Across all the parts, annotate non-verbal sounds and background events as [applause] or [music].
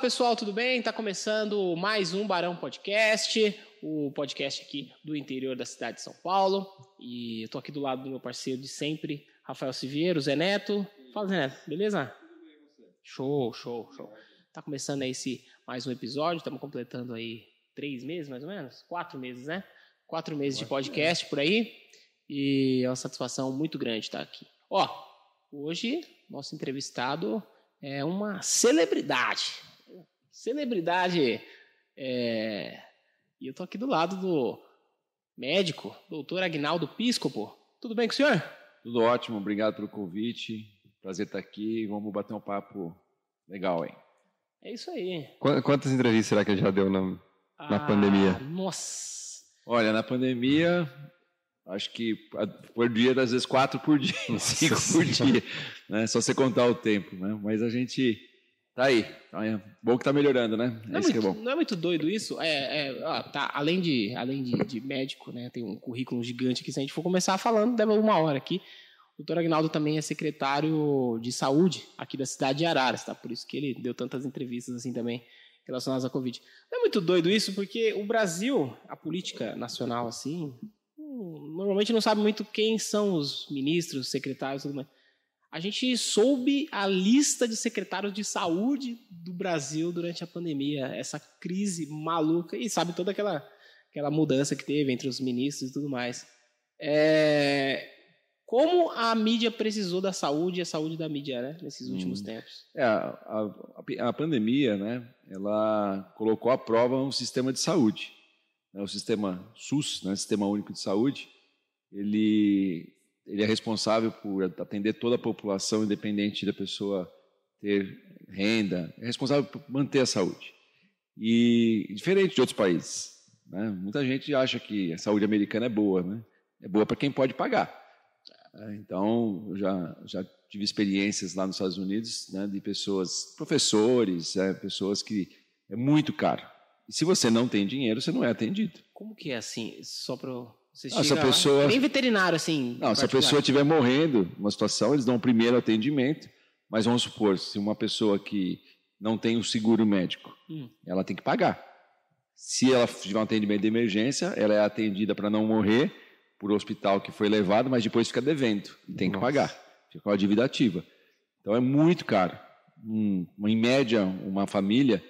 pessoal, tudo bem? Está começando mais um Barão Podcast, o podcast aqui do interior da cidade de São Paulo. E eu tô aqui do lado do meu parceiro de sempre, Rafael Siviero, Zé Neto. Fala, Zé Neto, beleza? Show, show, show. Tá começando aí esse mais um episódio, estamos completando aí três meses, mais ou menos? Quatro meses, né? Quatro meses de podcast por aí. E é uma satisfação muito grande estar aqui. Ó, hoje nosso entrevistado é uma celebridade. Celebridade. É... E eu tô aqui do lado do médico, doutor Agnaldo Piscopo. Tudo bem com o senhor? Tudo ótimo, obrigado pelo convite. Prazer estar aqui. Vamos bater um papo legal aí. É isso aí. Quantas entrevistas será que já deu na, na ah, pandemia? Nossa. Olha, na pandemia, acho que por dia, às vezes quatro por dia, [laughs] cinco por dia. Né? Só você contar o tempo, né? Mas a gente tá aí. Tá bom que tá melhorando, né? Não é, muito, é não é muito doido isso? É, é ó, tá, além de, além de, de, médico, né? Tem um currículo gigante aqui. Se a gente for começar falando, deve uma hora aqui. O doutor Agnaldo também é secretário de saúde aqui da cidade de Araras, tá? Por isso que ele deu tantas entrevistas assim também relacionadas à Covid. Não é muito doido isso, porque o Brasil, a política nacional assim, hum, normalmente não sabe muito quem são os ministros, secretários, tudo mais. A gente soube a lista de secretários de saúde do Brasil durante a pandemia, essa crise maluca, e sabe toda aquela, aquela mudança que teve entre os ministros e tudo mais. É, como a mídia precisou da saúde e a saúde da mídia, né, nesses hum. últimos hum. tempos? É, a, a, a, pandemia, né, ela colocou à prova um sistema de saúde. Né, o sistema SUS, né, Sistema Único de Saúde, ele, ele é responsável por atender toda a população, independente da pessoa ter renda, é responsável por manter a saúde. E diferente de outros países, né, muita gente acha que a saúde americana é boa, né, é boa para quem pode pagar. Então, eu já, já tive experiências lá nos Estados Unidos né, de pessoas, professores, é, pessoas que é muito caro. E se você não tem dinheiro, você não é atendido. Como que é assim? Só para não, se a pessoa... Bem veterinário, assim. Não, se a pessoa estiver morrendo numa situação, eles dão o primeiro atendimento. Mas vamos supor, se uma pessoa que não tem o seguro médico, hum. ela tem que pagar. Se ela tiver um atendimento de emergência, ela é atendida para não morrer por hospital que foi levado, mas depois fica devendo e tem Nossa. que pagar. Fica com a dívida ativa. Então é muito caro. Um, em média, uma família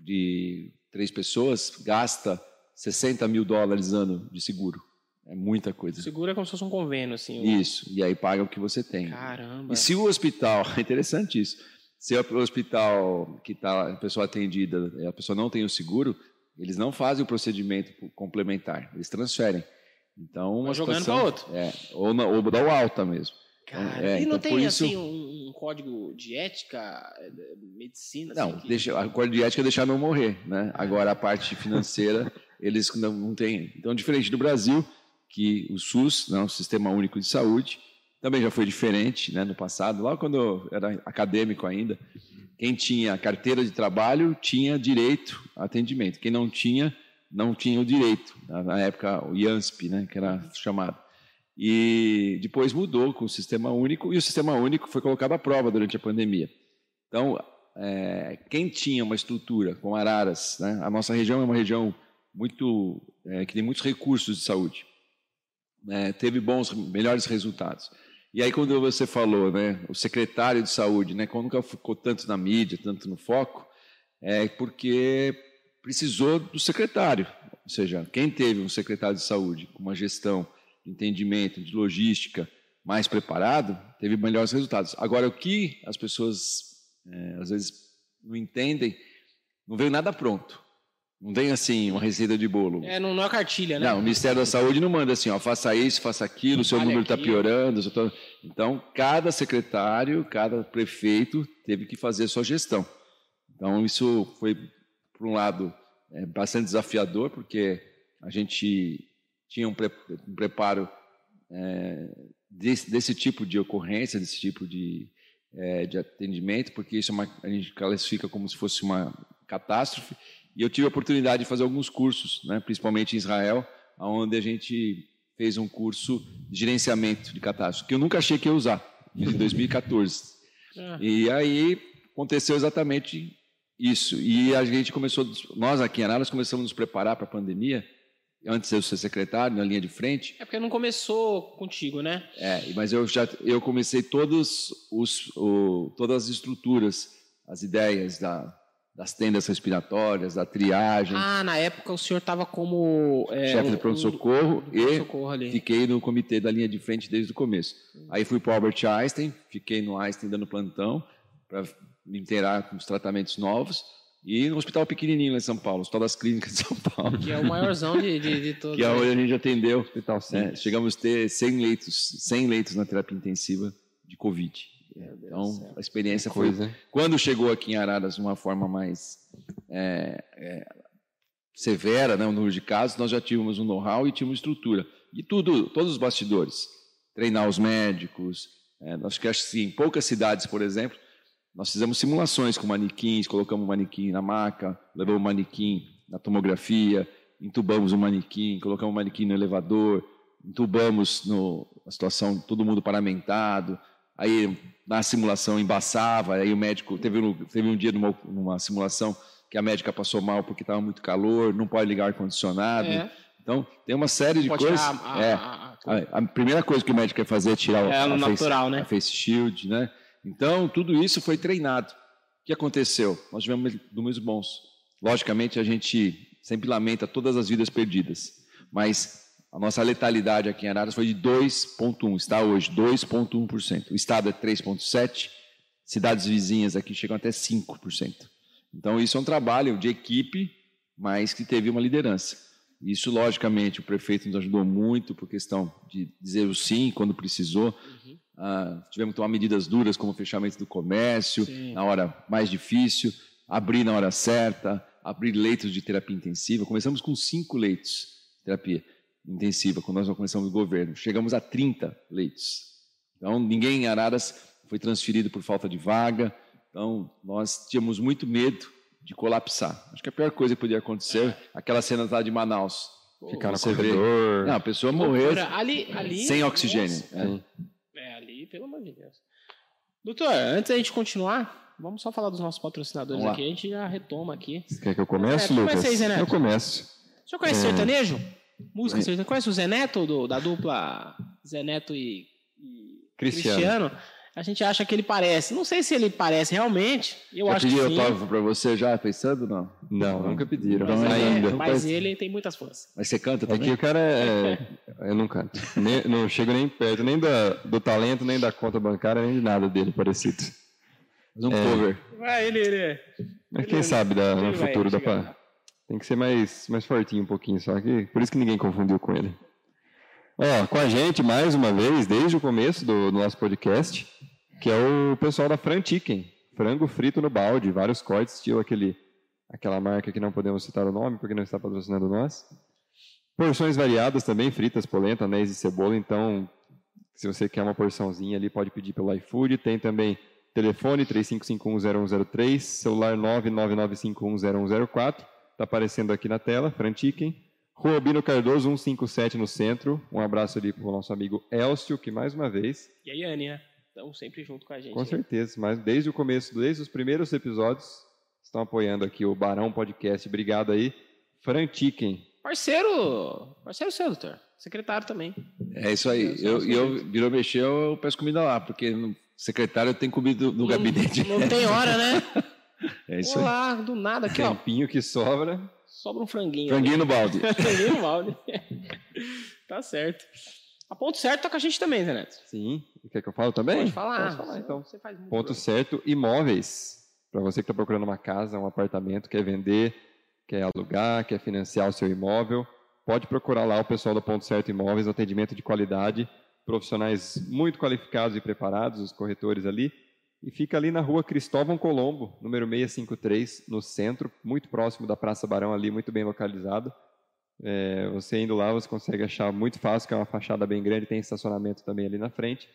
de três pessoas gasta 60 mil dólares ano de seguro. É muita coisa. Seguro é como se fosse um convênio, assim. O... Isso, e aí paga o que você tem. Caramba. E se o hospital, [laughs] é interessante isso, se o hospital que está a pessoa atendida, a pessoa não tem o seguro, eles não fazem o procedimento complementar, eles transferem. Então, uma jogando para outro. É, ou, na, ou dá o alta mesmo. Cara, é, e não então, tem isso... assim um, um, código de ética, é, medicina? Não, assim, deixa, a código de ética é deixar não morrer, né? Agora a parte financeira [laughs] eles não, não têm. Então, diferente do Brasil, que o SUS, né, o Sistema Único de Saúde, também já foi diferente, né? No passado, lá quando eu era acadêmico ainda, quem tinha carteira de trabalho tinha direito a atendimento. Quem não tinha não tinha o direito, na época o IANSP, né, que era chamado. E depois mudou com o Sistema Único, e o Sistema Único foi colocado à prova durante a pandemia. Então, é, quem tinha uma estrutura com Araras, né, a nossa região é uma região muito é, que tem muitos recursos de saúde, né, teve bons, melhores resultados. E aí quando você falou, né, o secretário de saúde, né, como nunca ficou tanto na mídia, tanto no foco, é porque precisou do secretário. Ou seja, quem teve um secretário de saúde com uma gestão, de entendimento, de logística mais preparado, teve melhores resultados. Agora, o que as pessoas é, às vezes não entendem, não veio nada pronto. Não tem assim uma receita de bolo. É, não, não é cartilha, né? Não, o Ministério da Saúde não manda assim, ó, faça isso, faça aquilo, o seu número está piorando. Então, cada secretário, cada prefeito teve que fazer a sua gestão. Então, isso foi por um lado, é bastante desafiador, porque a gente tinha um, pre um preparo é, desse, desse, tipo de ocorrência, desse tipo de, é, de atendimento, porque isso é uma, a gente classifica como se fosse uma catástrofe. E eu tive a oportunidade de fazer alguns cursos, né, principalmente em Israel, onde a gente fez um curso de gerenciamento de catástrofe, que eu nunca achei que ia usar, em [laughs] 2014. Ah. E aí aconteceu exatamente Isso. E a gente começou, nós aqui em Araras começamos a nos preparar para a pandemia, antes de eu ser secretário, na linha de frente. É porque não começou contigo, né? É, mas eu já eu comecei todos os, o, todas as estruturas, as ideias da, das tendas respiratórias, da triagem. Ah, na época o senhor estava como é, chefe de pronto-socorro um- e fiquei no comitê da linha de frente desde o começo. Aí fui para o Albert Einstein, fiquei no Einstein dando plantão para me inteirar com os tratamentos novos e no hospital pequenininho lá em São Paulo, Hospital das Clínicas de São Paulo, Que é o maiorzão de, de, de todos. que é onde a gente atendeu. Hospital? Simples. Chegamos a ter 100 leitos, 100 leitos na terapia intensiva de Covid. Então, a experiência foi Coisa, quando chegou aqui em Araras de uma forma mais é, é, severa, né, o número de casos, nós já tínhamos um know-how e tínhamos estrutura. E tudo, todos os bastidores. Treinar os médicos. É, nós que acho que em poucas cidades, por exemplo, nós fizemos simulações com manequins, colocamos um manequim na maca, levamos o manequim na tomografia, entubamos o manequim, colocamos o manequim no elevador, entubamos no, a situação, todo mundo paramentado, aí na simulação embaçava, aí o médico, teve, um- teve um dia numa, numa simulação que a médica passou mal porque estava muito calor, não pode ligar ar-condicionado, É, então tem uma série de coisas. tirar a, a- é, a- a, primeira coisa que o médico quer fazer é tirar É, a, no a face, natural, né? a face shield, né? Então, tudo isso foi treinado. O que aconteceu? Nós tivemos números bons. Logicamente, a gente sempre lamenta todas as vidas perdidas, mas a nossa letalidade aqui em Araras foi de 2,1%, está hoje 2,1%. O estado é 3,7%, cidades vizinhas aqui chegam até 5%. Então, isso é um trabalho de equipe, mas que teve uma liderança. Isso, logicamente, o prefeito nos ajudou muito por questão de dizer o sim quando precisou. Ah, tivemos que tomar medidas duras, como o fechamento do comércio, Sim. na hora mais difícil, abrir na hora certa, abrir leitos de terapia intensiva. Começamos com cinco leitos de terapia intensiva, quando nós começamos o governo. Chegamos a 30 leitos. Então, ninguém em Araras foi transferido por falta de vaga. Então, nós tínhamos muito medo de colapsar. Acho que a pior coisa que podia acontecer, aquela cena lá de Manaus. Ficar no Você vê- corredor. Não, a pessoa morreu. Ali, ali, sem oxigênio. Nossa. É. É, ali, pelo amor de Deus. Doutor, antes da gente continuar, vamos só falar dos nossos patrocinadores aqui. A gente já retoma aqui. Quer que eu comece, É, Lucas? aí, eu começo. O senhor conhece É. sertanejo? Música sertaneja? Conhece o Zé Neto, do- da dupla Zé Neto e, e Cristiano. A gente acha que ele parece. Não sei se ele parece realmente. Eu Já acho que pedi sim. autógrafo para você já, pensando não? Não, nunca pediram. Mas, Não, é- ainda. mas ele tem muitas fãs. Mas você canta Aqui também? o cara é. Eu não canto. Nem- não chego nem perto, nem da, do talento, nem da conta bancária, nem de nada dele parecido. Faz um É. cover. Vai, ele, ele. Mas Ele- quem sabe dá, no ele futuro pra. lá. Tem que ser mais, mais fortinho um pouquinho, só que. Por isso que ninguém confundiu com ele. Ó, com a gente, mais uma vez, desde o começo do, do nosso podcast, que é o pessoal da Fran Chicken. Frango frito no balde, vários cortes, estilo aquele, aquela marca que não podemos citar o nome, porque não está patrocinando nós. Porções variadas também, fritas, polenta, anéis e cebola. Então, se você quer uma porçãozinha ali, pode pedir pelo iFood. Tem também telefone 35510103, celular 999510104. Está aparecendo aqui na tela, Frantiquem. Rua Albino Cardoso, 157 no centro. Um abraço ali para o nosso amigo Elcio, que mais uma vez, E a Yane, né? Estão sempre junto com a gente. com né? certeza, mas desde o começo, desde os primeiros episódios, estão apoiando aqui o Barão Podcast. Obrigado aí. Frantiquem. Parceiro, parceiro seu, doutor. Secretário também. É isso aí. Eu Eu, sou e eu, virou mexer, eu peço comida lá, porque no secretário tem comida no gabinete. Não, não tem hora, né? [laughs] É isso aí. Olá, do nada aqui, ó. Tempinho que sobra. Sobra um franguinho. Franguinho no balde. [laughs] Franguinho no balde. tá certo. A ponto certo tá com a gente também, Zé Neto. Sim. Quer que eu fale também? Pode falar. Posso falar, então. Você faz muito Ponto bem. certo, imóveis. Para você que está procurando uma casa, um apartamento, quer vender, quer alugar, quer financiar o seu imóvel, pode procurar lá o pessoal da Ponto Certo Imóveis, atendimento de qualidade, profissionais muito qualificados e preparados, os corretores ali. E fica ali na rua Cristóvão Colombo, número 653, no centro, muito próximo da Praça Barão, ali, muito bem localizado. É, você indo lá, você consegue achar muito fácil, que é uma fachada bem grande, tem estacionamento também ali na frente.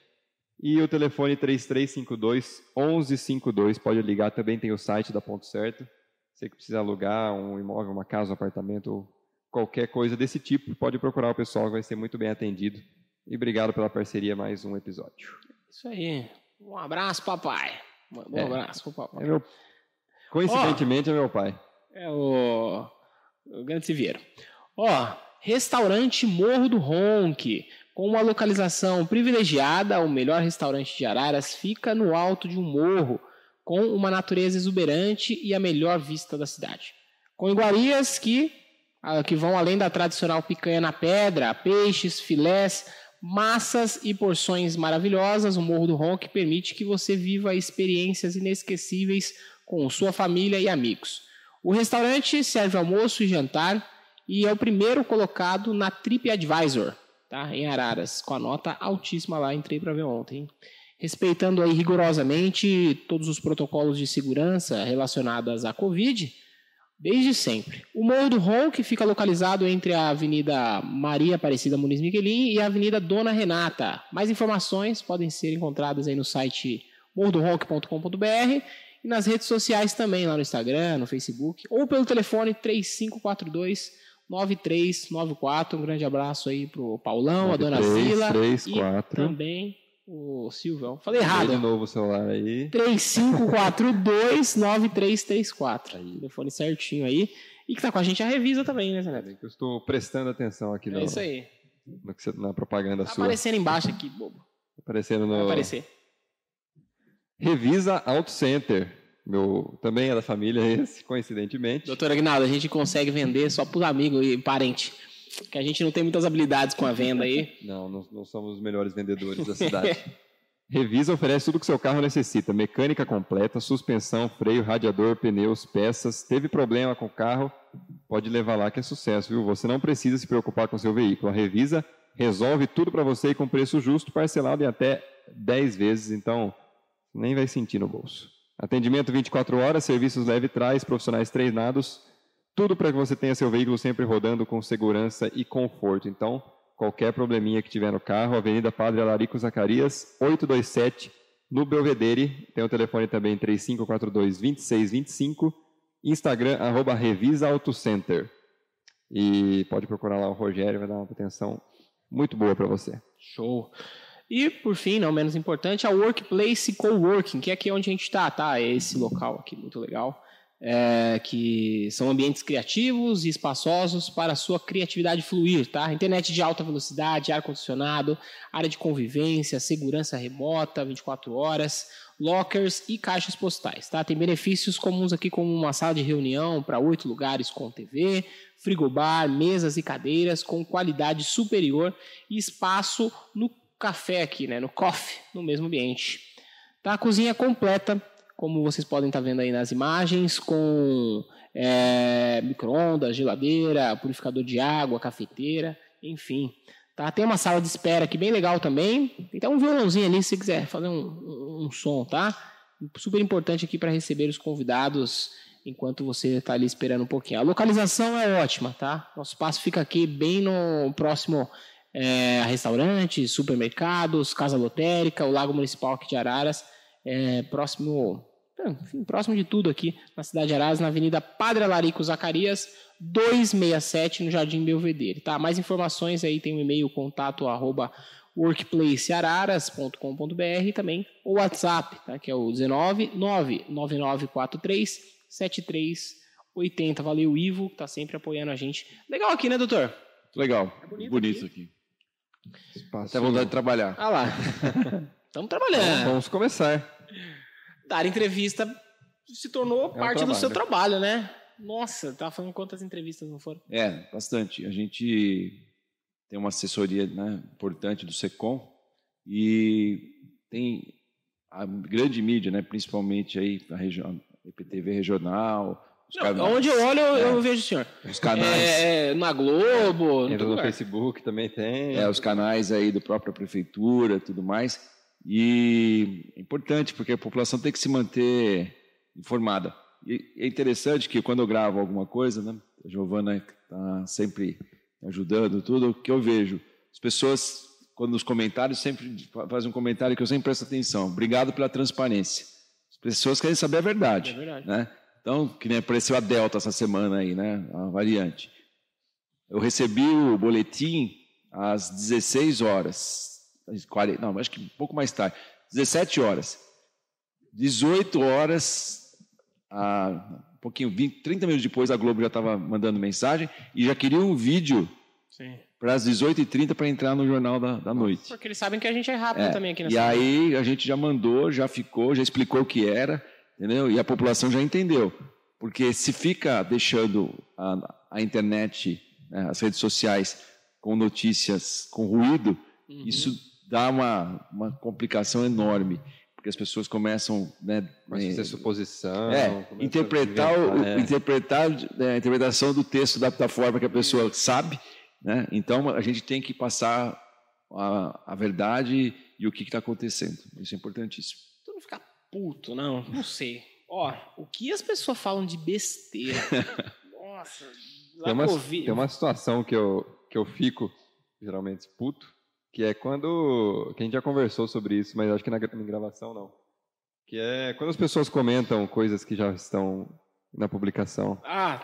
E o telefone 3352 1152, pode ligar, também tem o site da Ponto Certo. Você que precisa alugar um imóvel, uma casa, um apartamento ou qualquer coisa desse tipo, pode procurar o pessoal vai ser muito bem atendido. E obrigado pela parceria, mais um episódio. Isso aí. Um abraço, papai. Um É. abraço papai. É meu Coincidentemente, oh, é meu pai. É o, o Grande Siviero. Ó, restaurante Morro do Ronque, com uma localização privilegiada, o melhor restaurante de Araras fica no alto de um morro, com uma natureza exuberante e a melhor vista da cidade. Com iguarias que, que vão além da tradicional picanha na pedra, peixes, filés, massas e porções maravilhosas, o Morro do Ronque permite que você viva experiências inesquecíveis com sua família e amigos. O restaurante serve almoço e jantar e é o primeiro colocado na TripAdvisor, tá? em Araras, com a nota altíssima lá, entrei para ver ontem. Respeitando aí rigorosamente todos os protocolos de segurança relacionados à Covid, desde sempre. O Morro do Ronque fica localizado entre a Avenida Maria Aparecida Muniz Miguelin e a Avenida Dona Renata. Mais informações podem ser encontradas aí no site morrodoronque.com.br e nas redes sociais também, lá no Instagram, no Facebook, ou pelo telefone 3542 9394. Um grande abraço aí pro Paulão, 93, a dona Zila 3, e 4. também o Silvão. Falei errado. De novo o celular aí. 35429334. Aí. Telefone certinho aí. E que tá com a gente a Revisa também, né, Zé? Eu estou prestando atenção aqui é no, isso aí. No, na propaganda tá sua. aparecendo embaixo aqui, bobo. Aparecendo no. Vai aparecer. Revisa Auto Center. Meu, também é da família esse, coincidentemente. Doutor Agnaldo, a gente consegue vender só por amigo e parente. Que a gente não tem muitas habilidades com a venda aí. [laughs] Não, não, não somos os melhores vendedores da cidade. [laughs] Revisa oferece tudo que seu carro necessita: mecânica completa, suspensão, freio, radiador, pneus, peças. Teve problema com o carro? Pode levar lá que é sucesso, viu? Você não precisa se preocupar com seu veículo. A Revisa resolve tudo para você com preço justo, parcelado em até 10 vezes. Então, nem vai sentir no bolso. Atendimento 24 horas, serviços leve trás, profissionais treinados, tudo para que você tenha seu veículo sempre rodando com segurança e conforto. Então, qualquer probleminha que tiver no carro, Avenida Padre Alarico Zacarias, 827, no Belvedere. Tem o telefone também 3542-2625. Instagram, arroba Revisa Auto Center. E pode procurar lá o Rogério, vai dar uma atenção muito boa para você. Show. E, por fim, não menos importante, a Workplace Coworking, que é aqui onde a gente está, tá? É esse local aqui, muito legal. É, que são ambientes criativos e espaçosos para a sua criatividade fluir, tá? Internet de alta velocidade, ar-condicionado, área de convivência, segurança remota, 24 horas, lockers e caixas postais, tá? Tem benefícios comuns aqui como uma sala de reunião para oito lugares com TV, frigobar, mesas e cadeiras com qualidade superior e espaço no café aqui, né, no coffee, no mesmo ambiente. Tá a cozinha completa, como vocês podem estar tá vendo aí nas imagens, com é, micro-ondas, geladeira, purificador de água, cafeteira, enfim. Tá? Tem uma sala de espera aqui bem legal também. Tem até um violãozinho ali se quiser fazer um, um, um som, tá? Super importante aqui para receber os convidados enquanto você está ali esperando um pouquinho. A localização é ótima, tá? Nosso espaço fica aqui bem no próximo é, restaurantes, supermercados, casa lotérica, o Lago Municipal aqui de Araras, é, próximo, enfim, próximo de tudo aqui na cidade de Araras, na Avenida Padre Alarico Zacarias, 267, no Jardim Belvedere. Tá? Mais informações aí tem o um e-mail contato arroba workplaceararas.com.br e também o WhatsApp, tá? que é o 19 99943 7380. Valeu, Ivo, que está sempre apoiando a gente. Legal aqui, né, doutor? Legal. É bonito, bonito aqui. aqui. Espaço. Até vontade de trabalhar. Ah lá. [laughs] Estamos trabalhando. vamos começar. Dar entrevista se tornou é parte um do seu trabalho, né? Nossa, tava falando quantas entrevistas não foram? É, bastante. A gente tem uma assessoria né, importante do SECOM e tem a grande mídia, né, principalmente aí a região, EPTV regional, não, onde eu olho, eu, é. eu, vejo o senhor. Os canais. É, na Globo. No, no Facebook também tem. É, os canais aí do própria prefeitura tudo mais. E é importante, porque a população tem que se manter informada. E é interessante que quando eu gravo alguma coisa, né, a Giovana está sempre ajudando, tudo, o que eu vejo. As pessoas, quando nos comentários, sempre fazem um comentário que eu sempre presto atenção. Obrigado pela transparência. As pessoas querem saber a verdade. É verdade. Né? Então, que nem apareceu a Delta essa semana aí, né? A variante. Eu recebi o boletim às 16 horas. 40, não, acho que um pouco mais tarde. 17 horas. 18 horas a, um pouquinho, 20, 30 minutos depois, a Globo já estava mandando mensagem e já queria um vídeo para as 18h30 para entrar no Jornal da, da Noite. Porque eles sabem que a gente é rápido É, também aqui E nessa aí a gente já mandou, já ficou, já explicou o que era, entendeu? E a população já entendeu. Porque se fica deixando a, a internet, né, as redes sociais com notícias com ruído, Uhum. isso dá uma, uma complicação enorme. Porque as pessoas começam né, Mas fazer suposição. é, começa a interpretar, o, é. interpretar é, a interpretação do texto da, da forma que a pessoa sabe, né? Então a gente tem que passar a, a verdade e o que está acontecendo. Isso é importantíssimo. Tu não ficar puto, não. Não sei. Ó, o que as pessoas falam de besteira? [laughs] Nossa, lá Tem uma, tem uma situação que eu, que eu fico, geralmente, puto, que é quando. que a gente já conversou sobre isso, mas acho que na, gravação não. Que é quando as pessoas comentam coisas que já estão na publicação. Ah,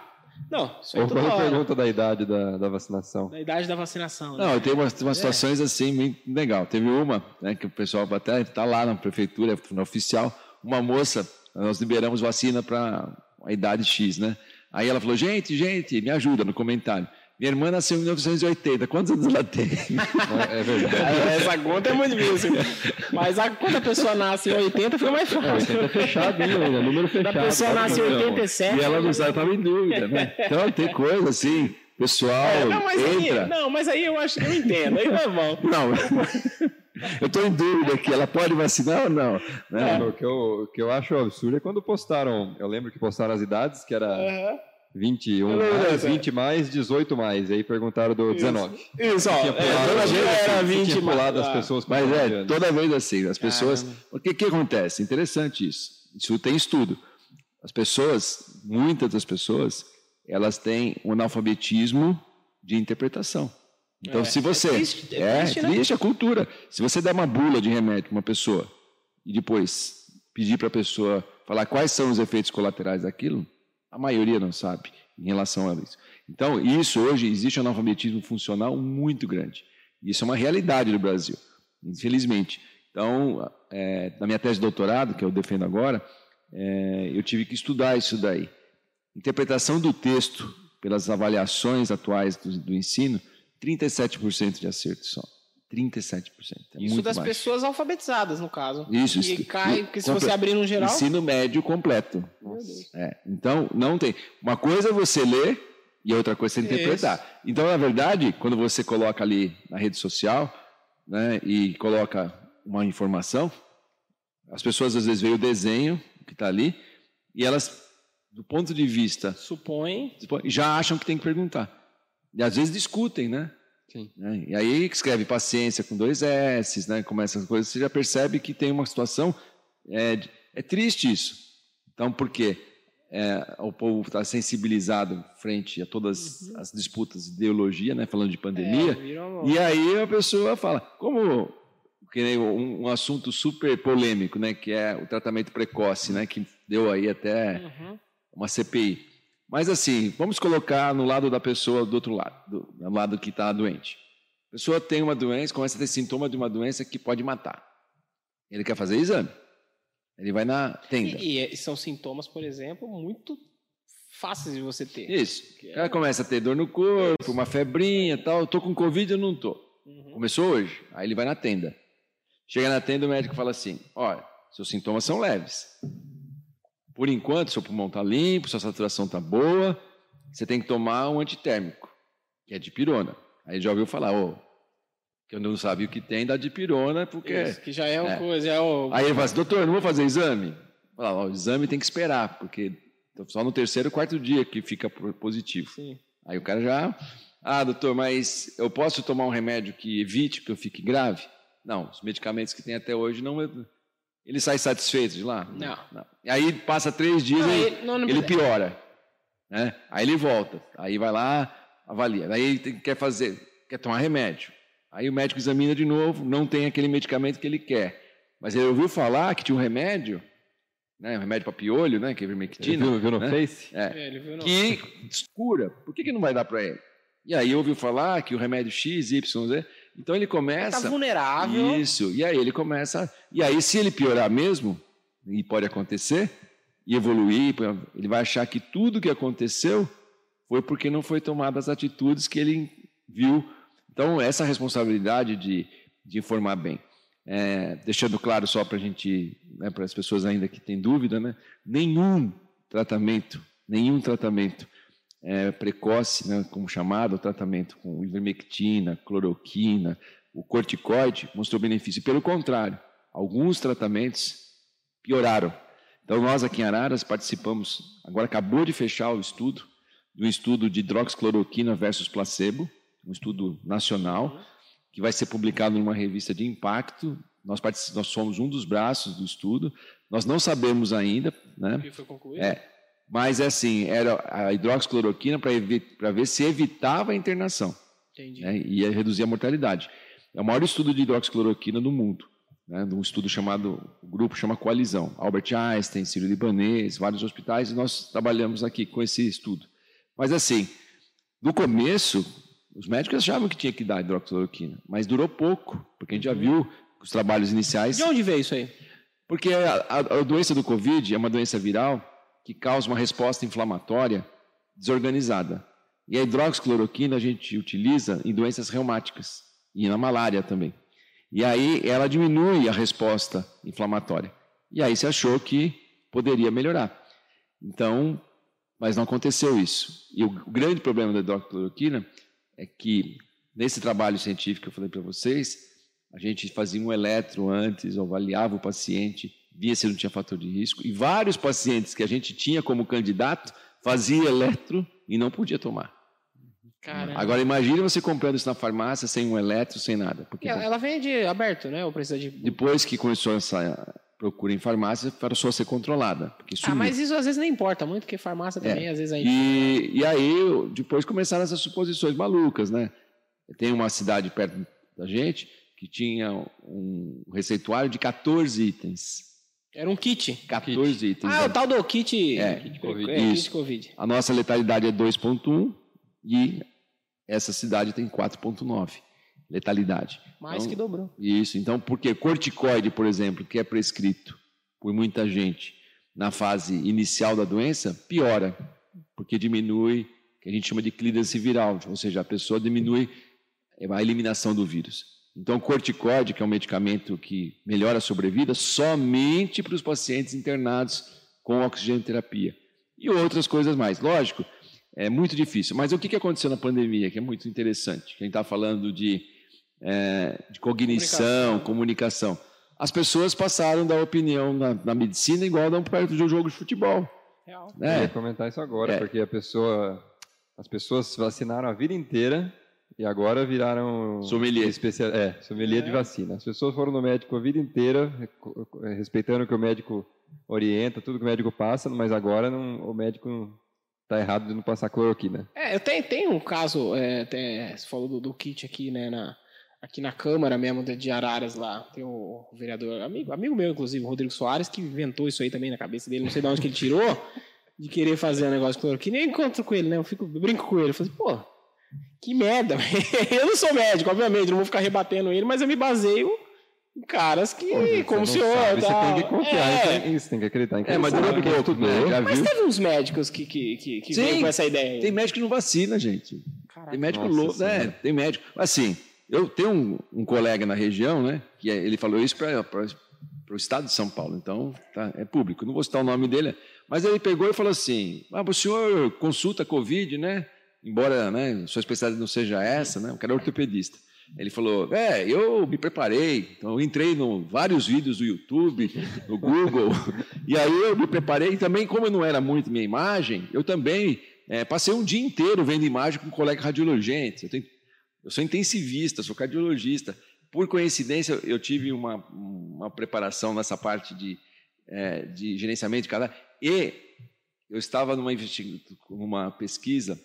não, isso aí Ou toda quando hora. pergunta da idade da, da vacinação. Da idade da vacinação. né? Não, tem umas, É. umas situações assim muito legal. Teve uma, né, que o pessoal até está lá na prefeitura, na oficial, uma moça, nós liberamos vacina para a idade X, né? Aí ela falou, gente, gente, me ajuda no comentário. Minha irmã nasceu em 1980, quantos anos ela tem? É verdade. [laughs] Essa conta é muito difícil. Mas a, quando a pessoa nasce em 80, fica mais fácil. Tá fechadinho ainda, número fechado. Da pessoa nasce em fazer. 87. E ela não sabe, estava em dúvida, né? Então tem coisa assim, pessoal É, não, mas aí, entra. não, mas aí eu acho que eu entendo. Aí tá bom. Não, eu estou em dúvida aqui, ela pode vacinar ou não? Né? O que, eu, o que eu acho absurdo é quando postaram. Eu lembro que postaram as idades, que era Aham. 21 Eu lembro mais, dessa. 20 mais, 18 mais. E aí perguntaram do 19. Isso, ó. Tinha É, pulado, toda assim, vez era tinha 20 pulado mais. as pessoas com Mas 19 é, anos. toda vez assim, as pessoas. Caramba. O que, que acontece? Interessante isso. Isso tem estudo. As pessoas, muitas das pessoas, elas têm um analfabetismo de interpretação. Então, É, se você. é triste, é é triste, né? triste a cultura. Se você der uma bula de remédio para uma pessoa e depois pedir para a pessoa falar quais são os efeitos colaterais daquilo, a maioria não sabe em relação a isso. Então, isso hoje existe um analfabetismo funcional muito grande. Isso é uma realidade no Brasil, infelizmente. Então, é, na minha tese de doutorado, que eu defendo agora, é, eu tive que estudar isso daí. Interpretação do texto pelas avaliações atuais do, do ensino, 37% de acerto só. 37%. É Isso das baixo. pessoas alfabetizadas, no caso. Isso, E isso. cai, porque se você abrir no geral. Ensino médio completo. É, então, não tem. Uma coisa é você ler e a outra coisa é você interpretar. Então, na verdade, quando você coloca ali na rede social né, e coloca uma informação, as pessoas às vezes veem o desenho que está ali e elas, do ponto de vista, Supõe. já acham que tem que perguntar. E às vezes discutem, né? Sim. né? E aí que escreve paciência com dois S, né? Começa essas coisas, você já percebe que tem uma situação. É, é triste isso. Então, por quê? É, o povo está sensibilizado frente a todas as disputas de ideologia, né? Falando de pandemia. É, E aí a pessoa fala, como que nem um, um assunto super polêmico, né? Que é o tratamento precoce, né? Que deu aí até Uhum. uma CPI. Mas assim, vamos colocar no lado da pessoa do outro lado, do, do lado que está doente. A pessoa tem uma doença, começa a ter sintoma de uma doença que pode matar. Ele quer fazer exame. Ele vai na tenda. E, e são sintomas, por exemplo, muito fáceis de você ter. Isso. Ela começa a ter dor no corpo, uma febrinha tal. Tô com Covid, eu não tô. Uhum. Começou hoje. Aí ele vai na tenda. Chega na tenda, o médico fala assim: olha, seus sintomas são leves. Por enquanto, seu pulmão está limpo, sua saturação está boa, você tem que tomar um antitérmico, que é dipirona. Aí já ouviu falar, ô, que eu não sabia o que tem da dipirona, porque. Isso, que já é uma É. coisa, é o... Aí ele fala assim, doutor, não vou fazer exame? Fala, o exame tem que esperar, porque só no terceiro ou quarto dia que fica positivo. Sim. Aí o cara já, ah, doutor, mas eu posso tomar um remédio que evite que eu fique grave? Não, os medicamentos que tem até hoje não. Ele sai satisfeito de lá? Não. E aí passa três dias Não, e ele- não, não ele piora. Né? Aí ele volta. Aí vai lá, avalia. Aí ele tem- quer fazer, quer tomar remédio. Aí o médico examina de novo, não tem aquele medicamento que ele quer. Mas ele ouviu falar que tinha um remédio, né? Um remédio para piolho, né? Que é Ele vermectina. viu, viu no né? Face? É É, ele viu no... que cura. Por que, que não vai dar para ele? E aí ouviu falar que o remédio X, Y, Z. Então ele começa. vulnerável. Isso. E aí ele começa. E aí, se ele piorar mesmo, e pode acontecer, e evoluir, ele vai achar que tudo que aconteceu foi porque não foi tomadas as atitudes que ele viu. Então, essa responsabilidade de, de informar bem. É, deixando claro só para a gente, né, para as pessoas ainda que têm dúvida, né, nenhum tratamento, nenhum tratamento é, precoce, né, como chamado, o tratamento com ivermectina, cloroquina, o corticoide, mostrou benefício. Pelo contrário, alguns tratamentos pioraram. Então, nós aqui em Araras participamos, agora acabou de fechar o estudo, do estudo de hidroxicloroquina versus placebo, um estudo nacional, que vai ser publicado numa revista de impacto. Nós, nós somos um dos braços do estudo. Nós não sabemos ainda, né? Que foi concluído? É, mas é assim, era a hidroxicloroquina para ver se evitava a internação. Entendi. Né, e reduzir a mortalidade. É o maior estudo de hidroxicloroquina do mundo. Né, um estudo chamado, o grupo chama Coalizão. Albert Einstein, Ciro Libanês, vários hospitais, e nós trabalhamos aqui com esse estudo. Mas assim, no começo, os médicos achavam que tinha que dar hidroxicloroquina, mas durou pouco, porque a gente já viu os trabalhos iniciais. De onde veio isso aí? Porque a, a, a doença do Covid é uma doença viral que causa uma resposta inflamatória desorganizada. E a hidroxicloroquina a gente utiliza em doenças reumáticas e na malária também. E aí ela diminui a resposta inflamatória. E aí se achou que poderia melhorar. Então, mas não aconteceu isso. E o grande problema da hidroxicloroquina é que nesse trabalho científico que eu falei para vocês, a gente fazia um eletro antes, avaliava o paciente, via se não tinha fator de risco, e vários pacientes que a gente tinha como candidato fazia eletro e não podia tomar. Caramba. Agora imagine você comprando isso na farmácia sem um eletro, sem nada. Porque ela, ela vende aberto, né? Ou precisa de. depois que começou essa procura em farmácia, passou a ser controlada. Porque Ah, mas isso às vezes nem importa muito, porque farmácia também, às vezes a gente. E, e aí, depois começaram essas suposições malucas, né? Tem uma cidade perto da gente que tinha um receituário de 14 itens. Era um kit. 14 itens. Ah, o tal do kit. É, kit Covid. É, kit. Covid. A nossa letalidade é 2,1 e essa cidade tem 4,9 letalidade. Mais Então, que dobrou. Isso, então, porque corticoide, por exemplo, que é prescrito por muita gente na fase inicial da doença, piora, porque diminui o que a gente chama de clearance viral, ou seja, a pessoa diminui a eliminação do vírus. Então, corticoide, que é um medicamento que melhora a sobrevida, somente para os pacientes internados com oxigenoterapia. E outras coisas mais. Lógico, é muito difícil. Mas o que que aconteceu na pandemia, que é muito interessante? Que a gente está falando de, é, de cognição, comunicação. As pessoas passaram a dar opinião na, na medicina igual dão perto de um jogo de futebol. Real. Eu ia Né? comentar isso agora, É. porque a pessoa, as pessoas se vacinaram a vida inteira e agora viraram Sommelier. Especial, é, sommelier É. de vacina. As pessoas foram no médico a vida inteira, reco- respeitando o que o médico orienta, tudo que o médico passa, mas agora não, o médico está errado de não passar cloroquina. É, eu tenho, tenho um caso, é, até, você falou do, do kit aqui, né, na, aqui na Câmara mesmo de de Araras lá, tem o, vereador, amigo, amigo meu inclusive, o Rodrigo Soares, que inventou isso aí também na cabeça dele, não sei de onde que ele tirou, de querer fazer um negócio de cloroquina, eu encontro com ele, né, eu, fico, eu brinco com ele, eu falo assim, pô, que merda, [laughs] eu não sou médico, obviamente, não vou ficar rebatendo ele, mas eu me baseio em caras que, Pô, como o senhor, sabe, tal. Você tem que confiar É. em tem que acreditar em quem É, mas sabe, quem pouco, estudou. né? Já Mas viu? teve uns médicos que, que, que, que Sim. veio com essa ideia aí. Tem médico que não vacina, gente. Caraca. Tem médico Nossa louco. Senhora. É, tem médico. Assim, eu tenho um, um colega na região, né? Que é- ele falou isso para o estado de São Paulo, então tá, é público. Não vou citar o nome dele, mas ele pegou e falou assim: Ah, o senhor consulta Covid, né? Embora né, sua especialidade não seja essa, né? O é ortopedista. Ele falou: É, eu me preparei, então eu entrei em vários vídeos do YouTube, no Google, [laughs] e aí eu me preparei. E também, como eu não era muito minha imagem, eu também é, passei um dia inteiro vendo imagem com um colega radiologente. Eu, tenho- eu sou intensivista, sou cardiologista. Por coincidência, eu tive uma, uma preparação nessa parte de, é, de gerenciamento de cadáver. E eu estava numa, numa pesquisa,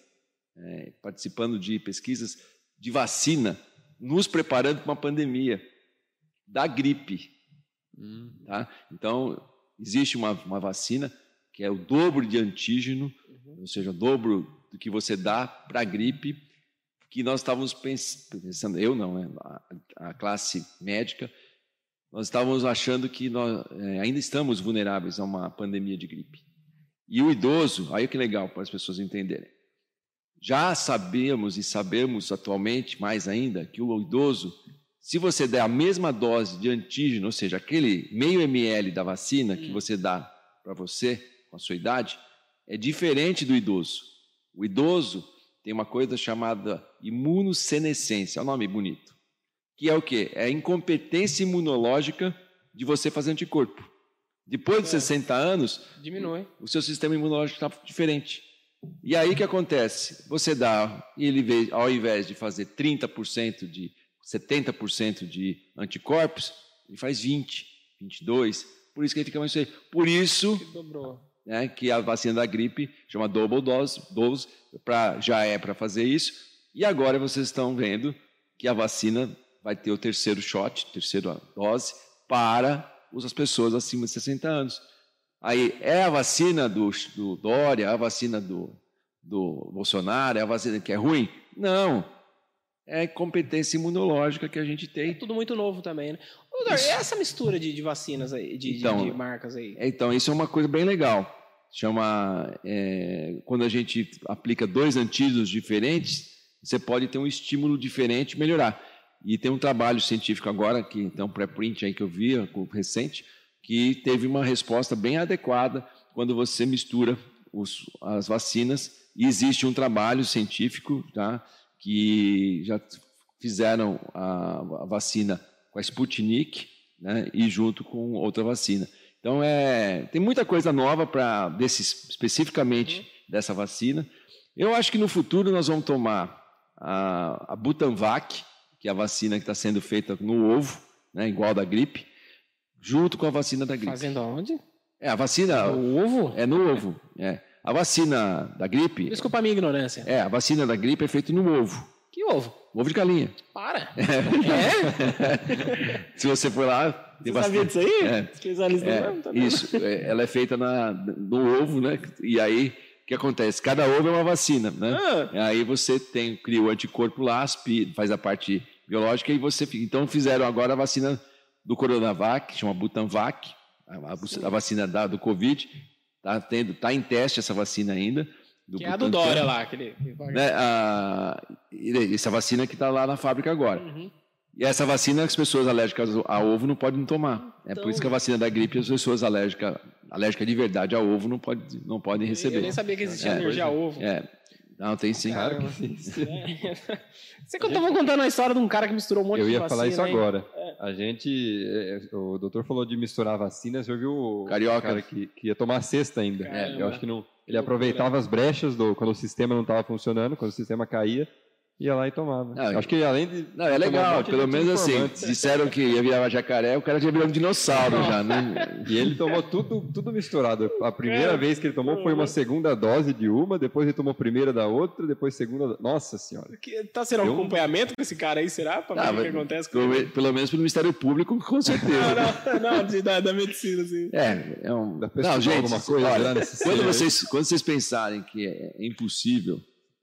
é, participando de pesquisas de vacina, nos preparando para uma pandemia da gripe. Hum. Tá? Então, existe uma, uma vacina que é o dobro de antígeno, ou seja, o dobro do que você dá para a gripe, que nós estávamos pens- pensando, eu não, né? a, a classe médica, nós estávamos achando que nós eh, ainda estamos vulneráveis a uma pandemia de gripe. E o idoso, aí que legal para as pessoas entenderem. Já sabemos e sabemos atualmente, mais ainda, que o idoso, se você der a mesma dose de antígeno, ou seja, aquele meio ml da vacina que você dá para você, com a sua idade, é diferente do idoso. O idoso tem uma coisa chamada imunossenescência, é um nome bonito. Que é o quê? É a incompetência imunológica de você fazer anticorpo. Depois de 60 anos, Diminui. o seu sistema imunológico está diferente. E aí o que acontece? Você dá, ele vê, ao invés de fazer 30% de 70% de anticorpos, ele faz 20, 22. Por isso que ele fica mais feio. Por isso Que né, que a vacina da gripe chama double dose, dose pra, já é para fazer isso. E agora vocês estão vendo que a vacina vai ter o terceiro shot, terceira dose, para as pessoas acima de 60 anos. Aí, é a vacina do, do Dória, é a vacina do, do Bolsonaro, é a vacina que é ruim? Não. É competência imunológica que a gente É tem. tudo muito novo também, né? Ô, e essa mistura de, de vacinas aí, de, de- Então, de marcas aí? Então, isso é uma coisa bem legal. Chama. é, quando a gente aplica dois antídotos diferentes, você pode ter um estímulo diferente e melhorar. E tem um trabalho científico agora, que tem um pré-print aí que eu vi, recente, que teve uma resposta bem adequada quando você mistura os- as vacinas. E existe um trabalho científico tá, que já fizeram a, a vacina com a Sputnik né, e junto com outra vacina. Então, é, tem muita coisa nova para especificamente dessa vacina. Eu acho que no futuro nós vamos tomar a, a Butanvac, que é a vacina que está sendo feita no ovo, né, igual da gripe, junto com a vacina da gripe. Fazendo aonde? É, a vacina O ovo? é no ovo. É. A vacina da gripe, Desculpa a minha ignorância. é, a vacina da gripe é feita no ovo, Que ovo? ovo de galinha. Para. [laughs] É? [laughs] Se você for lá, Você sabia disso aí? É. Especialista É, não, tá isso, é, ela é feita na, no ovo, né? E aí, o que acontece? Cada ovo é uma vacina, né? Ah. Aí você tem, cria o anticorpo lá, faz a parte biológica e você... Então fizeram agora a vacina do Coronavac, chama Butanvac, a, a- vacina da, do Covid, tá, tendo, tá em teste essa vacina ainda. Que é a do Butantan, Dória lá. Aquele... Né? A, essa vacina que está lá na fábrica agora. Uhum. E essa vacina as pessoas alérgicas a ovo não podem tomar. É por Então- isso que a vacina da gripe as pessoas alérgicas, alérgicas de verdade a ovo não, pode, não podem Eu receber. nem sabia que existia É, alergia a ovo. É. Não, tem sim. Claro que sim. [laughs] Você que eu tava contando a história de um cara que misturou um monte Eu de ia vacina. falar isso agora. A gente, é, o doutor falou de misturar vacinas, eu vi o Carioca. cara que, que ia tomar a sexta ainda. Caramba. eu acho que não. Ele aproveitava as brechas do quando o sistema não estava funcionando, quando o sistema caía, ia lá e tomava. Não, Eu acho que além de Não, é um legal. Pelo menos assim, disseram que ia virar jacaré, o cara já virou um dinossauro já, né? E ele tomou tudo, tudo misturado. A primeira É. vez que ele tomou foi uma segunda dose de uma, depois ele tomou a primeira da outra, depois segunda. da- Nossa senhora. Que- Tá sendo um acompanhamento com esse cara aí, será? Pra ver Ah, o que, acontece com Pelo, ele? pelo menos pelo Ministério Público, com certeza. Não, não, não, de- da, da medicina, assim. É, é um. Pra Não, gente, alguma coisa olha, lá nesse quando aí? vocês, quando vocês pensarem que é impossível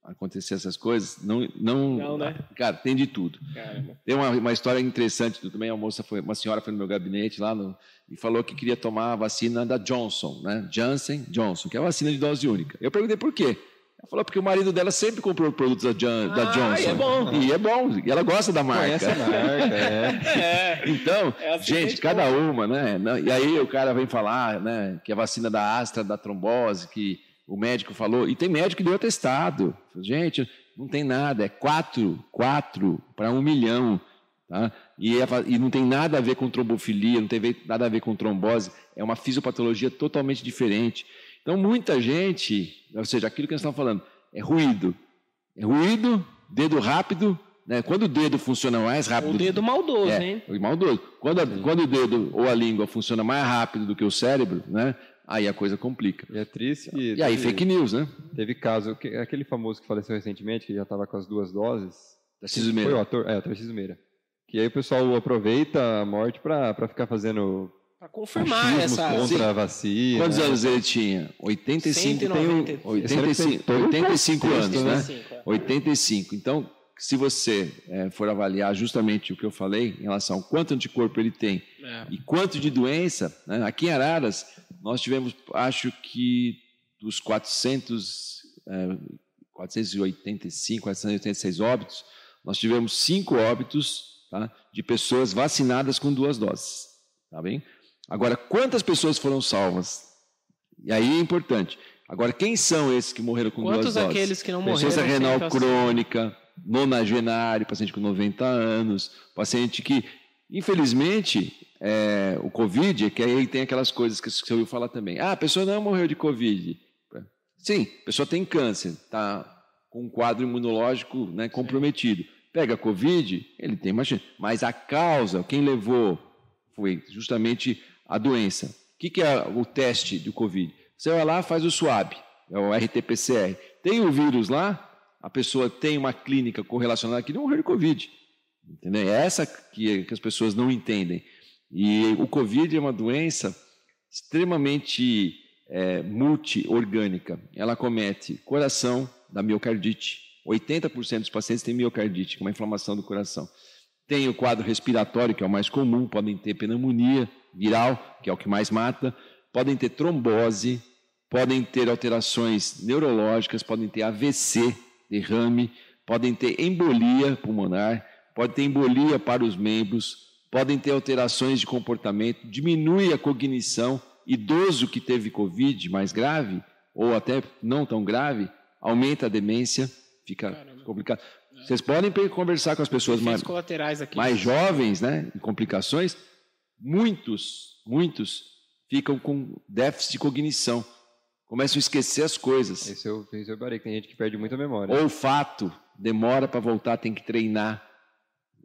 acontecer essas coisas, não, não, Não, né? cara, tem de tudo. Caramba. Tem uma, uma história interessante também. A moça foi, uma senhora foi no meu gabinete lá no- e falou que queria tomar a vacina da Johnson, né? Janssen Johnson, que é a vacina de dose única. Eu perguntei por quê. Ela falou porque o marido dela sempre comprou produtos da, Jan- da Ah, Johnson. e é bom. E é bom. E ela gosta da Conhece marca. a marca, é. [laughs] É. Então, É assim gente, cada uma, né? E aí o cara vem falar, né, que a vacina da Astra da trombose, que o médico falou, e tem médico que deu atestado. Gente, não tem nada, é quatro, quatro para um milhão, tá? E, é e não tem nada a ver com trombofilia, não tem nada a ver com trombose, é uma fisiopatologia totalmente diferente. Então, muita gente, ou seja, aquilo que nós estamos falando, é ruído. É ruído, dedo rápido, né? Quando o dedo funciona mais rápido... O dedo maldoso, É, hein? maldoso. Quando, a- quando o dedo ou a língua funciona mais rápido do que o cérebro, né? Aí a coisa complica. E é triste que E aí, teve, fake news, né? teve caso, que- aquele famoso que faleceu recentemente, que já estava com as duas doses. Tarcísio Foi o Meira. ator, é, o Tarcísio Meira. Que aí o pessoal aproveita a morte para ficar fazendo Pra confirmar essa... contra a vacina. Quantos anos ele tinha? 85, tem um- 190. Esse ano 85, tem todo um 85 anos, né? 85, é. 85. Então, se você eh, for avaliar justamente o que eu falei em relação ao quanto anticorpo ele tem É. e quanto de doença, né? aqui em Araras, nós tivemos, acho que dos 400, é, 485, 486 óbitos, nós tivemos cinco óbitos tá, de pessoas vacinadas com duas doses. Tá bem? Agora, quantas pessoas foram salvas? E aí é importante. Agora, quem são esses que morreram com Quantos duas doses? aqueles que não morreram? renal sem vacina? crônica, nonagenário, paciente com 90 anos, paciente que, infelizmente, é, o Covid, que aí tem aquelas coisas que você ouviu falar também. Ah, a pessoa não morreu de Covid. Sim, a pessoa tem câncer, está com um quadro imunológico né, comprometido. Pega Covid, ele tem mais chance. Mas a causa, quem levou, foi justamente a doença. O que, que é o teste do Covid? Você vai lá, faz o SWAB, é o RT-PCR. Tem o vírus lá, a pessoa tem uma clínica correlacionada aqui, não morreu de Covid. Entendeu? É essa que, que as pessoas não entendem. E o Covid é uma doença extremamente é, multiorgânica. Ela comete coração da miocardite. 80% dos pacientes têm miocardite, uma inflamação do coração. Tem o quadro respiratório, que é o mais comum, podem ter pneumonia viral, que é o que mais mata, podem ter trombose, podem ter alterações neurológicas, podem ter AVC, derrame, podem ter embolia pulmonar, pode ter embolia para os membros, podem ter alterações de comportamento, diminui a cognição. Idoso que teve Covid mais grave, ou até não tão grave, aumenta a demência, fica Caramba. complicado. Vocês podem conversar com as pessoas mais, Efeitos colaterais aqui. mais jovens, né, em complicações, muitos, muitos ficam com déficit de cognição, começam a esquecer as coisas. Esse eu, esse eu parei, que tem gente que perde muita memória. Olfato, demora para voltar, tem que treinar.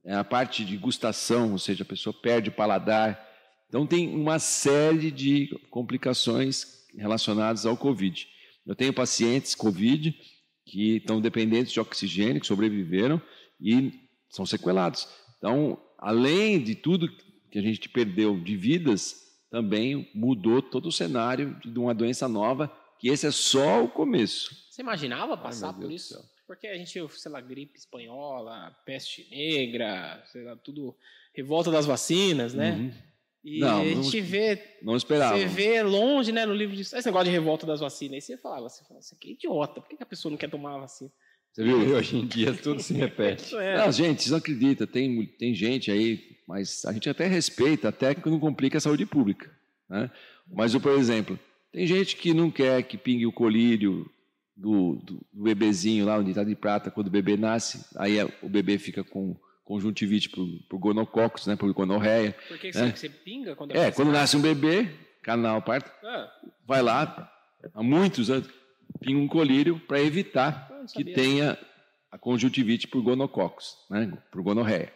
É a parte de gustação, ou seja, a pessoa perde o paladar. Então tem uma série de complicações relacionadas ao Covid. Eu tenho pacientes Covid que estão dependentes de oxigênio, que sobreviveram e são sequelados. Então, além de tudo que a gente perdeu de vidas, também mudou todo o cenário de uma doença nova, que esse é só o começo. Você imaginava passar meu por isso? Porque a gente, sei lá, gripe espanhola, peste negra, sei lá, tudo, revolta das vacinas, né? Uhum. E Não, a não- gente vê, Não esperava. você vê longe, né, no livro de esse negócio de revolta das vacinas. Aí você falava, você fala, isso aqui é idiota, por que a pessoa não quer tomar a vacina? Você viu? [laughs] Hoje em dia tudo se repete. [laughs] É. Não, gente, vocês não acreditam, tem, tem gente aí, mas a gente até respeita, até que não complica a saúde pública. Né? Mas, por exemplo, tem gente que não quer que pingue o colírio do, do, do bebezinho lá, onde está de prata, quando o bebê nasce, aí é- o bebê fica com conjuntivite por, por gonococcus, né, por gonorreia. Por que, que É. você, pinga quando É, quando nasce um bebê, canal parto, Ah, vai lá, há muitos anos, pinga um colírio para evitar não que tenha a conjuntivite por gonococcus, né? por gonorreia.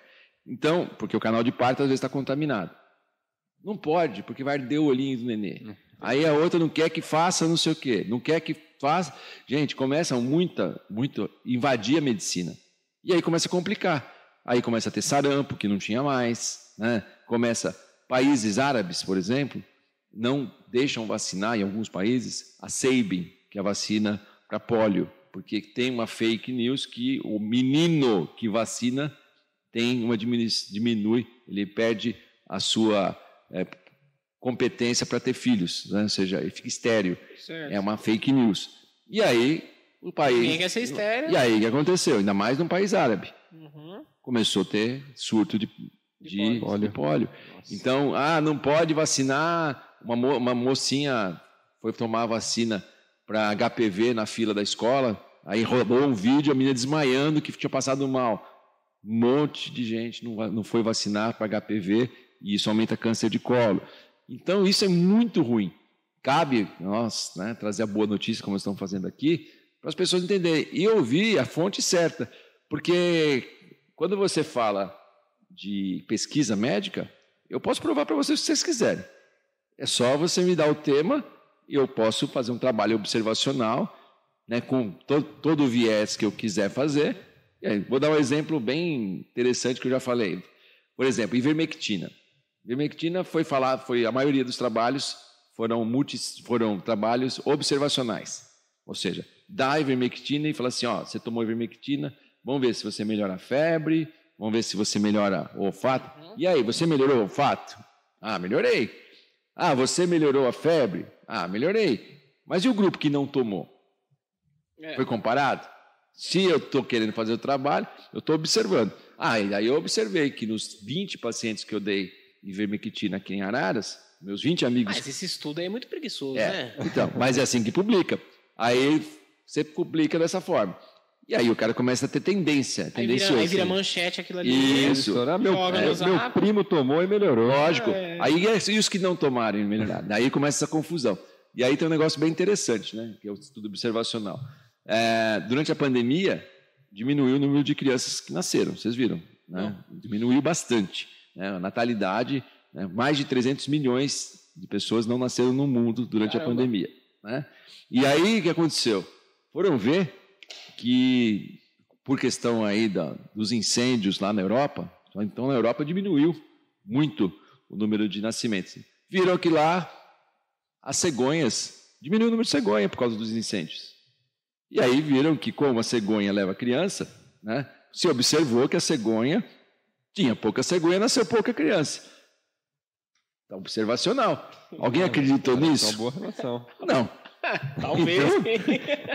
Então, porque o canal de parto às vezes está contaminado. Não pode, porque vai arder o olhinho do nenê. Aí a outra não quer que faça não sei o quê, não quer que faça. Gente, começa muita, muito invadir a medicina. E aí começa a complicar. Aí começa a ter sarampo, que não tinha mais. Né? Começa, países árabes, por exemplo, não deixam vacinar em alguns países a Sabin, que é a vacina para pólio, porque tem uma fake news que o menino que vacina tem uma diminui, diminui ele perde a sua é, competência para ter filhos, né? ou seja, ele fica estéreo. Certo. É uma fake news. E aí o país. Ninguém quer ser estéreo. E aí o que aconteceu? Ainda mais num país árabe. Uhum. Começou a ter surto de, De de, pólio. de pólio. Então, ah, não pode vacinar. Uma, mo- uma mocinha foi tomar a vacina para HPV na fila da escola, aí rolou um vídeo, a menina desmaiando que tinha passado mal. Um monte de gente não, não foi vacinar para HPV e isso aumenta câncer de colo. Então, isso é muito ruim. Cabe nós né, trazer a boa notícia, como estamos fazendo aqui, para as pessoas entenderem. E ouvir a fonte certa. Porque quando você fala de pesquisa médica, eu posso provar para vocês que vocês quiserem. É só você me dar o tema e eu posso fazer um trabalho observacional, né, com to todo o viés que eu quiser fazer. Aí, vou dar um exemplo bem interessante que eu já falei. Por exemplo, ivermectina. Ivermectina foi falar, foi a maioria dos trabalhos foram multi, foram trabalhos observacionais. Ou seja, dá ivermectina e fala assim, ó, você tomou ivermectina, vamos ver se você melhora a febre, vamos ver se você melhora o olfato. E aí, você melhorou o olfato? Ah, melhorei. Ah, você melhorou a febre? Ah, melhorei. Mas e o grupo que não tomou? É. Foi comparado? Se eu estou querendo fazer o trabalho, eu estou observando. Ah, e aí eu observei que nos 20 pacientes que eu dei ivermectina aqui em Araras, meus 20 amigos. Mas esse estudo aí é muito preguiçoso, É, né? então, mas é assim que publica. Aí você publica dessa forma. E aí o cara começa a ter tendência, Aí vira, aí vira manchete aquilo ali. Isso. Estourar, meu, é, meu primo tomou e melhorou. Lógico. É. Aí e os que não tomaram e melhoraram. Daí começa essa confusão. E aí tem um negócio bem interessante, né? Que é o estudo observacional. É, durante a pandemia, diminuiu o número de crianças que nasceram, vocês viram? Né? Diminuiu bastante. Né? A natalidade, né? mais de 300 milhões de pessoas não nasceram no mundo durante Caramba. a pandemia. Né? E aí o que aconteceu? Foram ver que, por questão aí da, dos incêndios lá na Europa, então na Europa diminuiu muito o número de nascimentos. Viram que lá as cegonhas, diminuiu o número de cegonha por causa dos incêndios. E aí viram que como a cegonha leva criança, né, se observou que a cegonha tinha pouca cegonha, nasceu pouca criança. Tá observacional. Alguém acreditou É uma nisso? boa relação. Não. [laughs] Talvez.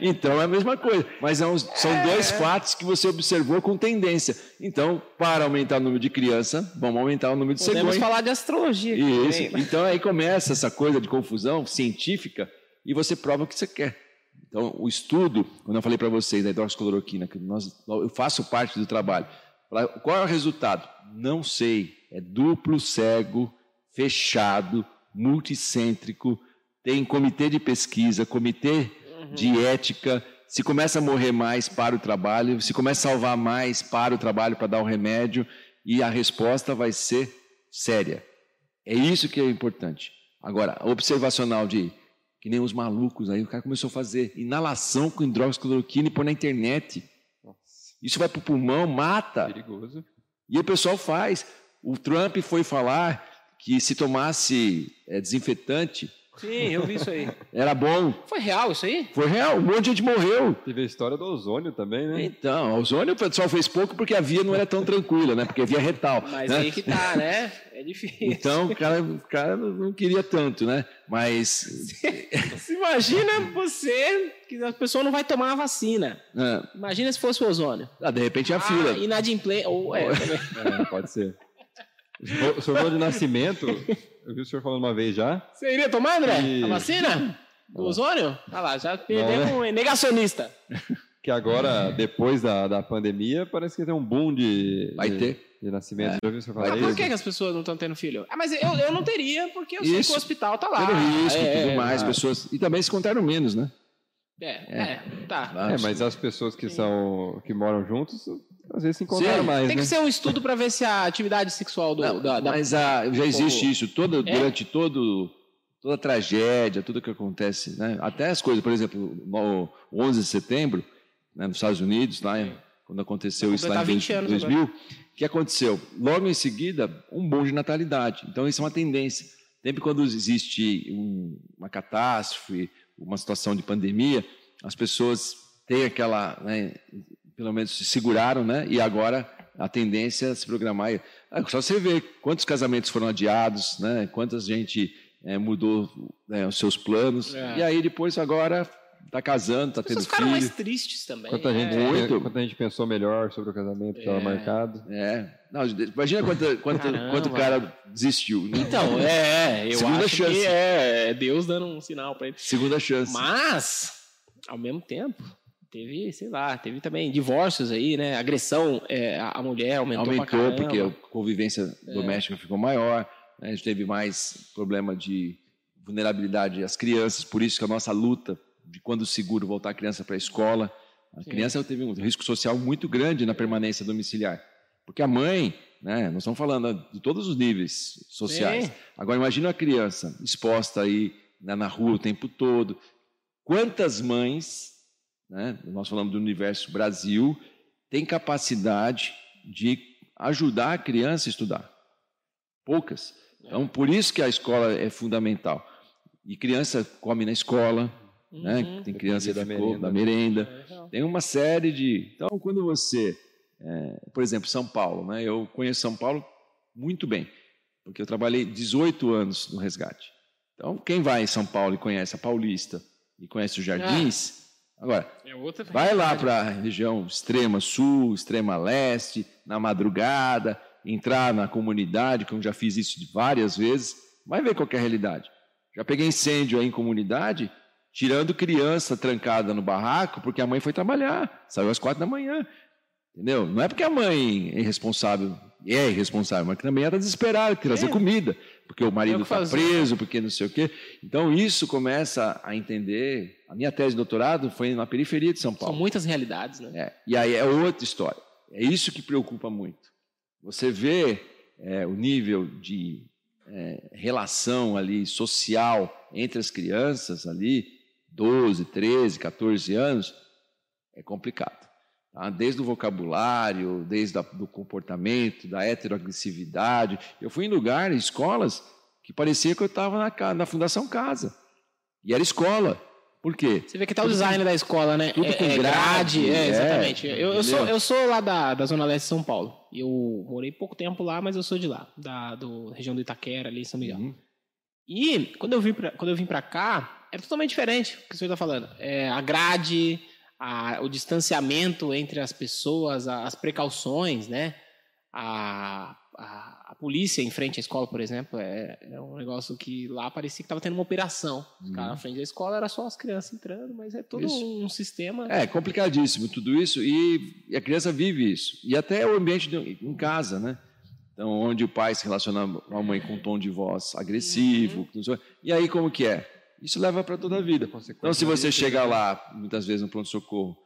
Então é a mesma coisa. Mas é um- são dois fatos que você observou com tendência. Então, para aumentar o número de criança, vamos aumentar o número de Podemos cegonha. falar de astrologia. Isso. também. Então aí começa essa coisa de confusão científica e você prova o que você quer. Então, o estudo, quando eu falei para vocês da hidroxicloroquina, que nós, eu faço parte do trabalho, qual é o resultado? Não sei. É duplo cego, fechado, multicêntrico, tem comitê de pesquisa, comitê de ética. Se começa a morrer mais para o trabalho, se começa a salvar mais para o trabalho para dar o remédio, e a resposta vai ser séria. É isso que é importante. Agora, observacional de que nem os malucos aí, o cara começou a fazer inalação com hidroxicloroquina e pôr na internet. Isso vai para o pulmão, mata. perigoso. E o pessoal faz. O Trump foi falar que se tomasse é, desinfetante Sim, eu vi isso aí. era bom. Foi real isso aí? Foi real, um monte de gente morreu. Teve a história do ozônio também, né? Então, o ozônio o pessoal fez pouco porque a via não era tão tranquila, né? Porque a via retal. Mas né? aí que tá, né? É difícil. Então, o cara, o cara não queria tanto, né? Mas. [laughs] Se imagina você que a pessoa não vai tomar a vacina. ah, Imagina se fosse o ozônio. ah, de repente é a Ah, fila. inadimplente. Ou é, também. É, pode ser. O senhor falou de nascimento, eu vi o senhor falando uma vez já. Você iria tomar, André? E- A vacina? [laughs] Do ozônio? Ah lá, já perdeu né? um negacionista. [laughs] Que agora, depois da, da pandemia, parece que tem um boom de, Vai de, ter. de nascimento. Já ouviu o senhor falar Mas por isso? que, que as pessoas não estão tendo filho? Ah, mas eu, eu não teria, porque eu sei que Isso. o hospital tá lá. Pelo risco e é, tudo mais, ah. pessoas. E também se contaram menos, né? É, é, tá. Ah, É, mas as pessoas que são que moram juntos, às vezes se encontraram Sim. mais, Tem né? que ser um estudo para ver se a atividade sexual do, Não, da, da- mas ah, já existe isso. Todo, É? Durante todo, toda a tragédia, tudo que acontece, né? até as coisas, por exemplo, no 11 de setembro, né, nos Estados Unidos, lá, quando aconteceu isso lá em completar 20 anos 2000, o que aconteceu? Logo em seguida, um boom de natalidade. Então, isso é uma tendência. Sempre quando existe um- uma catástrofe, uma situação de pandemia, as pessoas têm aquela, né, pelo menos se seguraram, né? E agora a tendência é se programar. É só você ver quantos casamentos foram adiados, né? Quanta gente eh, mudou né, os seus planos. É. E aí depois agora está casando, está As tendo pessoas ficaram filho. mais tristes também. Quanta gente, É. Muito. quanta gente pensou melhor sobre o casamento que estava É. marcado. É. Não, imagina quanto, quanto, Caramba. quanto o cara desistiu. né? Então, é, eu Segunda acho chance. que é, é Deus dando um sinal para ele. Segunda chance. Mas, ao mesmo tempo, teve, sei lá, teve também divórcios aí, né? Agressão, é, a a mulher aumentou, Aumentou porque a convivência doméstica ficou maior, né? a gente teve mais problema de vulnerabilidade às crianças, por isso que a nossa luta de quando o seguro voltar a criança para a escola, a Sim. criança teve um risco social muito grande na permanência domiciliar, porque a mãe, né, nós estamos falando de todos os níveis sociais. Sim. Agora imagina a criança exposta aí né, na rua o tempo todo. Quantas mães, né, nós falamos do universo Brasil, têm capacidade de ajudar a criança a estudar? Poucas. Então, por isso que a escola é fundamental. E criança come na escola, né? Uhum. Tem criança da ficou merenda. da merenda. É. Tem uma série de. Então, quando você, é, por exemplo, São Paulo, né? Eu conheço São Paulo muito bem, porque eu trabalhei 18 anos no resgate. Então, quem vai em São Paulo e conhece a Paulista, e conhece os jardins. Agora, É vai lá para a região extrema sul, extrema leste, na madrugada, entrar na comunidade, que eu já fiz isso várias vezes, vai ver qual que é a realidade. Já peguei incêndio aí em comunidade, tirando criança trancada no barraco, porque a mãe foi trabalhar, saiu às quatro da manhã. Entendeu? Não é porque a mãe é irresponsável, é irresponsável, mas que também era desesperada, quer trazer É. comida, porque o marido que está preso, porque não sei o quê. Então isso começa a entender. A minha tese de doutorado foi na periferia de São São Paulo. muitas realidades, né? É, e aí é outra história. É isso que preocupa muito. Você vê é, o nível de é, relação ali social entre as crianças ali, 12, 13, 14 anos, é complicado. tá? Desde o vocabulário, desde o do comportamento, da heteroagressividade. Eu fui em lugares, escolas, que parecia que eu estava na, na Fundação Casa. E era escola. Por quê? Você vê que tá o design da escola, né? tudo é, com é grade, é, é, exatamente. eu, eu, sou, eu sou lá da, da Zona Leste de São Paulo. Eu morei pouco tempo lá, mas eu sou de lá, da do, região do Itaquera, ali em São Miguel. Uhum. E quando eu vim pra, quando eu vim pra cá, era totalmente diferente o que o senhor está falando. É, a grade, a- o distanciamento entre as pessoas, a- as precauções, né? A, a polícia em frente à escola, por exemplo, é, é um negócio que lá parecia que estava tendo uma operação. Os Uhum. caras na frente da escola era só as crianças entrando, mas é todo Isso. um sistema. É complicadíssimo tudo isso e, e a criança vive isso. E até o ambiente de- em casa, né? Então, onde o pai se relaciona com a mãe com um tom de voz agressivo. sei- E aí, como que é? Isso leva para toda a vida. Então, se você chega lá, muitas vezes no pronto-socorro,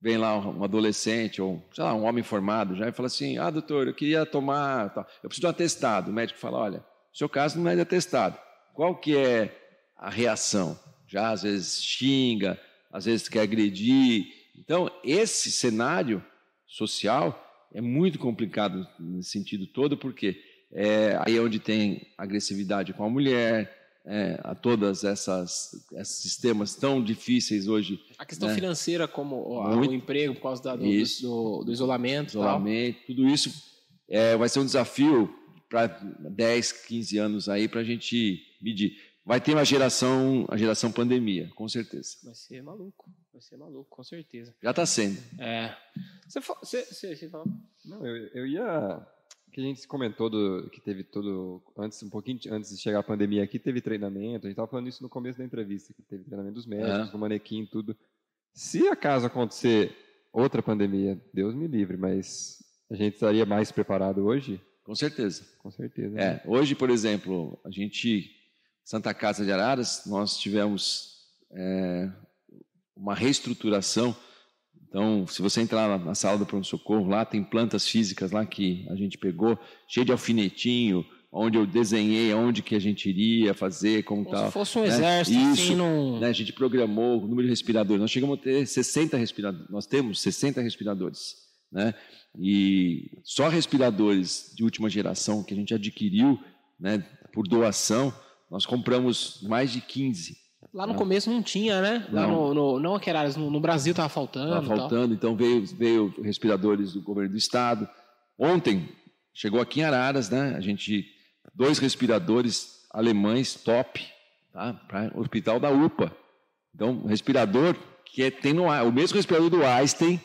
vem lá um adolescente ou, sei lá, um homem formado já e fala assim, ah, doutor, eu queria tomar, tal. eu preciso de um atestado. O médico fala, olha, seu caso não é de atestado. Qual que é a reação? Já às vezes xinga, às vezes quer agredir. Então, esse cenário social é muito complicado nesse sentido todo, porque é aí é onde tem agressividade com a mulher, é, a todas essas esses sistemas tão difíceis hoje A questão né? financeira, como o emprego por causa da- do, Isso. do, do isolamento. e tal. isolamento, tudo isso é, vai ser um desafio para 10, 15 anos aí para a gente medir. Vai ter uma geração, a geração pandemia, com certeza. Vai ser maluco, vai ser maluco, com certeza. Já está sendo. É. Você, você, você, você fala? Não, eu, eu ia. Que a gente comentou do, que teve todo. Antes, um pouquinho antes de chegar a pandemia aqui, teve treinamento. A gente estava falando isso no começo da entrevista, que teve treinamento dos médicos, É. do manequim, tudo. Se acaso acontecer outra pandemia, Deus me livre, mas a gente estaria mais preparado hoje? Com certeza. Com certeza. né? É, hoje, por exemplo, a gente, Santa Casa de Araras, nós tivemos é, uma reestruturação. Então, se você entrar na, sala do pronto-socorro, lá tem plantas físicas lá que a gente pegou, cheio de alfinetinho, onde eu desenhei aonde que a gente iria fazer, como Como tal. se fosse um né? exército, Isso, assim, num... né, a gente programou o número de respiradores. Nós chegamos a ter 60 respiradores. Nós temos 60 respiradores. Né? E só respiradores de última geração que a gente adquiriu né, por doação, nós compramos mais de 15. Lá no começo não tinha, né? Lá Não. no, no, não Aqueraras, no, no Brasil tava faltando. Estava faltando, então veio, veio respiradores do governo do estado. Ontem chegou aqui em Araras, né? A gente dois respiradores alemães top, tá? Para o hospital da UPA. Então, respirador que é, tem no o mesmo respirador do Einstein,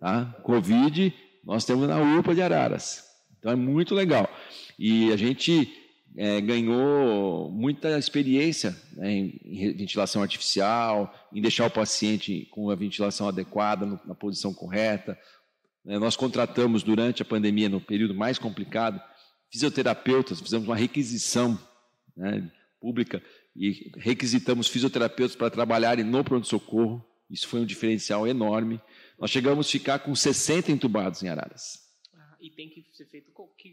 tá? Covid, nós temos na UPA de Araras. Então é muito legal. E a gente é, ganhou muita experiência né, em, em ventilação artificial, em deixar o paciente com a ventilação adequada, no- na posição correta. Né, nós contratamos durante a pandemia, no período mais complicado, fisioterapeutas, fizemos uma requisição né, pública e requisitamos fisioterapeutas para trabalharem no pronto-socorro. Isso foi um diferencial enorme. Nós chegamos a ficar com 60 entubados em Araras. Ah, E tem que ser feito... o que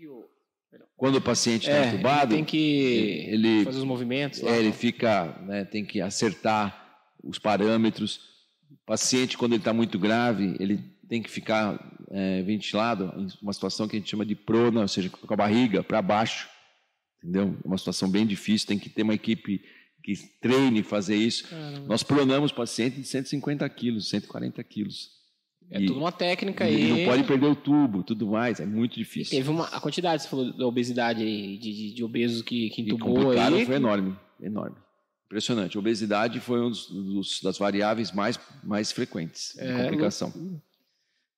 Quando o paciente está É, entubado, ele tem que ele, fazer os movimentos lá. é, ele fica, né, tem que acertar os parâmetros. O paciente, quando ele está muito grave, ele tem que ficar é, ventilado em uma situação que a gente chama de prona, ou seja, com a barriga para baixo. Entendeu? Uma situação bem difícil, tem que ter uma equipe que treine fazer isso. Caramba. Nós pronamos pacientes de 150 quilos, 140 quilos. É E- tudo uma técnica e aí. não pode perder o tubo, tudo mais, é muito difícil. Teve uma a quantidade, você falou da obesidade aí, de, de, de obesos que, que E entubou aí. foi enorme, enorme. Impressionante. A obesidade foi uma das variáveis mais, mais frequentes de É, complicação.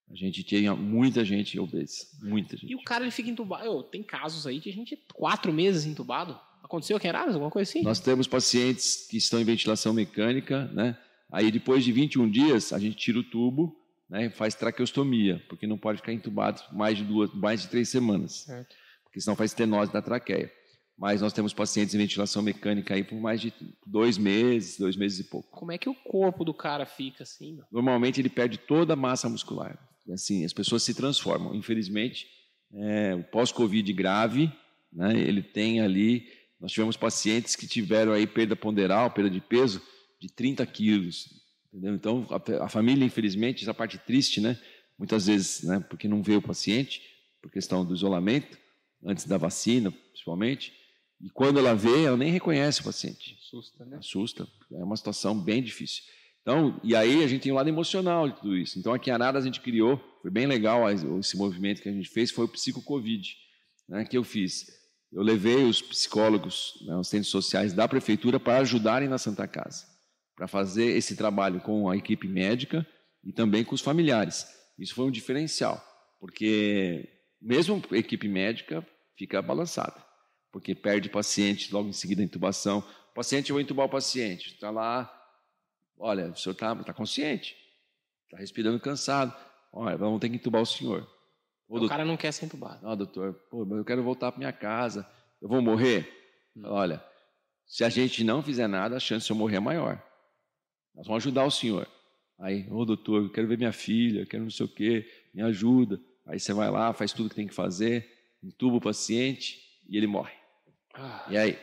A gente tinha muita gente obesa, muita gente. E o cara ele fica entubado. Tem casos aí de gente quatro meses entubado. Aconteceu aqui em Araras, alguma coisa assim? Nós temos pacientes que estão em ventilação mecânica, né? Aí depois de 21 dias, a gente tira o tubo, né? Faz traqueostomia, porque não pode ficar entubado mais de duas, mais de três semanas. Certo. Porque senão faz estenose da traqueia. Mas nós temos pacientes em ventilação mecânica aí por mais de dois meses, dois meses e pouco. Como é que o corpo do cara fica assim? meu? Normalmente ele perde toda a massa muscular. Assim, as pessoas se transformam. Infelizmente, é, o pós-Covid grave, né, ele tem ali. Nós tivemos pacientes que tiveram aí perda ponderal, perda de peso de 30 quilos. Entendeu? Então, a, a família, infelizmente, essa parte triste, né? Muitas vezes, né, porque não vê o paciente, por questão do isolamento, antes da vacina, principalmente. E quando ela vê, ela nem reconhece o paciente Assusta, né? assusta. É uma situação bem difícil. Então, e aí a gente tem o lado emocional de tudo isso. Então, aqui em Araras a gente criou, foi bem legal esse movimento que a gente fez, foi o Psico-Covid, né, que eu fiz. Eu levei os psicólogos, né, os centros sociais da prefeitura para ajudarem na Santa Casa, para fazer esse trabalho com a equipe médica e também com os familiares. Isso foi um diferencial, porque mesmo a equipe médica fica balançada, porque perde paciente logo em seguida a intubação. O paciente, eu vou intubar o paciente, está lá, olha, o senhor está tá consciente, está respirando cansado, olha, vamos ter que intubar o senhor. Ô, O doutor, cara não quer ser entubado. não, doutor, pô, mas eu quero voltar para minha casa, eu vou morrer? Olha, se a gente não fizer nada, a chance de eu morrer é maior. Nós vamos ajudar o senhor. Aí, ô doutor, eu quero ver minha filha, quero não sei o quê, me ajuda. Aí você vai lá, faz tudo que tem que fazer, intuba o paciente e ele morre. Ah, E aí?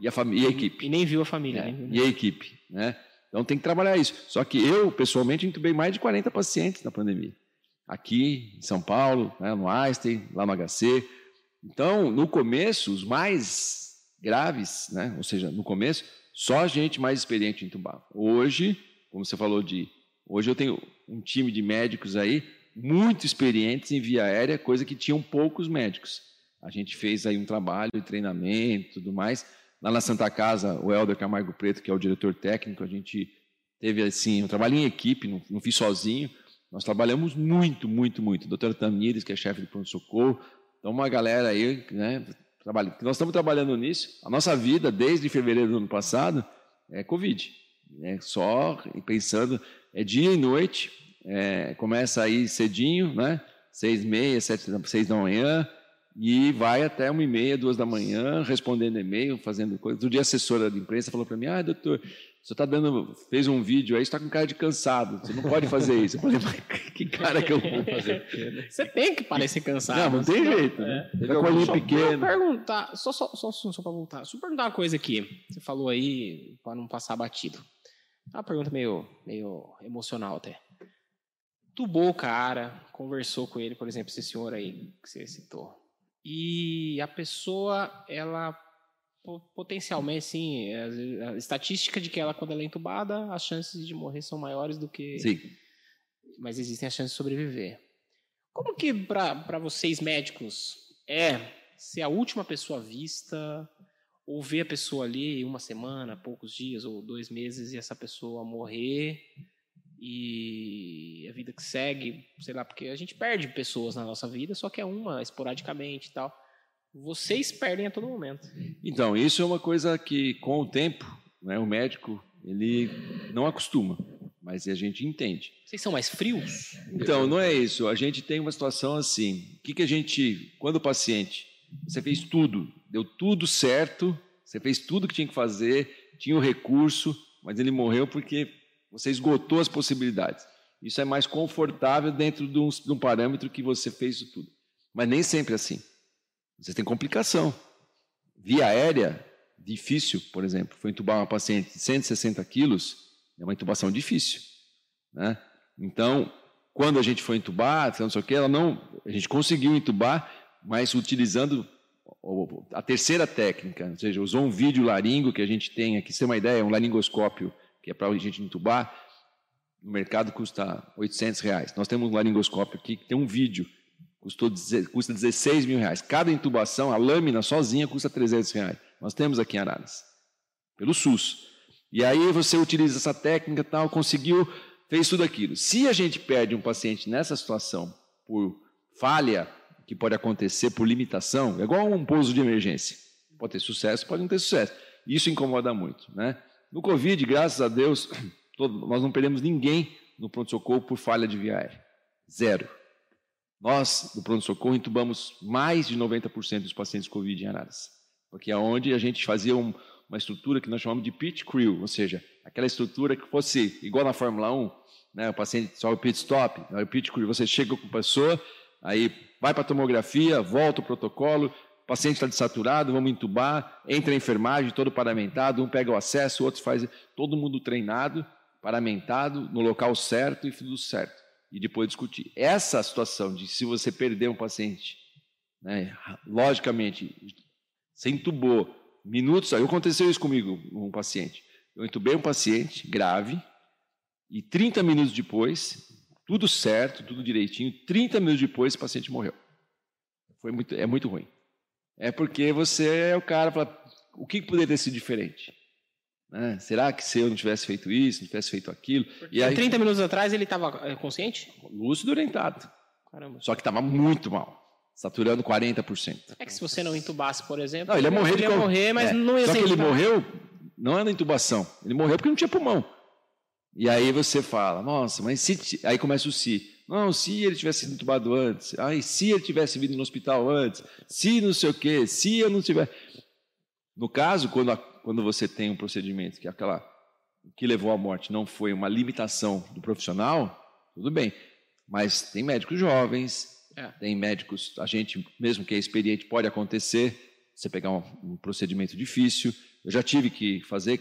E a, família, e a equipe? E nem viu a família. É, viu e a equipe, né? Então tem que trabalhar isso. Só que eu, pessoalmente, entubei mais de 40 pacientes na pandemia. Aqui em São Paulo, né, no Einstein, lá no HC. Então, no começo, os mais graves, né, ou seja, no começo, só gente mais experiente entubava. Hoje, como você falou de... Hoje eu tenho um time de médicos aí, muito experientes em via aérea, coisa que tinham poucos médicos. A gente fez aí um trabalho de treinamento tudo mais. Lá na Santa Casa, o Helder Camargo Preto, que é o diretor técnico, a gente teve assim, um trabalho em equipe, não, não fiz sozinho. Nós trabalhamos muito, muito, muito. Doutor Tamires, que é chefe de pronto-socorro. Então, uma galera aí, né? Trabalha. Nós estamos trabalhando nisso. A nossa vida, desde fevereiro do ano passado, é Covid. É só pensando, é dia e noite, é, começa aí cedinho, né? Seis meia, sete, seis da manhã, e vai até uma e meia, duas da manhã, respondendo e-mail, fazendo coisas. Outro dia a assessora de imprensa falou para mim, ah, doutor, você está dando, fez um vídeo aí, você está com cara de cansado, você não pode fazer isso. Eu falei, mas que cara que eu vou [laughs] fazer? Você tem que parecer cansado. Não, não tem jeito, né? Tá com pra perguntar, só, só, só, só pra voltar. Só perguntar uma coisa aqui. Você falou aí, para não passar batido. É uma pergunta meio, meio emocional até. Tubou o cara, conversou com ele, por exemplo, esse senhor aí que você citou. E a pessoa, ela potencialmente, assim, a, a estatística de que ela, quando ela é entubada, as chances de morrer são maiores do que Sim. mas existem as chances de sobreviver. Como que para vocês médicos é ser a última pessoa vista ou ver a pessoa ali uma semana, poucos dias ou dois meses e essa pessoa morrer e a vida que segue, sei lá, porque a gente perde pessoas na nossa vida, só que é uma esporadicamente e tal. Vocês perdem a todo momento. Então, isso é uma coisa que, com o tempo, né, o médico ele não acostuma, mas a gente entende. Vocês são mais frios? Então, não é isso. A gente tem uma situação assim. O que, que a gente. Quando o paciente. Você fez tudo, deu tudo certo, você fez tudo que tinha que fazer, tinha o recurso, mas ele morreu porque você esgotou as possibilidades. Isso é mais confortável dentro de um, de um parâmetro que você fez tudo. Mas nem sempre é assim. Você tem complicação. Via aérea, difícil, por exemplo, foi entubar uma paciente de 160 quilos, é uma intubação difícil. Né? Então, quando a gente foi entubar, não sei o que, ela não, a gente conseguiu entubar, mas utilizando a terceira técnica, ou seja, usou um vídeo laringo que a gente tem aqui, você tem uma ideia, um laringoscópio que é para a gente entubar, no mercado custa 800 reais. Nós temos um laringoscópio aqui que tem um vídeo, custou, custa 16 mil reais. Cada intubação, a lâmina sozinha custa 300 reais. Nós temos aqui em Araras, pelo SUS. E aí você utiliza essa técnica tal, conseguiu, fez tudo aquilo. Se a gente perde um paciente nessa situação por falha, que pode acontecer por limitação, é igual um pouso de emergência. Pode ter sucesso, pode não ter sucesso. Isso incomoda muito. Né? No Covid, graças a Deus, [coughs] nós não perdemos ninguém no pronto-socorro por falha de via aérea. Zero. Nós, no pronto-socorro, entubamos mais de 90% dos pacientes Covid em Araras. Porque é onde a gente fazia um, uma estrutura que nós chamamos de pit crew, ou seja, aquela estrutura que fosse igual na Fórmula 1, né, o paciente só o pit stop, o pit crew, você chega com a pessoa, aí vai para a tomografia, volta o protocolo, o paciente está desaturado, vamos entubar, entra a enfermagem, todo paramentado, um pega o acesso, o outro faz, todo mundo treinado, paramentado, no local certo e tudo certo. E depois discutir. Essa situação de se você perder um paciente, né, logicamente, você entubou, minutos, aí aconteceu isso comigo, um paciente. Eu entubei um paciente grave e 30 minutos depois, tudo certo, tudo direitinho, 30 minutos depois o paciente morreu. Foi muito, é muito ruim. É porque você é o cara fala, o que poderia ter sido diferente? Né? Será que se eu não tivesse feito isso, não tivesse feito aquilo? Porque e aí, 30 minutos atrás ele estava é, consciente? Lúcido orientado. Caramba. Só que estava muito mal saturando 40%. É que se você não entubasse, por exemplo, não, ele ia morrer, ele ia morrer mas é. não ia Só que ele morreu, não é na intubação, ele morreu porque não tinha pulmão. E aí você fala, nossa, mas se... Aí começa o se. Não, se ele tivesse sido entubado antes, ai, se ele tivesse vindo no hospital antes, se não sei o quê, se eu não tiver... No caso, quando, a... quando você tem um procedimento que aquela que levou à morte não foi uma limitação do profissional, tudo bem. Mas tem médicos jovens, é. Tem médicos, a gente, mesmo que é experiente, pode acontecer, você pegar um, um procedimento difícil. Eu já tive que fazer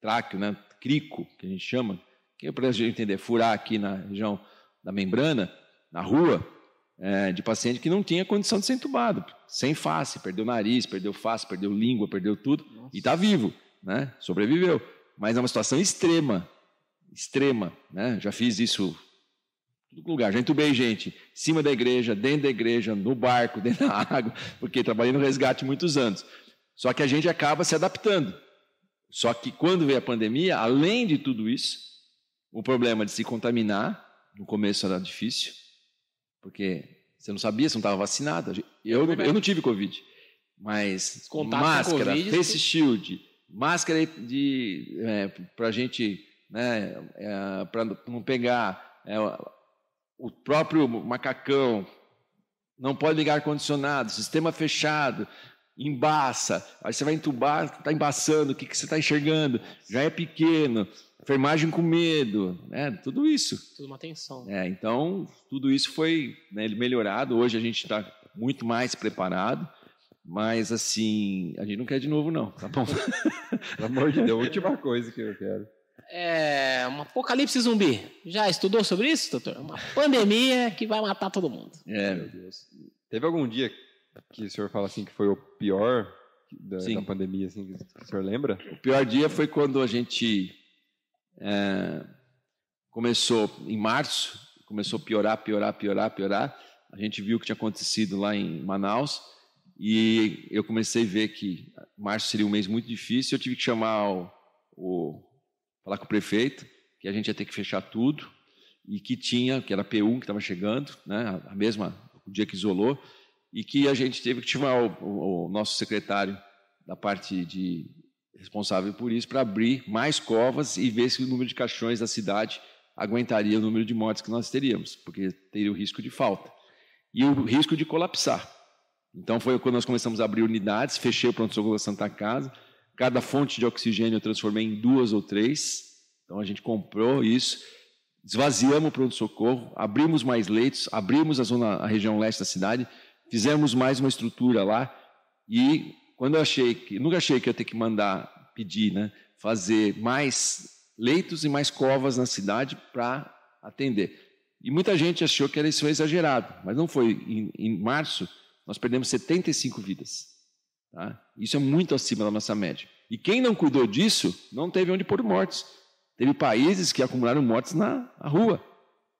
tráqueo, né, crico, que a gente chama, que é para a gente entender, furar aqui na região da membrana, na rua, é, de paciente que não tinha condição de ser entubado, sem face, perdeu nariz, perdeu face, perdeu língua, perdeu tudo, Nossa. e está vivo, né, sobreviveu. Mas é uma situação extrema, extrema. Né? Já fiz isso todo lugar. Já entubei gente em cima da igreja, dentro da igreja, no barco, [laughs] dentro da água, porque trabalhei no resgate muitos anos. Só que a gente acaba se adaptando. Só que quando veio a pandemia, além de tudo isso, o problema de se contaminar, no começo era difícil, porque você não sabia, você não estava vacinado. Eu, eu não tive Covid, mas Contato máscara, COVID, face shield, máscara de é, para a gente, né, é, para não pegar é, o próprio macacão, não pode ligar ar-condicionado, sistema fechado, embaça, aí você vai entubar, está embaçando, o que, que você está enxergando? Já é pequeno, enfermagem com medo, né? tudo isso. Tudo uma tensão. É, então, tudo isso foi né, melhorado, hoje a gente está muito mais preparado, mas assim, a gente não quer de novo não, tá bom? [laughs] Pelo amor de Deus, última coisa que eu quero é, um apocalipse zumbi. Já estudou sobre isso, doutor? Uma pandemia que vai matar todo mundo. É, meu Deus. Teve algum dia que o senhor fala assim que foi o pior da, da pandemia, assim, que o senhor lembra? O pior dia foi quando a gente é, começou em março, começou a piorar, piorar, piorar, piorar. A gente viu o que tinha acontecido lá em Manaus e eu comecei a ver que março seria um mês muito difícil. Eu tive que chamar o, o falar com o prefeito que a gente ia ter que fechar tudo e que tinha, que era P1 que estava chegando, né, a mesma, o dia que isolou, e que a gente teve que chamar o, o, o nosso secretário da parte de responsável por isso para abrir mais covas e ver se o número de caixões da cidade aguentaria o número de mortes que nós teríamos, porque teria o risco de falta e o risco de colapsar. Então foi quando nós começamos a abrir unidades, fechei o pronto-socorro da Santa Casa, Cada fonte de oxigênio eu transformei em duas ou três. Então a gente comprou isso, esvaziamos o pronto-socorro, abrimos mais leitos, abrimos a zona, a região leste da cidade, fizemos mais uma estrutura lá. E quando eu achei que, nunca achei que ia ter que mandar pedir, né, fazer mais leitos e mais covas na cidade para atender. E muita gente achou que era isso exagerado, mas não foi. Em, em março, nós perdemos 75 vidas. Tá? Isso é muito acima da nossa média. E quem não cuidou disso, não teve onde pôr mortes. Teve países que acumularam mortes na, na rua.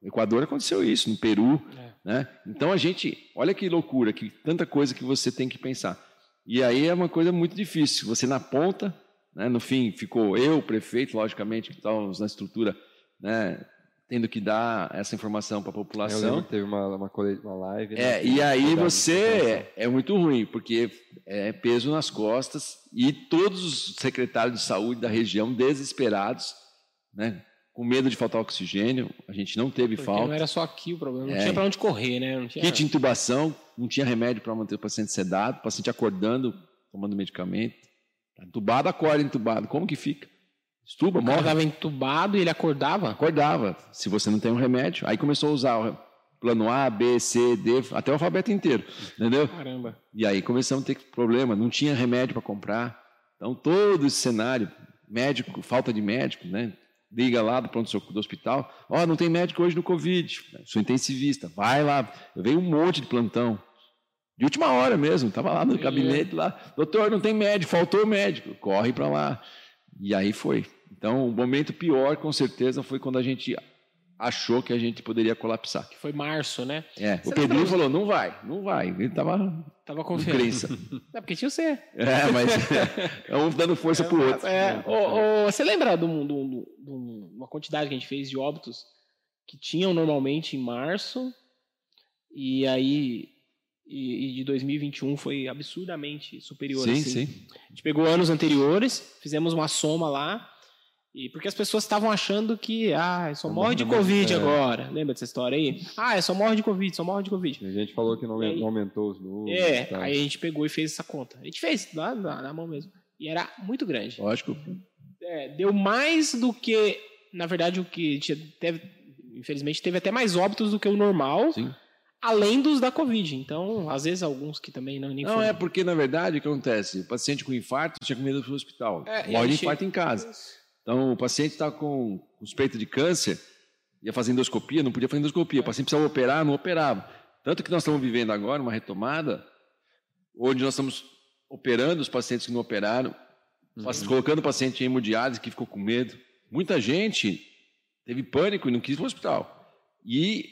No Equador aconteceu isso, no Peru. É. Né? Então a gente, olha que loucura, que tanta coisa que você tem que pensar. E aí é uma coisa muito difícil. Você na ponta, Né? No fim, ficou eu, prefeito, logicamente, que estávamos na estrutura, né? tendo que dar essa informação para a população. teve uma, uma, uma live. Né? É, e aí você é, é muito ruim, porque é peso nas costas e todos os secretários de saúde da região desesperados, né? Com medo de faltar oxigênio, a gente não teve porque falta. Não era só aqui o problema, não é. tinha para onde correr, né? Não tinha... Kit intubação, não tinha remédio para manter o paciente sedado, o paciente acordando, tomando medicamento. Tá entubado, acorda entubado. Como que fica? Estuba, morre. estava entubado e ele acordava? Acordava, se você não tem um remédio. Aí começou a usar o plano A, B, C, D, até o alfabeto inteiro, entendeu? Caramba. E aí começamos a ter problema, não tinha remédio para comprar. Então todo esse cenário, médico, falta de médico, né? Liga lá do pronto-socorro do hospital, ó, oh, não tem médico hoje no Covid, sou intensivista, vai lá. Eu veio um monte de plantão, de última hora mesmo, estava lá no gabinete lá, doutor, não tem médico, faltou médico, corre para lá. E aí foi. Então, o momento pior, com certeza, foi quando a gente achou que a gente poderia colapsar. Que foi março, né? É. Você o Pedrinho falou, não vai, não vai. Ele estava tava confiante. [laughs] É porque tinha você. É, mas é um dando força é, pro outro. É, o, o, você lembra de, um, de, um, de, uma quantidade que a gente fez de óbitos que tinham normalmente em março e aí e, e de 2021 foi absurdamente superior. Sim, assim. sim. A gente pegou anos anteriores, fizemos uma soma lá e porque as pessoas estavam achando que, ah, só morre de Covid é. agora. Lembra dessa história aí? Ah, é só morre de Covid, só morre de Covid. A gente falou que não, aí, aumentou os números. É, aí a gente pegou e fez essa conta. A gente fez lá na, na mão mesmo. E era muito grande. Lógico. É, deu mais do que, na verdade, o que teve, infelizmente, teve até mais óbitos do que o normal. Sim. Além dos da Covid. Então, às vezes, alguns que também não nem Não, é porque, na verdade, o que acontece? O paciente com infarto tinha com medo do hospital. É, Morre de infarto em casa. Então, o paciente está com suspeita de câncer, ia fazer endoscopia, não podia fazer endoscopia. O paciente precisava operar, não operava. Tanto que nós estamos vivendo agora uma retomada, onde nós estamos operando os pacientes que não operaram, uhum. colocando o paciente em hemodiálise que ficou com medo. Muita gente teve pânico e não quis ir para o hospital. E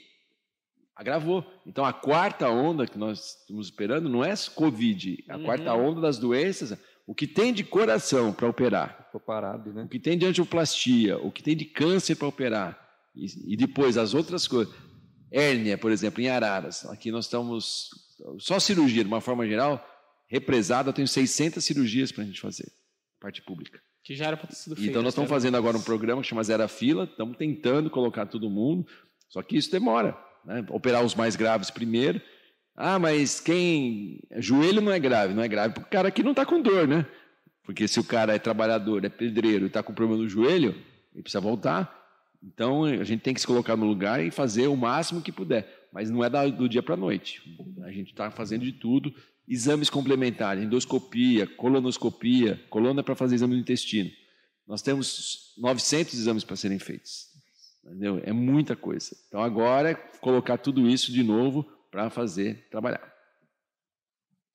agravou. Então, a quarta onda que nós estamos esperando não é Covid. A uhum. quarta onda das doenças o que tem de coração para operar, parado, né? o que tem de angioplastia, o que tem de câncer para operar, e, e, depois as outras coisas. Hérnia, por exemplo, em Araras. Aqui nós estamos, só cirurgia, de uma forma geral, represada, eu tenho 600 cirurgias para a gente fazer, parte pública. Que já era para ter sido feito. Então nós estamos fazendo agora um programa que chama Zero Fila, estamos tentando colocar todo mundo, só que isso demora. Né? Operar os mais graves primeiro, ah, mas quem. Joelho não é grave, não é grave porque o cara aqui não está com dor, né? Porque se o cara é trabalhador, é pedreiro e está com problema no joelho, ele precisa voltar. Então a gente tem que se colocar no lugar e fazer o máximo que puder. Mas não é do dia para a noite. A gente está fazendo de tudo. Exames complementares, endoscopia, colonoscopia. Coluna é para fazer exame do intestino. Nós temos 900 exames para serem feitos. Entendeu? É muita coisa. Então agora é colocar tudo isso de novo para fazer trabalhar.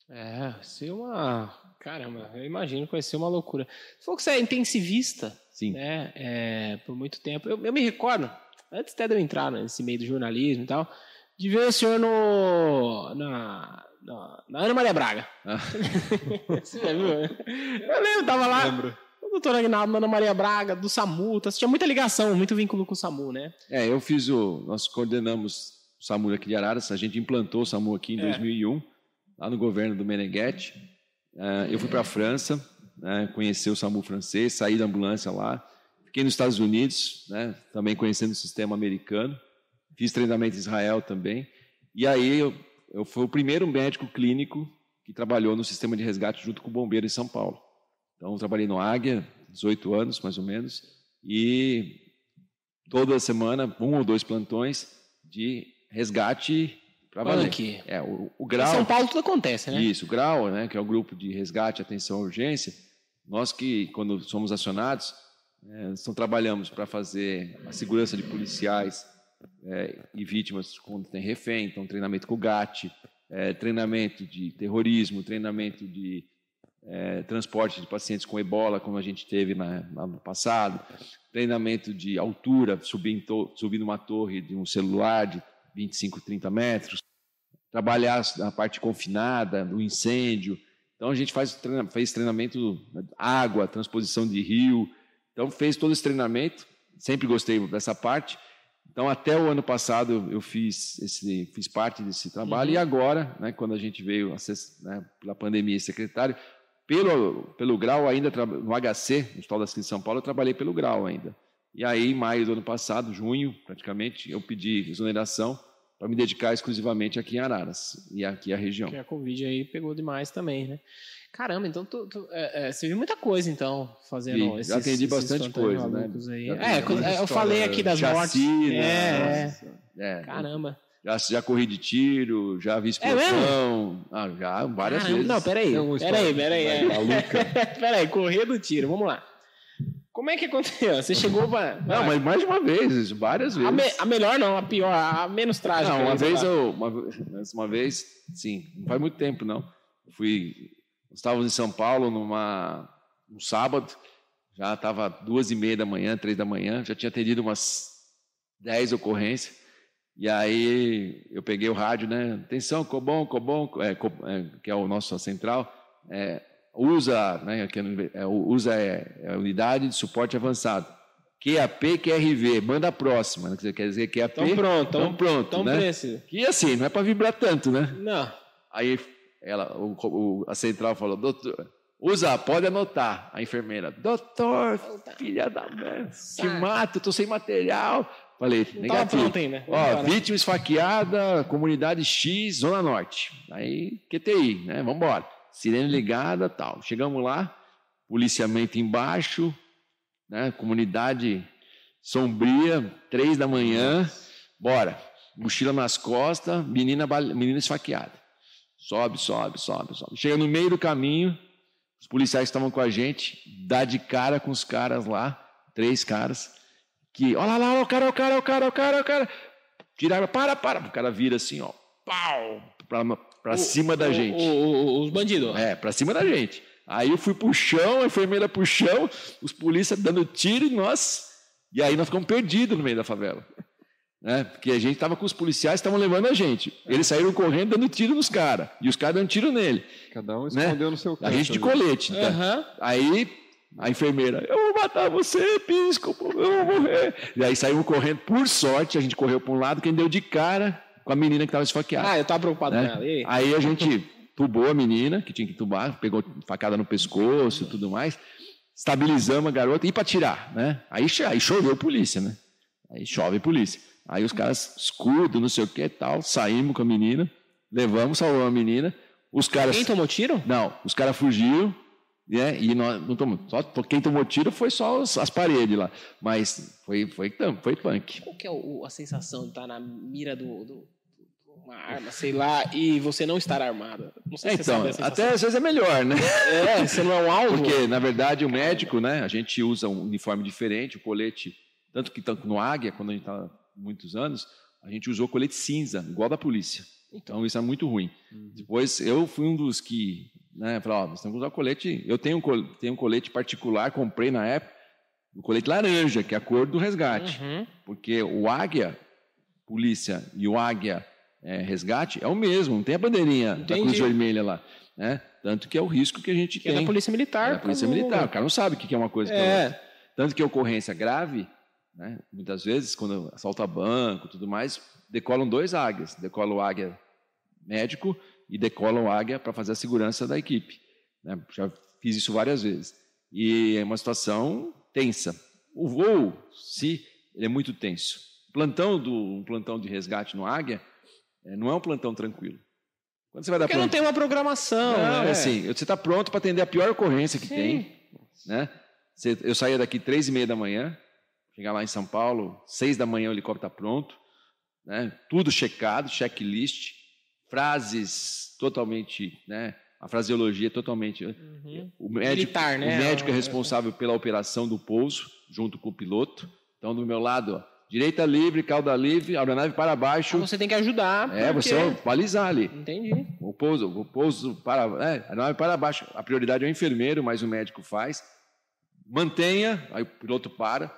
É, ser uma. Caramba, eu imagino que vai ser uma loucura. Se for que você é intensivista, Sim. né, é, por muito tempo, eu, eu, me recordo, antes até de eu entrar nesse meio do jornalismo e tal, de ver o senhor no, na, na, na Ana Maria Braga. Ah. [laughs] você já viu? Eu lembro, tava lá. Lembro. Doutor Agnaldo, Ana Maria Braga, do SAMU, tá, tinha muita ligação, muito vínculo com o SAMU, né? É, eu fiz o. Nós coordenamos SAMU aqui de Araras. A gente implantou o SAMU aqui em é. 2001, lá no governo do Meneghetti. Uh, eu fui para a França, né, conhecer o SAMU francês, saí da ambulância lá. Fiquei nos Estados Unidos, né, também conhecendo o sistema americano. Fiz treinamento em Israel também. E aí eu, eu fui o primeiro médico clínico que trabalhou no sistema de resgate junto com o bombeiro em São Paulo. Então, trabalhei no Águia, 18 anos mais ou menos, e toda semana, um ou dois plantões de resgate para valer. Aqui. É, o, o grau. Em São Paulo tudo acontece, né? Isso, o grau, né, que é o grupo de resgate, atenção à urgência. Nós que, quando somos acionados, é, então trabalhamos para fazer a segurança de policiais é, e vítimas quando tem refém, então treinamento com o GAT, é, treinamento de terrorismo, treinamento de é, transporte de pacientes com ebola, como a gente teve na, no passado, treinamento de altura, subir, subir numa torre de um celular, de 25, 30 metros, trabalhar a parte confinada, no incêndio. Então, a gente faz, fez treinamento água, transposição de rio. Então fez todo esse treinamento. Sempre gostei dessa parte. Então até o ano passado eu fiz esse, fiz parte desse trabalho uhum. e agora, né, quando a gente veio né, pela pandemia secretário, pelo pelo grau ainda no HC, no Hospital da Cidade de São Paulo, eu trabalhei pelo grau ainda. E aí, em maio do ano passado, junho, praticamente, eu pedi exoneração para me dedicar exclusivamente aqui em Araras e aqui a região. Que a Covid aí pegou demais também, né? Caramba, então tu, tu, é, é, você viu muita coisa, então, fazendo esses Já atendi bastante coisa, né? Aí. É, eu falei aqui das mortes. É, é, Caramba. Já, já corri de tiro, já vi é explosão. É ah, já, várias Caramba, vezes. Não, peraí. Peraí, peraí. É. [laughs] peraí, correr do tiro, vamos lá. Como é que aconteceu? Você [laughs] chegou para. Não, mas mais de uma vez, várias vezes. A, me, a melhor não, a pior, a menos trágica. Não, uma vez eu. Uma, uma vez, sim, não faz muito tempo, não. Fui. Estávamos em São Paulo numa, um sábado, já estava duas e meia da manhã, três da manhã, já tinha atendido umas dez ocorrências. E aí eu peguei o rádio, né? Atenção, Cobom, Cobom, é, é, que é o nosso central. É, usa, né, é, usa é, é, a unidade de suporte avançado. QAP, QRV, manda a próxima, né? quer dizer QAP. Estão pronto, estão pronto, tão né? Preciso. E assim, não é para vibrar tanto, né? Não. Aí ela, o, o, a central falou, doutor, usa, pode anotar. A enfermeira, doutor, filha da mãe, te mato, estou sem material. Falei, não negativo. Pronto ainda. Ó, vítima esfaqueada, comunidade X, Zona Norte. Aí, QTI, né? Vamos embora sirene ligada, tal. Chegamos lá, policiamento embaixo, né? Comunidade sombria, três da manhã, bora. Mochila nas costas, menina, menina esfaqueada. Sobe, sobe, sobe, sobe. Chega no meio do caminho, os policiais estavam com a gente, dá de cara com os caras lá, três caras, que, olha lá, o cara, o cara, o cara, o cara, o cara. Tiraram, para, para. O cara vira assim, ó, pau, pra, para cima da o, gente. O, os bandidos. É, para cima da gente. Aí eu fui pro chão, a enfermeira pro chão, os polícias dando tiro e nós. E aí nós ficamos perdidos no meio da favela. Né? Porque a gente estava com os policiais, estavam levando a gente. Eles saíram correndo dando tiro nos caras. E os caras dando tiro nele. Cada um né? escondeu né? no seu canto. A gente de colete. Tá? Uhum. Aí a enfermeira, eu vou matar você, episcopo, eu vou morrer. E aí saímos correndo. Por sorte, a gente correu para um lado, quem deu de cara com a menina que estava esfaqueada. Ah, eu estava preocupado né? com ela. E... Aí a gente tubou a menina, que tinha que tubar, pegou facada no pescoço e tudo mais, estabilizamos a garota e para tirar, né? Aí, aí choveu polícia, né? Aí chove polícia. Aí os caras escudo, não sei o que tal, saímos com a menina, levamos, salvamos a menina. Os caras. Quem tomou tiro? Não, os caras fugiram, né? E nós não tomamos. Só quem tomou tiro foi só as, as paredes lá. Mas foi, foi, foi punk. Qual que é o, a sensação de estar na mira do, do, uma arma, sei lá, e você não estar armado. Não sei se então, até às vezes é melhor, né? É, você não é um alvo. Porque, na verdade, o médico, né, a gente usa um uniforme diferente, o colete, tanto que tanto no Águia, quando a gente está muitos anos, a gente usou colete cinza, igual da polícia. Então, isso é muito ruim. Uhum. Depois, eu fui um dos que, né, falou, ó, nós temos que usar colete, eu tenho um, tenho um colete particular, comprei na época, o colete laranja, que é a cor do resgate. Uhum. Porque o Águia, polícia, e o Águia é, resgate é o mesmo, não tem a bandeirinha Entendi. da Cruz Vermelha lá. Né? Tanto que é o risco que a gente que tem. É da Polícia Militar. É da Polícia como... Militar. O cara não sabe o que é uma coisa. É. Que é Tanto que a ocorrência grave, né? muitas vezes, quando assalta banco tudo mais, decolam dois águias. Decola o águia médico e decola o águia para fazer a segurança da equipe. Né? Já fiz isso várias vezes. E é uma situação tensa. O voo, se ele é muito tenso. Plantão do um plantão de resgate no Águia é, não é um plantão tranquilo. Quando você vai dar Porque não tem uma programação. Não, né? é assim, você está pronto para atender a pior ocorrência que Sim. tem. Né? eu saía daqui três e meia da manhã, chegar lá em São Paulo, seis da manhã o helicóptero está pronto, né? tudo checado, checklist, frases totalmente, né? a fraseologia totalmente. Uhum. O médico, Militar, né? o médico é responsável pela operação do pouso, junto com o piloto. Então, do meu lado, Direita livre, cauda livre, aeronave para baixo. Então você tem que ajudar. É, você vai balizar ali. Entendi. O pouso, o pouso para, é, aeronave para baixo. A prioridade é o enfermeiro, mas o médico faz. Mantenha, aí o piloto para.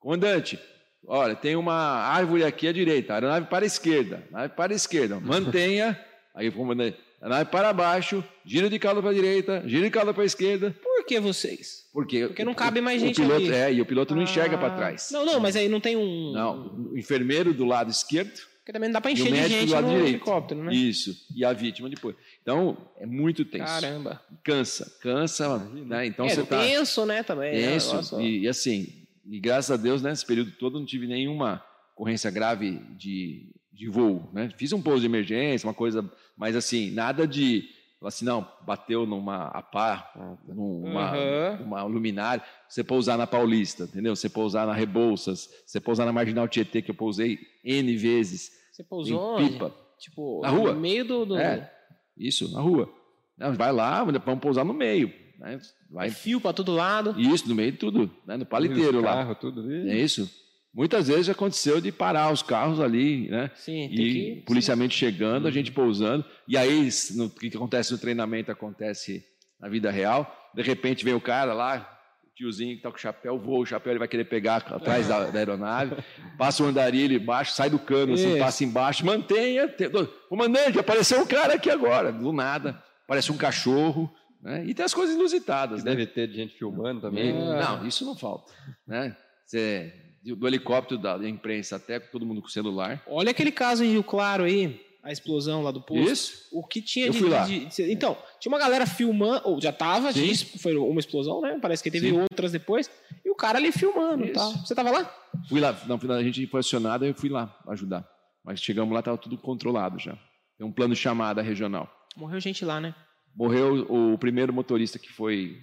Comandante, olha, tem uma árvore aqui à direita, aeronave para a esquerda, aeronave para a esquerda. Mantenha, [laughs] aí o comandante, Vai para baixo, gira de cauda para a direita, gira de cauda para a esquerda. Por que vocês? Porque, Porque não cabe mais o gente piloto, ali. É, e o piloto não enxerga Ah. para trás. Não, não, mas aí não tem um. Não, o enfermeiro do lado esquerdo Porque também não dá o encher de médico gente do lado no direito. helicóptero, né? Isso, e a vítima depois. Então, é muito tenso. Caramba. Cansa, cansa, né? Então é, você tá tenso, né, também. né, tenso. negócio- E, e assim, e graças a Deus, né, nesse período todo, não tive nenhuma ocorrência grave de, de voo, né? Fiz um pouso de emergência, uma coisa, mas assim, nada de assim, não, bateu numa a pá, numa, Aham. numa luminária, você pousar na Paulista, entendeu? Você pousar na Rebouças, você pousar na Marginal Tietê, que eu pousei N vezes, Você em pousou onde? pipa. Tipo, Na rua? no meio do. do... É, isso, na rua. Não, vai lá, vamos pousar no meio. Né? Vai, Fio pra todo lado. isso, no meio de tudo, né? no paliteiro lá. Carro, tudo ali. É isso. Muitas vezes aconteceu de parar os carros ali, né? Sim, tem E que. policiamento chegando, a gente pousando. E aí, o que acontece no treinamento acontece na vida real. De repente vem o cara lá, o tiozinho que tá com o chapéu, voa o chapéu, ele vai querer pegar atrás da, da aeronave, [laughs] passa o andarilho embaixo, sai do cano, assim, passa embaixo, mantenha. te- Comandante, apareceu um cara aqui agora, do nada. Parece um cachorro. Né? E tem as coisas inusitadas, né? Deve ter gente filmando também. E- né? Não, isso não falta. Né? Você, do helicóptero da, da imprensa até todo mundo com celular. Olha aquele caso em Rio Claro aí, a explosão lá do posto. Isso. O que tinha Eu de, fui lá. de- de- Então, tinha uma galera filmando, ou já tava, Sim. disso, foi uma explosão, né? Parece que teve Sim. outras depois. E o cara ali filmando e Isso. tal. Você tava lá? Fui lá, não, a gente foi acionado, eu fui lá ajudar. Mas chegamos lá, estava tudo controlado já. Tem um plano de chamada regional. Morreu gente lá, né? Morreu o primeiro motorista que foi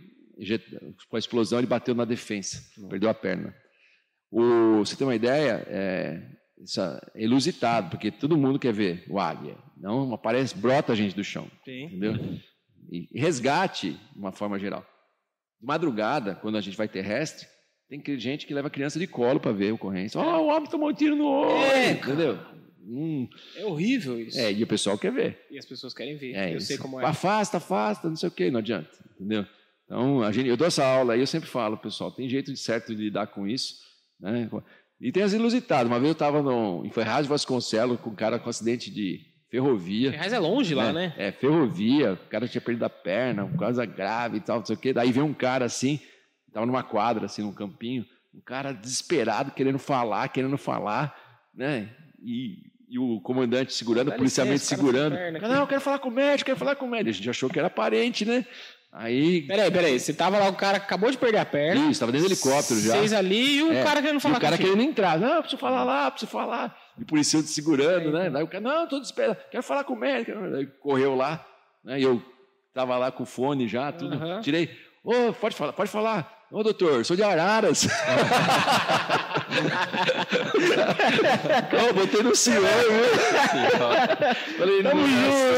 com a explosão, ele bateu na defensa, perdeu a perna. O, você tem uma ideia? É, é ilusitado, porque todo mundo quer ver o águia. Não aparece, brota a gente do chão. Sim. entendeu? E resgate, de uma forma geral. De madrugada, quando a gente vai terrestre, tem gente que leva criança de colo para ver a ocorrência. Ó, o homem tomou um tiro no olho, É, entendeu? Hum, É horrível isso. é, e o pessoal quer ver. E as pessoas querem ver. É, eu isso. sei como é. Afasta, afasta, não sei o quê, não adianta, entendeu? Então, a gente, eu dou essa aula aí, eu sempre falo, pessoal, tem jeito de certo de lidar com isso, né? E tem as inusitadas. Uma vez eu estava em Ferraz de Vasconcelos com um cara com acidente de ferrovia. Ferraz é longe lá, né? É, ferrovia, o cara tinha perdido a perna, coisa grave e tal, não sei o quê. Daí veio um cara assim, tava numa quadra, assim, num campinho, um cara desesperado, querendo falar, querendo falar, né? E, e o comandante segurando, Dá o policiamento licença, segurando. perna. Não, eu quero falar com o médico, quero falar com o médico. A gente achou que era parente, né? Aí, Peraí, peraí. Você tava lá, o cara acabou de perder a perna. isso, estava dentro do helicóptero já. Vocês ali e o É, cara querendo E falar o cara querendo entrar. Não, preciso falar lá, preciso falar. E o policial te segurando, né? Daí o cara, não, estou desesperado, quero falar com o médico. Daí correu lá, né? E eu tava lá com o fone já, tudo. Tirei. Ô, pode falar, pode falar. Ô, doutor, sou de Araras. [laughs] Ô, botei no senhor, viu? Falei, Tamo né?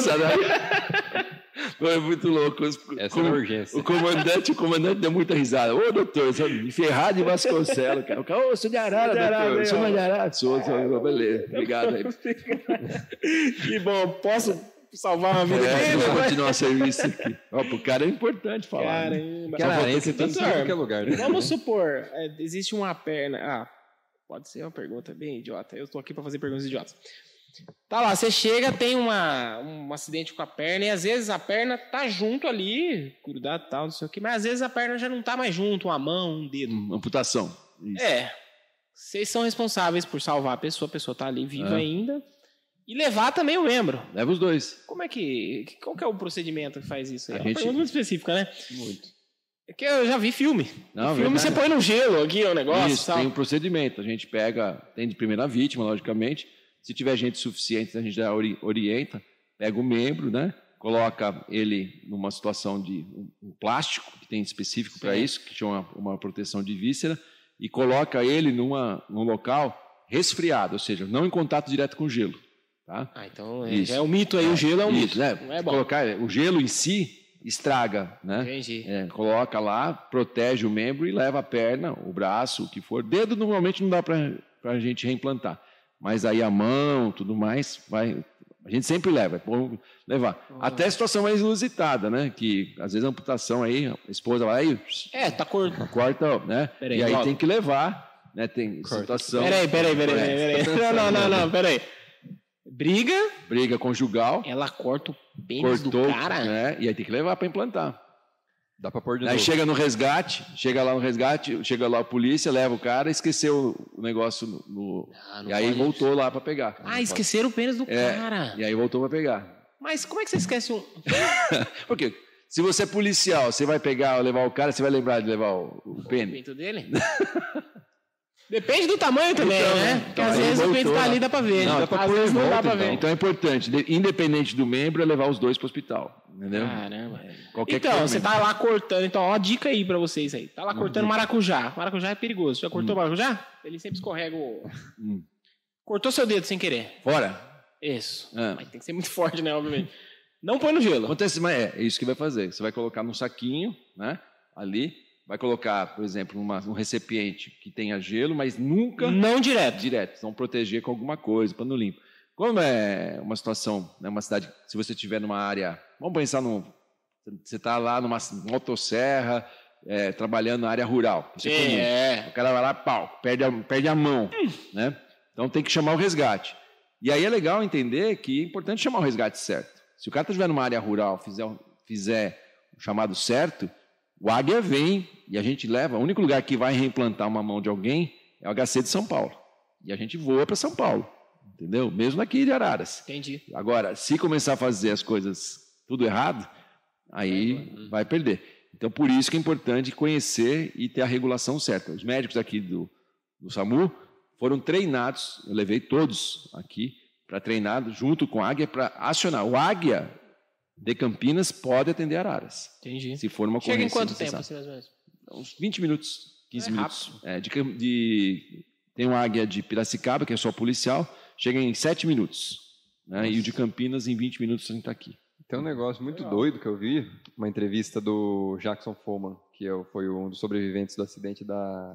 Foi muito louco. Essa é como- uma urgência. o comandante, o comandante deu muita risada. Ô, doutor, sou de Ferrado de Vasconcelos, cara. O cara, ô, sou de Arara, Sou de Arara, doutor. né, Sou de Arara. Sou, sou, beleza. [laughs] Obrigado aí. que bom, posso salvar uma vida É, dele? vou continuar o serviço aqui. Ó, pro cara é importante falar. né? Caramba. Canarense tem Doutor, em qualquer lugar. Né? Vamos supor, é, existe uma perna. Ah, pode ser uma pergunta bem idiota. Eu estou aqui para fazer perguntas idiotas. Tá lá, você chega, tem uma, um acidente com a perna, e às vezes a perna tá junto ali, grudado e tal, não sei o que, mas às vezes a perna já não tá mais junto, uma mão, um dedo. Hum, Amputação. Isso. É. Vocês são responsáveis por salvar a pessoa, a pessoa tá ali viva É. ainda. E levar também o membro. Leva os dois. Como é que. Qual que é o procedimento que faz isso aí? A É uma gente- pergunta muito específica, né? Muito. É que eu já vi filme. Não, filme verdade. você põe no gelo aqui, o negócio. Isso, tal. tem um procedimento. A gente pega, tem de primeira vítima, logicamente. Se tiver gente suficiente, a gente já ori- orienta, pega o membro, né? Coloca ele numa situação de um, plástico, que tem específico para isso, que chama uma proteção de víscera, e coloca ele numa, num local resfriado, ou seja, não em contato direto com gelo. Tá? Ah, então é, é um mito aí, o gelo é um Isso, mito. né? Não é bom. Colocar, o gelo em si estraga, né? Entendi. É, coloca lá, protege o membro e leva a perna, o braço, o que for. Dedo normalmente não dá para a gente reimplantar. Mas aí a mão, tudo mais, vai. A gente sempre leva, é bom levar. Ah. Até a situação mais inusitada, né? Que às vezes a amputação aí, a esposa vai aí, É, tá corto. corta, né? Peraí, e aí volta. tem que levar, né? Tem Corta. situação. Peraí, peraí, peraí, É, peraí, peraí. Não, não, não, não, peraí. Briga, Briga conjugal. ela corta o pênis do cortou, cara? né? E aí tem que levar para implantar. Dá pra pôr de Aí novo. chega no resgate, chega lá no resgate, chega lá a polícia, leva o cara, esqueceu o negócio no. no- Ah, não e aí voltou lá para pegar. Ah, esqueceram o pênis do É. cara. E aí voltou para pegar. Mas como é que você esquece um. [laughs] Por quê? Se você é policial, você vai pegar, levar o cara, você vai lembrar de levar o, o O pênis? pinto dele? [laughs] Depende do tamanho também, Então, né? né? Porque Então, às vezes o pinto voltou tá lá. ali, dá pra ver. Não, né? dá pra às vezes não dá volta, pra ver. Então é importante, de- independente do membro, é levar os dois para o hospital. Entendeu? Caramba. Qualquer então, você tá lá cortando. Então, ó, dica aí pra vocês aí. Tá lá cortando maracujá. Maracujá é perigoso. Já cortou maracujá? Ele sempre escorrega o. Hum. Cortou seu dedo sem querer. Fora. Isso. É. Mas tem que ser muito forte, né? Obviamente. Não põe no gelo. Acontece, mas é, é isso que vai fazer. Você vai colocar num saquinho, né? Ali, vai colocar, por exemplo, numa, num recipiente que tenha gelo, mas nunca Não direto. direto. Vão proteger com alguma coisa, pano limpo. Como é uma situação, né, uma cidade, se você estiver numa área, vamos pensar num, você está lá numa motosserra, é, trabalhando na área rural. Isso é é. O cara vai lá, pau, perde a, perde a mão, né? Então tem que chamar o resgate. E aí é legal entender que é importante chamar o resgate certo. Se o cara estiver numa área rural, fizer, fizer o chamado certo, o águia vem e a gente leva. O único lugar que vai reimplantar uma mão de alguém é o HC de São Paulo. E a gente voa para São Paulo, entendeu? Mesmo aqui de Araras. Entendi. Agora, se começar a fazer as coisas tudo errado, aí vai perder. Então, por isso que é importante conhecer e ter a regulação certa. Os médicos aqui do, do SAMU foram treinados, eu levei todos aqui para treinar junto com a Águia para acionar. O Águia de Campinas pode atender Araras, Entendi. se for uma Chega em quanto tempo, assim, mais ou menos? Uns 20 minutos, 15 É minutos. É, de, de- tem um águia de Piracicaba, que é só policial, chega em 7 minutos. né? E o de Campinas, em 20 minutos, a gente está aqui. Tem um negócio muito doido que eu vi, uma entrevista do Jackson Foman, que é foi um dos sobreviventes do acidente da,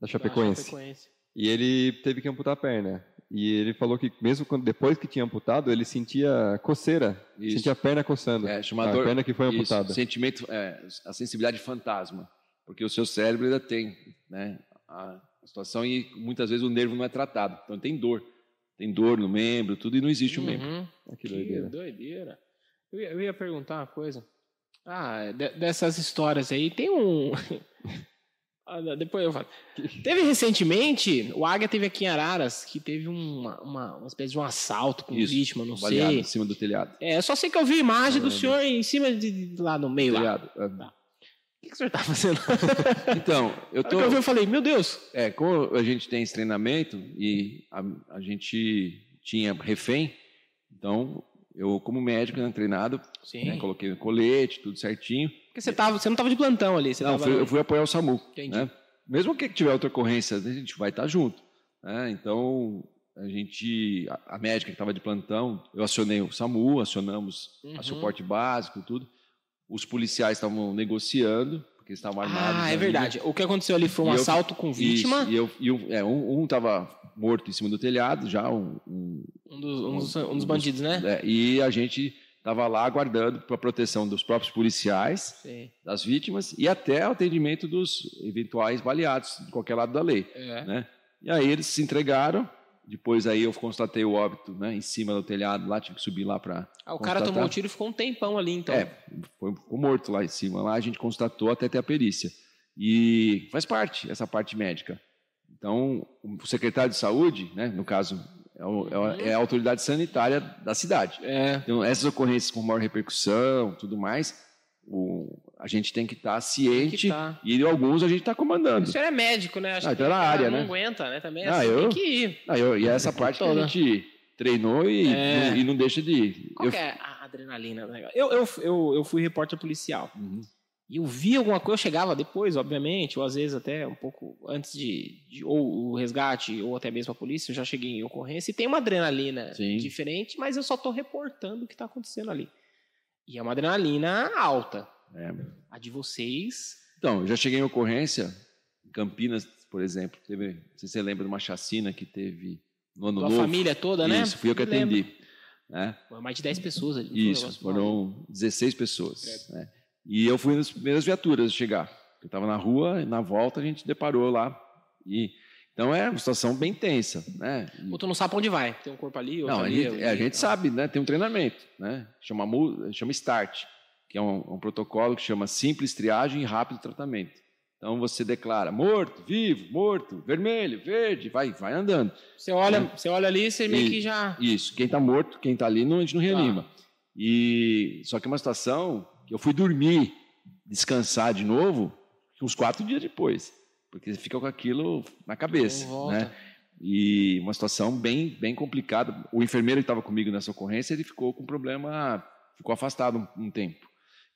da Chapecoense. Chapecoense. E ele teve que amputar a perna. E ele falou que mesmo quando, depois que tinha amputado, ele sentia coceira, Isso. sentia a perna coçando. É, a chamador, perna que foi isso, amputada. sentimento, é, a sensibilidade fantasma. Porque o seu cérebro ainda tem né, a situação e muitas vezes o nervo não é tratado. Então tem dor. Tem dor no membro, tudo, e não existe o membro. Uhum. Ah, Que que doideira. doideira. Eu ia, eu ia perguntar uma coisa. Ah, de- dessas histórias aí, tem um. Ah, Depois eu falo. [laughs] Teve recentemente, o Águia teve aqui em Araras, que teve uma, uma, uma espécie de um assalto com Isso, vítima, não Baleado sei. em cima do telhado. É, só sei que eu vi a imagem do senhor em cima de, lá no meio lá. Telhado. é. O que, que o senhor tá fazendo? [laughs] Então, eu tô. eu vi, eu falei, meu Deus. É, como a gente tem esse treinamento e a, a gente tinha refém, então eu, como médico, né, treinado, né, coloquei colete, tudo certinho. Porque você, tava, você não tava de plantão ali. Você Não, tava fui- eu fui apoiar o SAMU. Entendi. né? Mesmo que tiver outra ocorrência, a gente vai estar junto. né? Então, a gente, a, a médica que estava de plantão, eu acionei o SAMU, acionamos Uhum. a suporte básico, tudo. Os policiais estavam negociando, eles estavam armados. Ah, é ali. verdade. O que aconteceu ali foi um E eu- assalto com vítima. Isso, e eu, e um, é, um, um tava morto em cima do telhado, já um, um- Um dos, um dos, dos bandidos, né? é, e a gente estava lá aguardando para proteção dos próprios policiais, Sim. das vítimas e até o atendimento dos eventuais baleados de qualquer lado da lei, É. né? E aí eles se entregaram. Depois aí eu constatei o óbito, né, em cima do telhado, lá tive que subir lá para Ah, o cara tomou o tiro e ficou um tempão ali, então. é, foi, ficou morto lá em cima. Lá a gente constatou até ter a perícia. E faz parte, essa parte médica. Então, o secretário de saúde, né, no caso, é, o- é a- é a autoridade sanitária da cidade. É. Então, essas ocorrências com maior repercussão tudo mais, o- a gente tem que estar ciente que tá. e alguns a gente está O comandando. senhor é médico, né? Acho Ah, que o cara área, não né? aguenta, né? Também Ah, assim, eu- tem que ir. Ah, eu- e essa [laughs] parte que a Toda. gente treinou e, É. não, e não deixa de ir. Qual Eu- é a adrenalina do negócio? Eu, eu, eu, eu fui repórter policial. Uhum. E eu vi alguma coisa, eu chegava depois, obviamente, ou às vezes até um pouco antes de, de ou o resgate, ou até mesmo a polícia, eu já cheguei em ocorrência, e tem uma adrenalina Sim. diferente, mas eu só tô reportando o que tá acontecendo ali. E é uma adrenalina alta. É. A de vocês. Então, eu já cheguei em ocorrência, em Campinas, por exemplo, teve, não sei se você lembra de uma chacina que teve no ano Da novo. família toda, né? Isso, fui eu que atendi. Né? Mais de 10 pessoas ali. Isso, foram 16 pessoas. né? E eu fui nas primeiras viaturas chegar. Eu estava na rua, e na volta a gente deparou lá. E, Então é uma situação bem tensa, né? Ou tu não sabe onde vai. Tem um corpo ali, outro Não, a ali. gente, ali, é, a gente tá. sabe, né? Tem um treinamento, né? Chama, mu- chama START, que é um, um protocolo que chama simples triagem e rápido tratamento. Então você declara morto, vivo, morto, vermelho, verde, vai, vai andando. Você olha, você olha ali, você meio E- que já. Isso, quem está morto, quem está ali, não, a gente não reanima. E só que é uma situação que eu fui dormir, descansar de novo, uns quatro dias depois, porque você fica com aquilo na cabeça, né? E uma situação bem, bem complicada. O enfermeiro que estava comigo nessa ocorrência, ele ficou com problema, ficou afastado um, um tempo.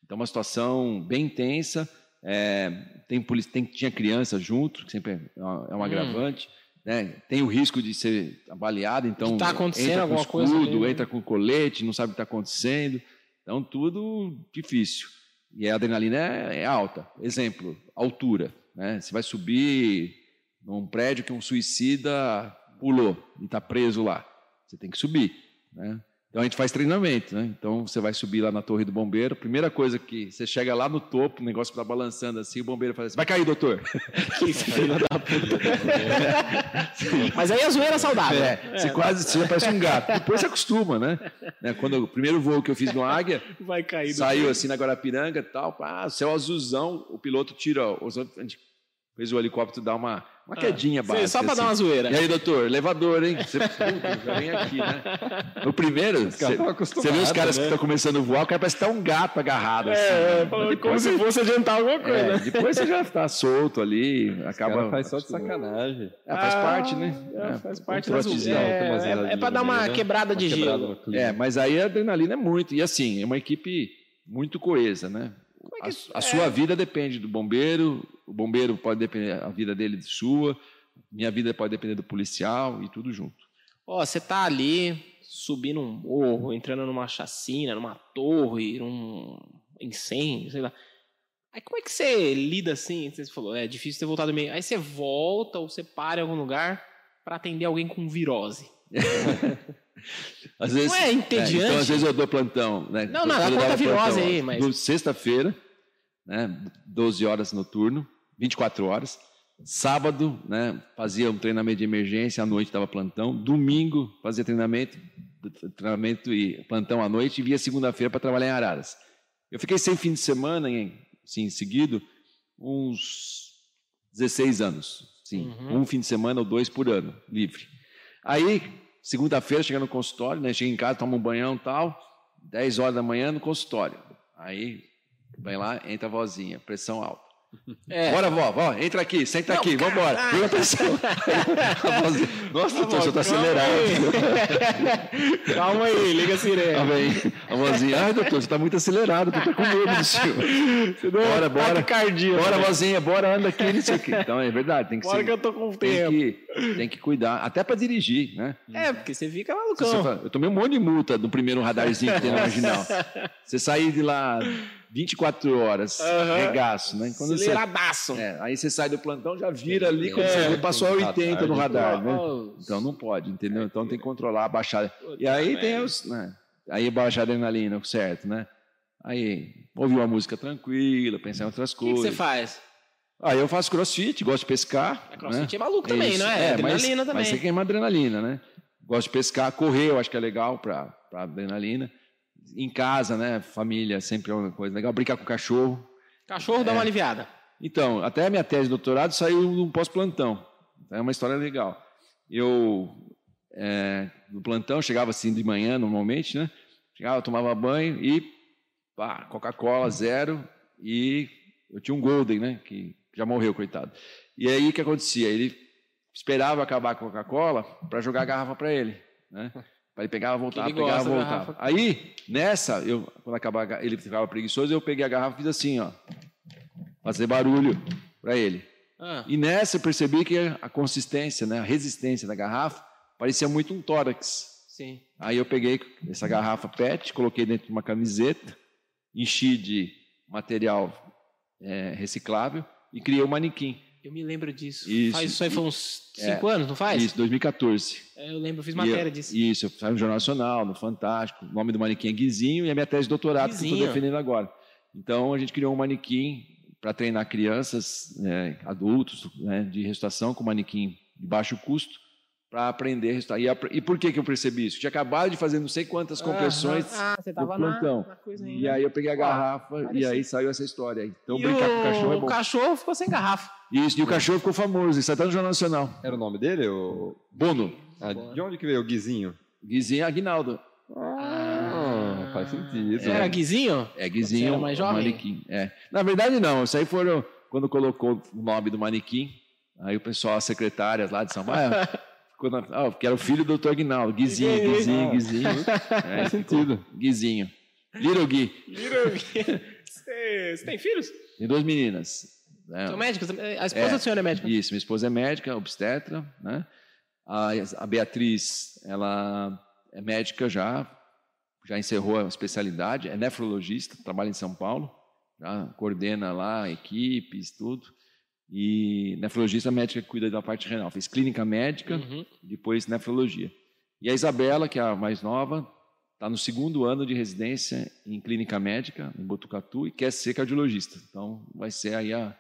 Então, uma situação bem intensa. é, tem, tem, tinha criança junto, que sempre é uma, é um Hum. agravante. Né? Tem o risco de ser avaliado, então tá acontecendo entra alguma com coisa escudo, ali, né? entra com colete, não sabe o que está acontecendo. Então, tudo difícil. E a adrenalina é, é alta. Exemplo, altura. Né? Você vai subir num prédio que um suicida pulou e está preso lá. Você tem que subir. Né? Então a gente faz treinamento. Né? Então você vai subir lá na torre do bombeiro. Primeira coisa que você chega lá no topo, o negócio está balançando assim, o bombeiro fala assim: vai cair, doutor. [laughs] Que filho da puta. [laughs] Mas aí a zoeira é saudável. É, você quase você já parece um gato. Depois você acostuma, né? Né, Quando o primeiro voo que eu fiz no Águia, Vai cair. saiu assim na Guarapiranga e tal, pá, céu azulzão, o piloto tira, os outros- a gente fez o helicóptero dar uma, uma quedinha Sim, básica. Só pra dar assim. uma zoeira. E aí, doutor, elevador, hein? Você já vem aqui, né? [laughs] No primeiro, você vê os caras né? que estão começando a voar, o cara parece que tá um gato agarrado. Assim, É, né? falou como se fosse adiantar alguma coisa. é, depois você já está solto ali, acaba. faz só de sacanagem. É, faz Ah, parte, né? é, faz parte vamos da traumatizar. zoeira. Tem umas É, é risadinhas dar uma né? quebrada de Uma quebrada gelo. É, mas aí a adrenalina é muito. E assim, é uma equipe muito coesa, né? É a, a sua vida depende do bombeiro, o bombeiro pode depender a vida dele de sua, minha vida pode depender do policial e tudo junto. Ó, você tá ali subindo um morro, entrando numa chacina, numa torre, num incêndio, sei lá. Aí como é que você lida assim? Você falou, é difícil ter voltado meio. Aí você volta ou você para em algum lugar pra atender alguém com virose. [laughs] Às vezes, Não é entediante? então, às vezes eu dou plantão. Né? Não, não, dá conta virose plantão, aí, mas- Sexta-feira, né, 12 horas noturno, 24 horas. Sábado, né, fazia um treinamento de emergência, à noite dava plantão. Domingo, fazia treinamento, treinamento e plantão à noite. E via segunda-feira para trabalhar em Araras. Eu fiquei sem fim de semana, em, assim, seguido, uns 16 anos. Sim, Uhum. um fim de semana ou dois por ano, livre. Aí, segunda-feira, chega no consultório, né? Chega em casa, toma um banhão e tal, 10 horas da manhã no consultório. Aí, vai lá, entra a vozinha, pressão alta. [laughs] É. Bora, vó, vó, entra aqui, senta Não, aqui, cara, vambora. ah. A pressão. [laughs] Nossa, doutor, o senhor tá Calma acelerado. aí. [laughs] Calma aí, liga a Tá sirene. bem. A vozinha, ai, doutor, você tá muito acelerado, tô com medo do senhor. Bora, bora. Taquicardia, Bora, né? vozinha, bora, anda aqui, não sei o quê. Então, é verdade, tem que Bora ser. que eu tô com Tem tempo. que, tem que cuidar, até para dirigir, né? É, porque você fica malucão. você fala- eu tomei um monte de multa do primeiro radarzinho que tem na marginal. Você sair de lá 24 horas, Aham. regaço, né? Quando você, é, aí você sai do plantão, já vira ali, quando É, você passou a tem 80 no radar, né? Então não pode, entendeu? Então tem que controlar, baixar. E aí tem os. Né? Aí baixa a adrenalina, certo, né? Aí ouvir uma música tranquila, pensar em outras O que, que coisas. você faz? Aí eu faço crossfit, gosto de pescar. A crossfit né? é maluco também, isso. não é? mas- Adrenalina também. Mas você queima adrenalina, né? Gosto de pescar, correr, eu acho que é legal para adrenalina. Em casa, né? Família sempre é uma coisa legal. Brincar com o cachorro. Cachorro dá uma aliviada. Então, até a minha tese de doutorado saiu num pós-plantão. Então, é uma história legal. Eu, é, no plantão, chegava assim de manhã, normalmente, né? Chegava, tomava banho e, pá, Coca-Cola zero. E eu tinha um Golden, né? Que já morreu, coitado. E aí, o que acontecia? Ele esperava acabar a Coca-Cola para jogar a garrafa para ele, né? [laughs] Ele pegar, voltar, ele voltar. garrafa. Aí, nessa, eu, quando acabar, a ga- ele ficava preguiçoso, eu peguei a garrafa e fiz assim, ó. Fazer barulho para ele. Ah, E nessa eu percebi que a consistência, né, a resistência da garrafa parecia muito um tórax. sim. Aí eu peguei essa garrafa PET, coloquei dentro de uma camiseta, enchi de material é, reciclável e criei um manequim. Eu me lembro disso. Isso. Faz isso aí foi uns É. cinco anos, não faz? Isso, 2014. É, eu lembro, eu fiz E matéria eu- disso. Isso, saiu no Jornal Nacional, no Fantástico. O nome do manequim é Guizinho e a minha tese de doutorado que eu Guizinho. estou defendendo agora. Então a gente criou um manequim para treinar crianças, né, adultos, né, de ressuscitação com manequim de baixo custo, para aprender a restaurar. E, e por que, que eu percebi isso? Tinha acabado de fazer não sei quantas compressões Ah, você do tava na, plantão. na coisa E aí eu peguei a garrafa e parecia. aí saiu essa história. aí. Então E brincar com o o cachorro é bom. cachorro ficou sem garrafa. Isso, e o cachorro ficou famoso, isso até no Jornal Nacional. Era o nome dele? O... Bono, Ah, de onde que veio o Guizinho? Guizinho Aguinaldo. Ah, faz sentido. Era Guizinho? É, Você Guizinho, era mais jovem? manequim. É. Na verdade, não. Isso aí foram quando colocou o nome do manequim. Aí o pessoal, as secretárias lá de São Paulo, ah, [laughs] ficou na, ah, porque era o filho do Dr. Aguinaldo. Guizinho, Guizinho, Guizinho. [laughs] É, Faz sentido. Guizinho. Little Gui. [laughs] Você você tem filhos? Tem duas meninas. Né? São médicos? A esposa É. do senhor é médica? Isso, minha esposa é médica, obstetra, né? A, a Beatriz, ela é médica já, já encerrou a especialidade, é nefrologista, trabalha em São Paulo, já coordena lá equipes, tudo. E nefrologista é médica que cuida da parte renal, fez clínica médica, Uhum. depois nefrologia. E a Isabela, que é a mais nova, está no segundo ano de residência em clínica médica, em Botucatu, e quer ser cardiologista. Então, vai ser aí a,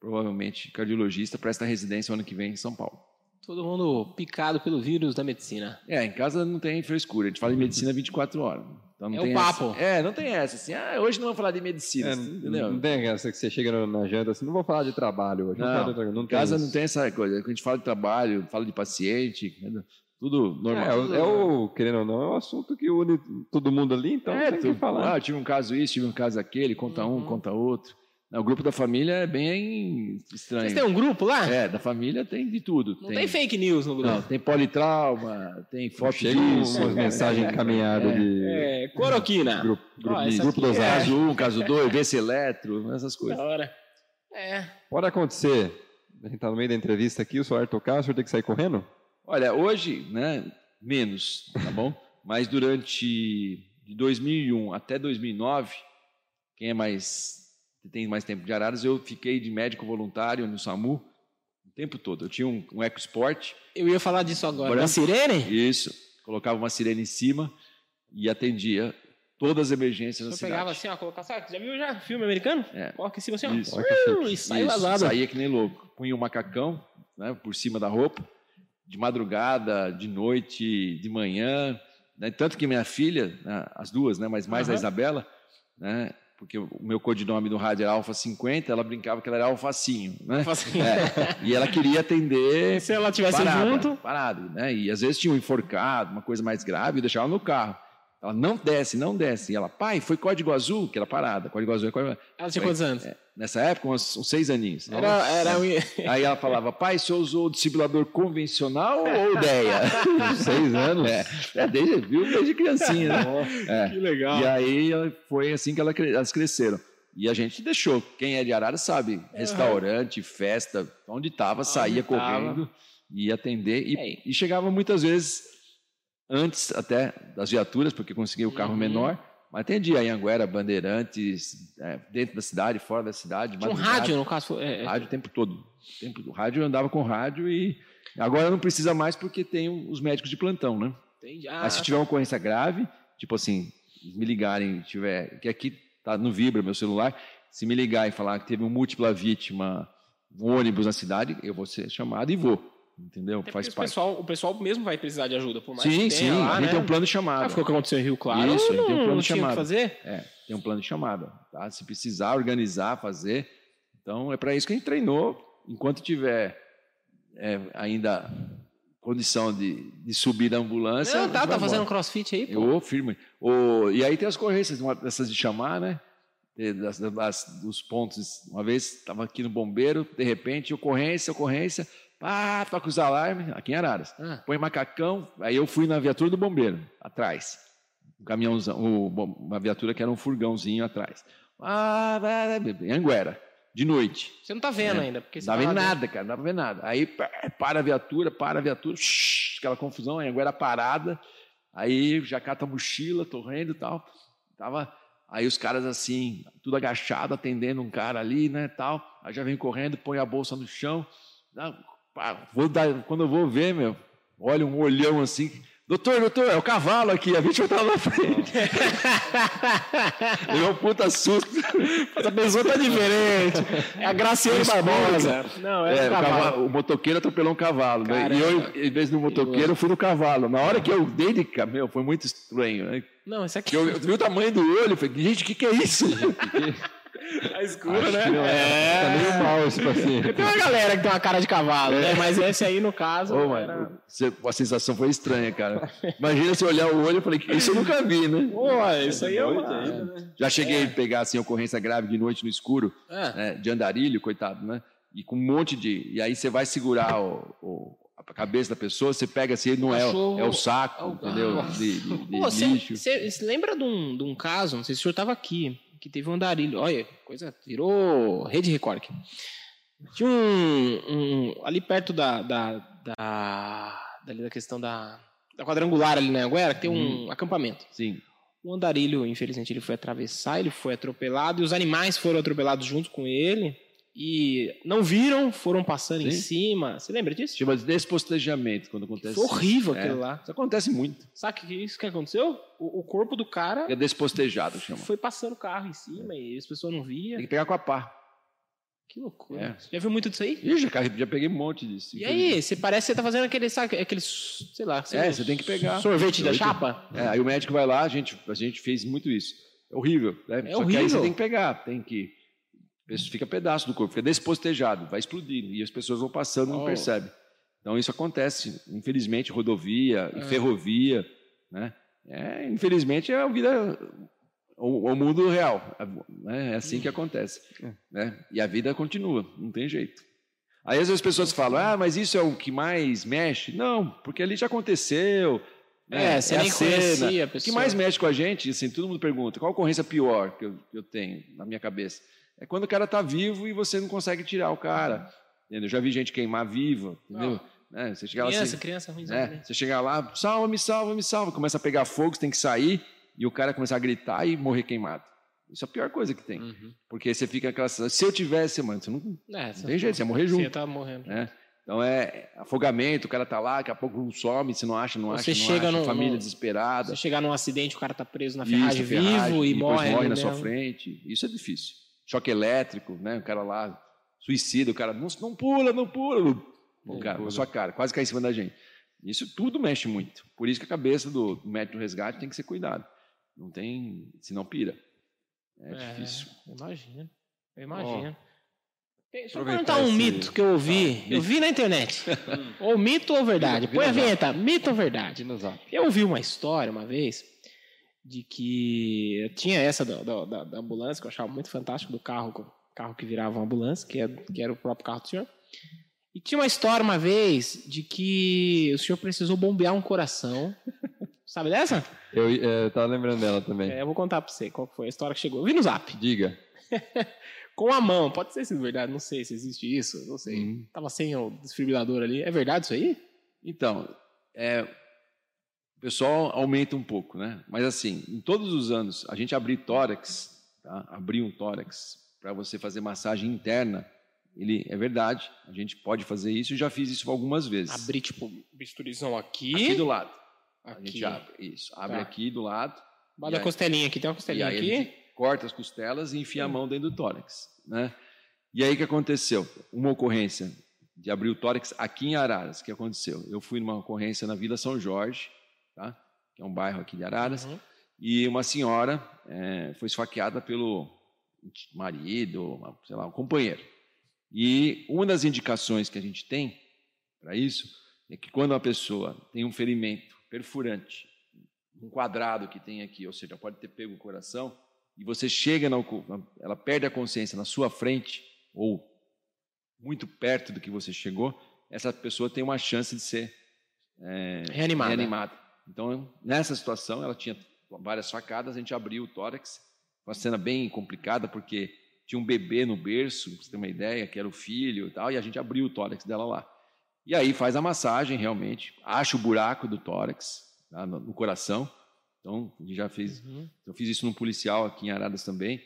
provavelmente, cardiologista para esta residência ano que vem em São Paulo. Todo mundo picado pelo vírus da medicina. É, em casa não tem frescura, a gente fala de medicina 24 horas. Então não É o papo. Essa. É, não tem essa, assim, ah, hoje não vamos falar de medicina, É, entendeu? não tem essa que você chega na- janta assim, não vou falar de trabalho hoje. Não, Não, vou falar de trabalho, não Em casa isso. não tem essa coisa, quando a gente fala de trabalho, fala de paciente, tudo normal. É, é o, querendo ou não, é um assunto que une todo mundo ali, então É, tem tu- que falar. Ah, tive um caso isso, tive um caso aquele, conta um, Uhum. conta outro. O grupo da família é bem estranho. Vocês têm um grupo lá? É, da família tem de tudo. Não tem, fake news no grupo. Não, tem politrauma, tem foto Chega disso. umas mensagens encaminhadas de É, cloroquina. grupo, essa grupo dos é- Caso 1, um, caso 2, vê-se eletro, essas coisas. Da hora. É. Pode acontecer, a gente tá no meio da entrevista aqui, o celular tocar, o senhor tem que sair correndo? Olha, hoje, né, menos, tá bom? Mas durante de 2001 até 2009, quem é mais tem mais tempo de Araras, eu fiquei de médico voluntário no SAMU o tempo todo. Eu tinha um, um EcoSport, Eu ia falar disso agora. Branco. Da sirene? isso, colocava uma sirene em cima e atendia todas as emergências na Você cidade. pegava assim, ó, colocar, sabe, já viu já filme americano? É. Coloca em cima assim, ó. Isso. E sai vazado. Saía que nem louco. Punha um macacão né, por cima da roupa, de madrugada, de noite, de manhã. né, Tanto que minha filha, né, as duas, né, mas mais a Aham. Isabela, né, porque o meu codinome do rádio era Alfa 50, ela brincava que ela era alfacinho. Né? Assim, É, e ela queria atender Se ela tivesse parada, junto. parado, né? E às vezes tinha um enforcado, uma coisa mais grave, eu deixava no carro. Ela não desce, não desce. E ela, pai, foi código azul, que era parada. Código azul é código Ela tinha quantos anos? Nessa época, uns, uns seis aninhos. Era, era um... [laughs] Aí ela falava, pai, o senhor usou o desfibrilador convencional ou [laughs] ideia? Seis anos? É, é desde, viu, desde criancinha, né? É. Que legal. E aí ela- foi assim que ela elas cresceram. E a gente deixou. Quem é de Arara sabe. Restaurante, festa, onde estava, saía tava. correndo, ia atender. E, É. e chegava muitas vezes antes até das viaturas, porque conseguia o carro Uhum. menor. Mas atendia em Anguera, Bandeirantes, é, dentro da cidade, fora da cidade. Tinha um madrugada. rádio, no caso. É, é. Rádio o tempo todo. O tempo do rádio eu andava com rádio e agora não precisa mais porque tem os médicos de plantão, né? Entendi. Ah, Mas se tiver uma ocorrência grave, tipo assim, me ligarem, tiver, que aqui tá no vibra meu celular, se me ligar e falar que teve uma múltipla vítima, um ônibus na cidade, eu vou ser chamado e vou, entendeu? até Faz porque o parte. pessoal, o pessoal mesmo vai precisar de ajuda, por mais Sim, que sim, lá, a gente né? tem um plano de Ah, chamada. ficou o que aconteceu em Rio Claro. Isso, gente tem um não, plano não de que chamada. fazer. É, tem um plano de chamada, tá? Se precisar organizar, fazer. Então é para isso que a gente treinou. Enquanto tiver é, ainda condição de, de subir da ambulância. Não, tá, tá fazendo embora. crossfit aí, pô. Eu firme. O, e aí tem as ocorrências, uma dessas de chamar, né? Das, das- dos pontos. Uma vez estava aqui no bombeiro, de repente, ocorrência, ocorrência, pá, toca os alarmes, aqui em Araras. Ah, Põe macacão, aí eu fui na viatura do bombeiro, atrás. Um caminhãozão, uma viatura que era um furgãozinho atrás. Ah, em Anguera, de noite. você não tá vendo É. ainda. Porque Não tá vendo dentro. nada, cara, não dá pra ver nada. Aí para a viatura, para a viatura, shhh, aquela confusão, aí agora parada. Aí já cata a mochila, torrendo e tal. Tava, aí os caras assim, tudo agachado, atendendo um cara ali, né, tal. Aí já vem correndo, põe a bolsa no chão. Pá, vou dar, quando eu vou ver, meu, olha um olhão assim, Doutor, doutor, é o cavalo aqui, a vítima tá lá na frente. Levou um puta susto. Essa pessoa tá diferente. É a Graciane Barbosa. Não, é, É, o o, cavalo. cavalo- o motoqueiro atropelou um cavalo, né? E eu, em vez do motoqueiro, eu fui no cavalo. Na hora que eu dei de meu, foi muito estranho, né? Não, esse aqui Eu, eu vi o tamanho do olho, eu falei, gente, o que, que é isso? [laughs] [laughs] é escuro, Acho né? que não é. Tá meio mal esse paciente. Tem uma galera que tem uma cara de cavalo, né? Mas esse aí, no caso, Ô, mano, era... você- a sensação foi estranha, cara. Imagina se eu olhar o olho e falei, isso eu nunca vi, né? Pô, isso aí é uma... Já cheguei a pegar assim, ocorrência grave de noite no escuro, É. né, de andarilho, coitado, né? E com um monte de. E aí você vai segurar o, o- a cabeça da pessoa, você pega assim, não é, o- é o saco, Ah, entendeu? De, de- de Pô, você, lixo. você lembra de um, de um caso, não sei se o senhor estava aqui, que teve um andarilho. Olha, coisa, virou rede Record aqui. Tinha um, um- ali perto da, da, da, dali da questão da, da quadrangular ali na Anguera, que tem um acampamento. Sim. O andarilho, infelizmente, ele foi atravessar, ele foi atropelado, e os animais foram atropelados junto com ele. E não viram, foram passando em Sim. cima. Você lembra disso? Chama de despostejamento quando acontece. Foi horrível isso. aquilo É, lá. Isso acontece muito. Sabe o que isso que aconteceu? O, o corpo do cara É despostejado, chama. foi passando o carro em cima e as pessoas não viam. Tem que pegar com a pá. Que loucura. É. Já viu muito disso aí? Ih, já, já peguei um monte disso. E aí, você parece que você tá fazendo aquele, sabe, aquele, sei lá, É, você tem que pegar. sorvete da Sorvete. chapa? É, aí o médico vai lá, a gente, a gente fez muito isso. É horrível, né? É Só que aí horrível. você tem que pegar, tem que. Fica pedaço do corpo, fica despostejado, vai explodindo. E as pessoas vão passando e não percebem. Então isso acontece, infelizmente, rodovia, e É. ferrovia, né? É, infelizmente é a vida, o, o mundo real, né? É assim que acontece, né? E a vida continua, não tem jeito. Aí às vezes as pessoas falam, ah, mas isso é o que mais mexe? Não, porque ali já aconteceu. né? É, você a nem cena. conhecia a O que pessoa. mais mexe com a gente, assim, todo mundo pergunta, qual a ocorrência pior que eu, que eu tenho na minha cabeça? É quando o cara está vivo e você não consegue tirar o cara. Entendeu? Eu já vi gente queimar viva, entendeu? Né? Você chegar lá Criança, assim, criança ruim. né? Você chegar lá, salva, me salva, me salva, começa a pegar fogo, você tem que sair e o cara começar a gritar e morrer queimado. Isso é a pior coisa que tem. Uhum. Porque você fica aquela se eu tivesse, mano, você não, É, não tem jeito, você ia morrer junto. Você tá morrendo. né? Então é afogamento, o cara tá lá, daqui a pouco some, você não acha, não Você acha, não chega acha, no- família no- desesperada. Você chegar num acidente, o cara tá preso na Isso, ferragem vivo ferragem, e depois morre, morre na sua mesmo. frente. Isso é difícil. Choque elétrico, né? O cara lá, suicida, o cara, não, não pula, não pula. O Não cara, pula. na sua cara, quase cai em cima da gente. Isso tudo mexe muito. Por isso que a cabeça do médico do resgate tem que ser cuidado. Não tem, senão pira. É, difícil. Imagina. Eu imagino. Tem- Deixa eu perguntar um esse- mito que eu ouvi. Ah, eu vi na internet. [laughs] ou mito ou verdade. Põe a vinheta. Mito ou verdade? Eu ouvi uma história uma vez de que tinha essa da, da- da- ambulância, que eu achava muito fantástico, do carro, carro que virava uma ambulância, que, é, que era o próprio carro do senhor. E tinha uma história uma vez de que o senhor precisou bombear um coração. [laughs] Sabe dessa? Eu é, tava lembrando dela também. É, eu vou contar pra você qual foi a história que chegou. Eu vi no zap. Diga. [laughs] Com a mão. Pode ser se é verdade, não sei se existe isso, não sei. Uhum. Tava sem o desfibrilador ali. É verdade isso aí? Então, é, o pessoal aumenta um pouco, né? Mas assim, em todos os anos, a gente abrir tórax, tá? abrir um tórax para você fazer massagem interna, ele é verdade, a gente pode fazer isso, eu já fiz isso algumas vezes. Abrir, tipo, bisturizão aqui. aqui do lado. A Aqui. gente abre, isso, abre Tá. aqui do lado, Bada aí- costelinha aqui, tem uma costelinha a aqui. gente corta as costelas e enfia a Hum. mão dentro do tórax, né? E aí o que aconteceu? Uma ocorrência de abrir o tórax aqui em Araras, o que aconteceu? Eu fui numa ocorrência na Vila São Jorge, tá? que é um bairro aqui de Araras, Uhum. e uma senhora eh, foi esfaqueada pelo marido, sei lá, um companheiro. E uma das indicações que a gente tem para isso é que quando uma pessoa tem um ferimento perfurante, um quadrado que tem aqui, ou seja, pode ter pego o coração, e você chega, na, ela perde a consciência na sua frente, ou muito perto do que você chegou, essa pessoa tem uma chance de ser eh, Reanimada. reanimada. Então, nessa situação, ela tinha várias facadas, a gente abriu o tórax, uma cena bem complicada, porque tinha um bebê no berço, pra você ter uma ideia, que era o filho e tal, e a gente abriu o tórax dela lá. E aí faz a massagem, realmente, acha o buraco do tórax, tá, no, no coração. Então, a gente já fez, Uhum. eu fiz isso num policial aqui em Aradas também.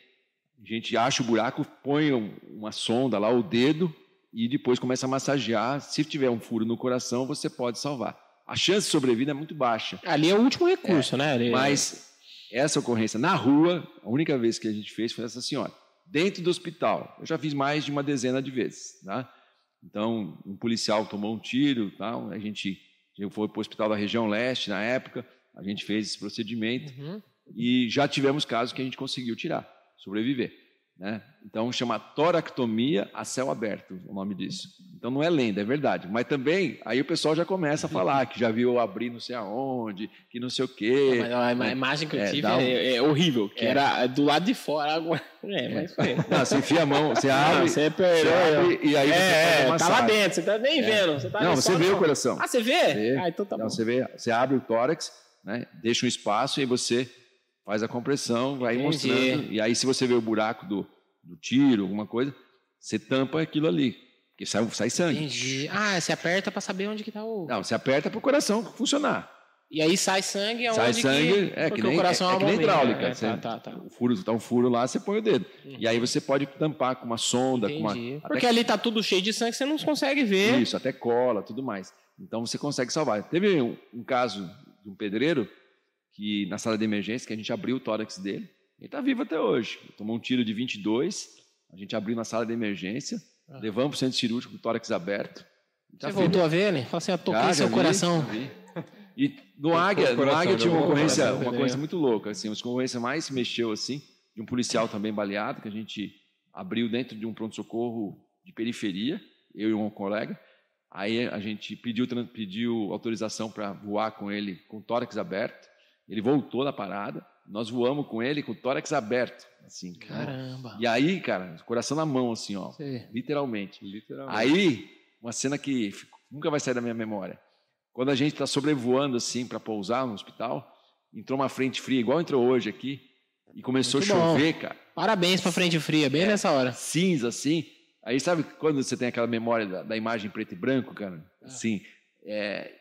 A gente acha o buraco, põe um- uma sonda lá, o dedo, e depois começa a massagear. Se tiver um furo no coração, você pode salvar. A chance de sobrevida é muito baixa. Ali é o último recurso, né? Ali- Mas essa ocorrência na rua, a única vez que a gente fez foi essa senhora. Dentro do hospital. Eu já fiz mais de uma dezena de vezes. Tá? Então, um policial tomou um tiro, tal, a gente foi para o hospital da região leste na época, a gente fez esse procedimento Uhum. e já tivemos casos que a gente conseguiu tirar, sobreviver. Né? Então, chama toractomia a céu aberto, o nome disso. Então, não é lenda, é verdade. Mas também, aí o pessoal já começa a falar que já viu abrir não sei aonde, que não sei o quê. Mas a, a imagem que eu É, tive dá um- é, é horrível, que É. era do lado de fora. Agora... [laughs] É, mas foi. Não, você enfia a mão, você abre, Não, você abre e aí você é, faz é, tá lá dentro, você tá nem vendo. Você tá Não, você vê o coração. Ah, você vê? Vê. Ah, então tá Não, bom. você, vê, você abre o tórax, né, deixa um espaço e aí você faz a compressão, vai Entendi. mostrando. E aí, se você vê o buraco do, do tiro, alguma coisa, você tampa aquilo ali. Porque sai, sai sangue. Entendi. Ah, você aperta pra saber onde que tá o... Não, você aperta para o coração funcionar. E aí sai sangue aonde sai que... sangue, é que porque nem, o coração é, é, é que nem hidráulica. É, Você- tá, tá, tá. O furo, tá um furo lá, você põe o dedo. E aí você pode tampar com uma sonda, com uma. Entendi. Porque ali tá tudo cheio de sangue, você não consegue ver. Isso, até cola, tudo mais. Então você consegue salvar. Teve um, um caso de um pedreiro que na sala de emergência que a gente abriu o tórax dele. Ele está vivo até hoje. Tomou um tiro de 22, a gente abriu na sala de emergência, Ah. levamos para o centro cirúrgico com o tórax aberto. Tá Você voltou a ver ele? Fala assim, eu toquei Já, já seu vi, coração. vi. E no Águia, no Águia tinha uma ocorrência, uma ocorrência muito louca. Assim, uma ocorrência mais se mexeu assim, de um policial também baleado, que a gente abriu dentro de um pronto-socorro de periferia, eu e um colega. Aí a gente pediu, pediu autorização para voar com ele com o tórax aberto. Ele voltou da parada, nós voamos com ele com o tórax aberto. Assim, Caramba. E aí, cara, coração na mão, assim, ó, literalmente. Literalmente. Aí, uma cena que nunca vai sair da minha memória. Quando a gente está sobrevoando assim para pousar no hospital, entrou uma frente fria, igual entrou hoje aqui, e começou Muito a bom. chover, cara. Parabéns pra frente fria, bem nessa hora. Cinza assim. Aí sabe quando você tem aquela memória da, da imagem preto e branco, cara? Assim, é,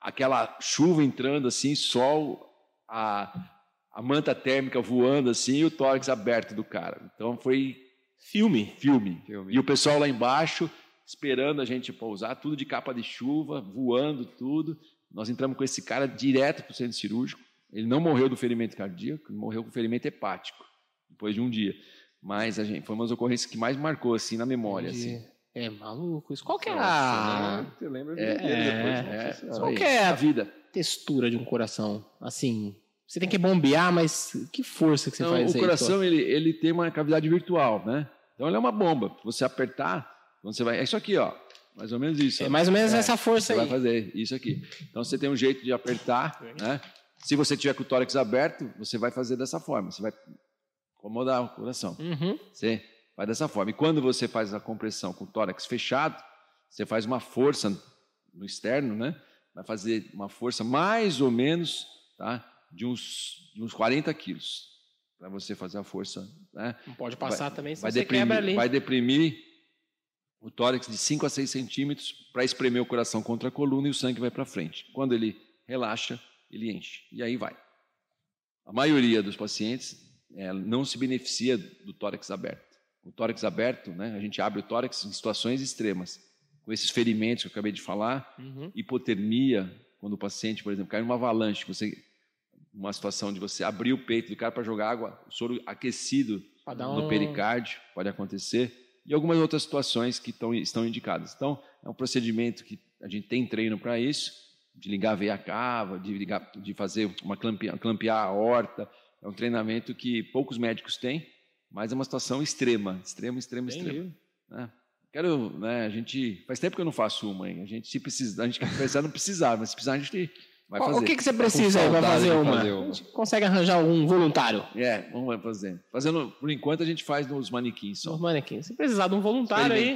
aquela chuva entrando assim, sol, a, a manta térmica voando assim e o tórax aberto do cara. Então foi Filme. filme. Filme. E o pessoal lá embaixo esperando a gente pousar, tudo de capa de chuva, voando tudo. Nós entramos com esse cara direto para o centro cirúrgico. Ele não morreu do ferimento cardíaco, ele morreu com ferimento hepático, depois de um dia. Mas a gente, foi uma das ocorrências que mais marcou assim na memória. Assim. É maluco isso. Qual que é a Você lembra É, é, depois? É, isso Qual que é? a vida. textura de um coração? Assim, você tem que bombear, mas que força que você Então, faz o aí? Tô? coração ele, ele tem uma cavidade virtual, né? Então ele é uma bomba. Você apertar, você vai. É isso aqui, ó. Mais ou menos isso. É ó. mais ou menos É, essa força Você aí. vai fazer isso aqui. Então você tem um jeito de apertar, né? Se você tiver com o tórax aberto, você vai fazer dessa forma. Você vai acomodar o coração. Uhum. Você vai dessa forma. E quando você faz a compressão com o tórax fechado, você faz uma força no externo, né? Vai fazer uma força mais ou menos, tá? De uns, de uns 40 quilos para você fazer a força, né? Não pode passar também, senão Vai você deprimir, quebra ali. vai deprimir o tórax de 5 a 6 centímetros para espremer o coração contra a coluna e o sangue vai para frente. Quando ele relaxa, ele enche. E aí vai. A maioria dos pacientes é, não se beneficia do tórax aberto. O tórax aberto, né, a gente abre o tórax em situações extremas. Com esses ferimentos que eu acabei de falar, Uhum. hipotermia, quando o paciente, por exemplo, cai numa avalanche, você uma situação de você abrir o peito do cara para jogar água, o soro aquecido no um- pericárdio, pode acontecer, e algumas outras situações que estão, estão indicadas. Então, é um procedimento que a gente tem treino para isso, de ligar a veia cava, de, ligar, de fazer uma clampear, clampear a horta. É um treinamento que poucos médicos têm, mas é uma situação extrema, extrema, extrema, extrema. Né? Quero, né, a gente faz tempo que eu não faço uma, hein? A gente se precisa, a gente precisar não precisar, mas se precisar a gente. O que, que você precisa aí pra saudade fazer fazer uma. A gente consegue arranjar um voluntário? É, vamos fazer. Fazendo, por enquanto a gente faz nos manequins só. Os manequins. Se precisar de um voluntário aí,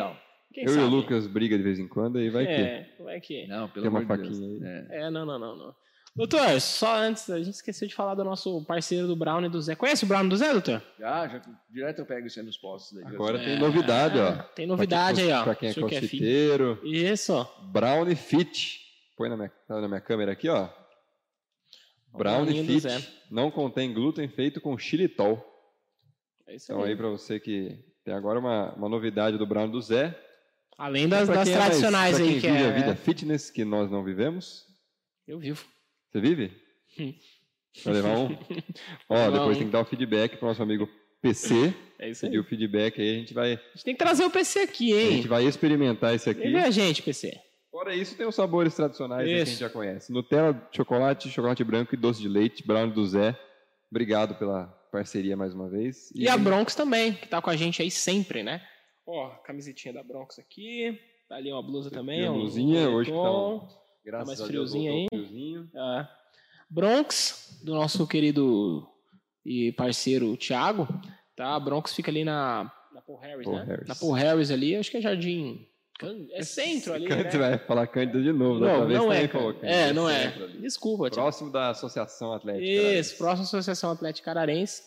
quem Eu sabe? e o Lucas briga de vez em quando e vai que. É, vai que. Não, pelo Tem uma amor de Deus. faquinha aí. É. É, não, não, não, não. Doutor, só antes, a gente esqueceu de falar do nosso parceiro do Brown e do Zé. Conhece o Brown e do Zé, doutor? Já, já, direto eu pego isso aí nos postos. Daí, Agora É. tem novidade, ó. Tem novidade aí, ó. Pra quem é O senhor que é crossfiteiro. Isso, ó. Brownie Fit. Põe na minha, na minha câmera aqui, ó. Brownie. Fit. Não contém glúten feito com xilitol. É isso Então aí aí. pra você que tem agora uma, uma novidade do Brownie do Zé. Além das, das quem é mais- tradicionais aí, quem que vive é. a vida fitness que nós não vivemos. Eu vivo. Você vive? [laughs] Vai levar um? [laughs] Ó, depois tem que dar o feedback pro nosso amigo PC. [laughs] É isso aí. Pedir o feedback aí, a gente vai, A gente tem que trazer o PC aqui, a hein? gente vai experimentar isso aqui. Vem a gente, PC. Fora isso, tem os sabores tradicionais né, que a gente já conhece. Nutella, chocolate, chocolate branco e doce de leite, brownie do Zé. Obrigado pela parceria mais uma vez. E a Bronx também, que tá com a gente aí sempre, né? Ó, camisetinha da Bronx aqui. Tá ali uma blusa também. Tem a um blusinha, hoje que tá um-. Graças mais a Deus, friozinho voltou aí. friozinho. É. Bronx, do nosso querido e parceiro Thiago, tá? A Bronx fica ali na, na Paul Harris, Paul né? Harris. Na Paul Harris ali, acho que é Jardim... É centro ali, né? Você vai falar Cândida de novo. da Não, vez não é, falou cara. Cândida. É, não é. Desculpa, Thiago. Próximo da Associação Atlética. Isso, próxima Associação Atlética Ararense.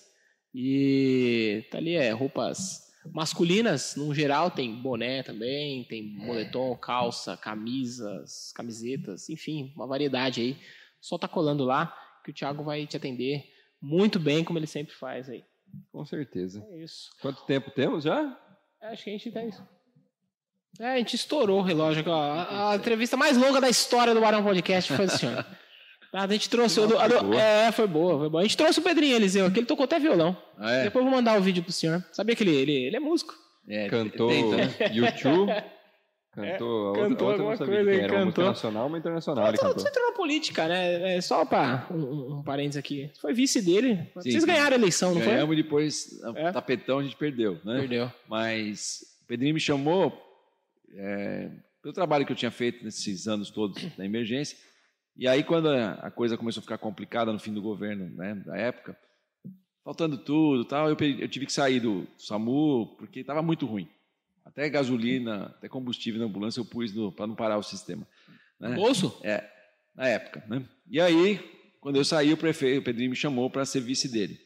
E tá ali, é, roupas masculinas, no geral, tem boné também, tem moletom, calça, camisas, camisetas, enfim, uma variedade aí. Só tá colando lá que o Thiago vai te atender muito bem, como ele sempre faz aí. Com certeza. É isso. Quanto tempo temos já? Acho que a gente tá isso. É, a gente estourou o relógio aqui, ó. A, a entrevista mais longa da história do Barão Podcast foi assim, ó. A gente trouxe o do, a do- Foi. É, foi boa, foi boa. A gente trouxe o Pedrinho Eliseu aqui, ele tocou até violão. Ah, é? Depois eu vou mandar o vídeo pro senhor. Sabia que ele, ele, ele é músico? É, Cantou tenta, né? YouTube. [laughs] Cantou, outra, cantou outra eu não alguma sabia coisa aí, era. Uma cantou. nacional, uma internacional ele Você cantou. entrou na política, né? É só pra um, um, parênteses aqui. Foi vice dele. Vocês sim. ganharam a eleição, não Ganhamos e depois, É. tapetão, a gente perdeu, foi? né? Perdeu. Mas o Pedrinho me chamou é, pelo trabalho que eu tinha feito nesses anos todos da emergência. E aí, quando a, coisa começou a ficar complicada no fim do governo, né, da época, faltando tudo, tal, eu, eu tive que sair do SAMU porque estava muito ruim. Até gasolina, até combustível na ambulância eu pus para não parar o sistema. né? Bolso? É, na época, né? E aí, quando eu saí, o prefeito, o Pedrinho me chamou para ser vice dele.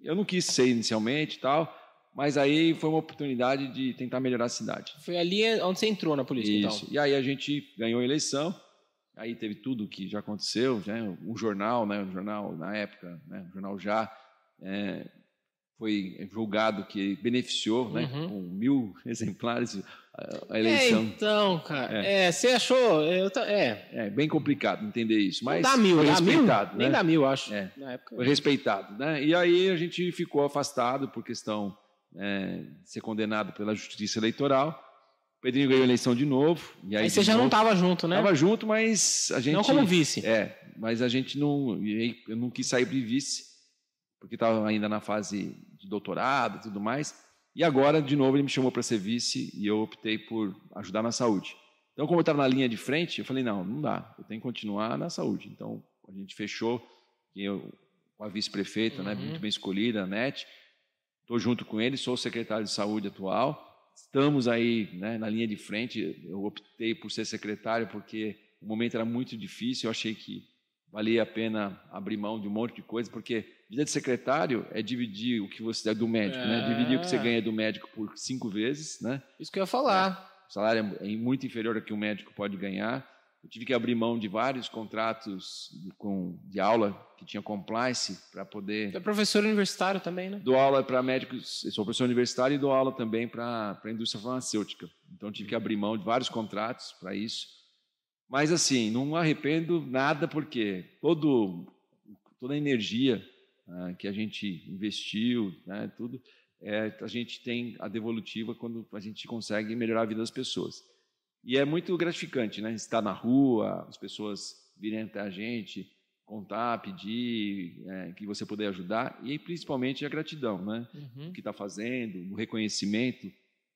Eu não quis ser inicialmente tal, mas aí foi uma oportunidade de tentar melhorar a cidade. Foi ali onde você entrou na política, Isso. então. E aí a gente ganhou a eleição. Aí teve tudo que já aconteceu, né? O jornal, né? O jornal na época, né? O jornal já é, foi julgado que beneficiou, né? Uhum. Com mil [laughs] exemplares a, a É, eleição. então, cara. É, você achou. Eu, é. É bem complicado entender isso, mas não dá mil, foi dá mil? respeitado, Nem né? dá mil, acho. É. Na época. foi respeitado, né? E aí a gente ficou afastado por questão é, ser condenado pela Justiça Eleitoral. O Pedrinho ganhou a eleição de novo. E aí, Aí você já não novo- tava junto, né? Tava junto, mas a gente Não como vice. é, mas a gente não, eu não quis sair de vice porque estava ainda na fase de doutorado e tudo mais. E agora, de novo, ele me chamou para ser vice e eu optei por ajudar na saúde. Então, como eu estava na linha de frente, eu falei não, não dá, eu tenho que continuar na saúde. Então, a gente fechou eu com a vice-prefeita, né, Uhum. muito bem escolhida, a NET. Estou junto com ele, sou o secretário de saúde atual. Estamos aí né, na linha de frente. Eu optei por ser secretário porque o momento era muito difícil. Eu achei que valia a pena abrir mão de um monte de coisa, porque vida de secretário é dividir o que você é do médico, né? É. Dividir o que você ganha do médico por cinco vezes, né? Isso que eu ia falar. O salário é muito inferior ao que um médico pode ganhar. Eu tive que abrir mão de vários contratos de, com, de aula que tinha compliance para poder Você é professor universitário também, né? Dou aula para médicos, sou professor universitário e dou aula também para a indústria farmacêutica. Então tive que abrir mão de vários contratos para isso. Mas assim, não arrependo nada porque todo, toda a energia ah, que a gente investiu, né, tudo, é, a gente tem a devolutiva quando a gente consegue melhorar a vida das pessoas. E é muito gratificante, né? Estar na rua, as pessoas virem até a gente, contar, pedir, é, que você puder ajudar e principalmente a gratidão, né? Uhum. O que está fazendo, o reconhecimento.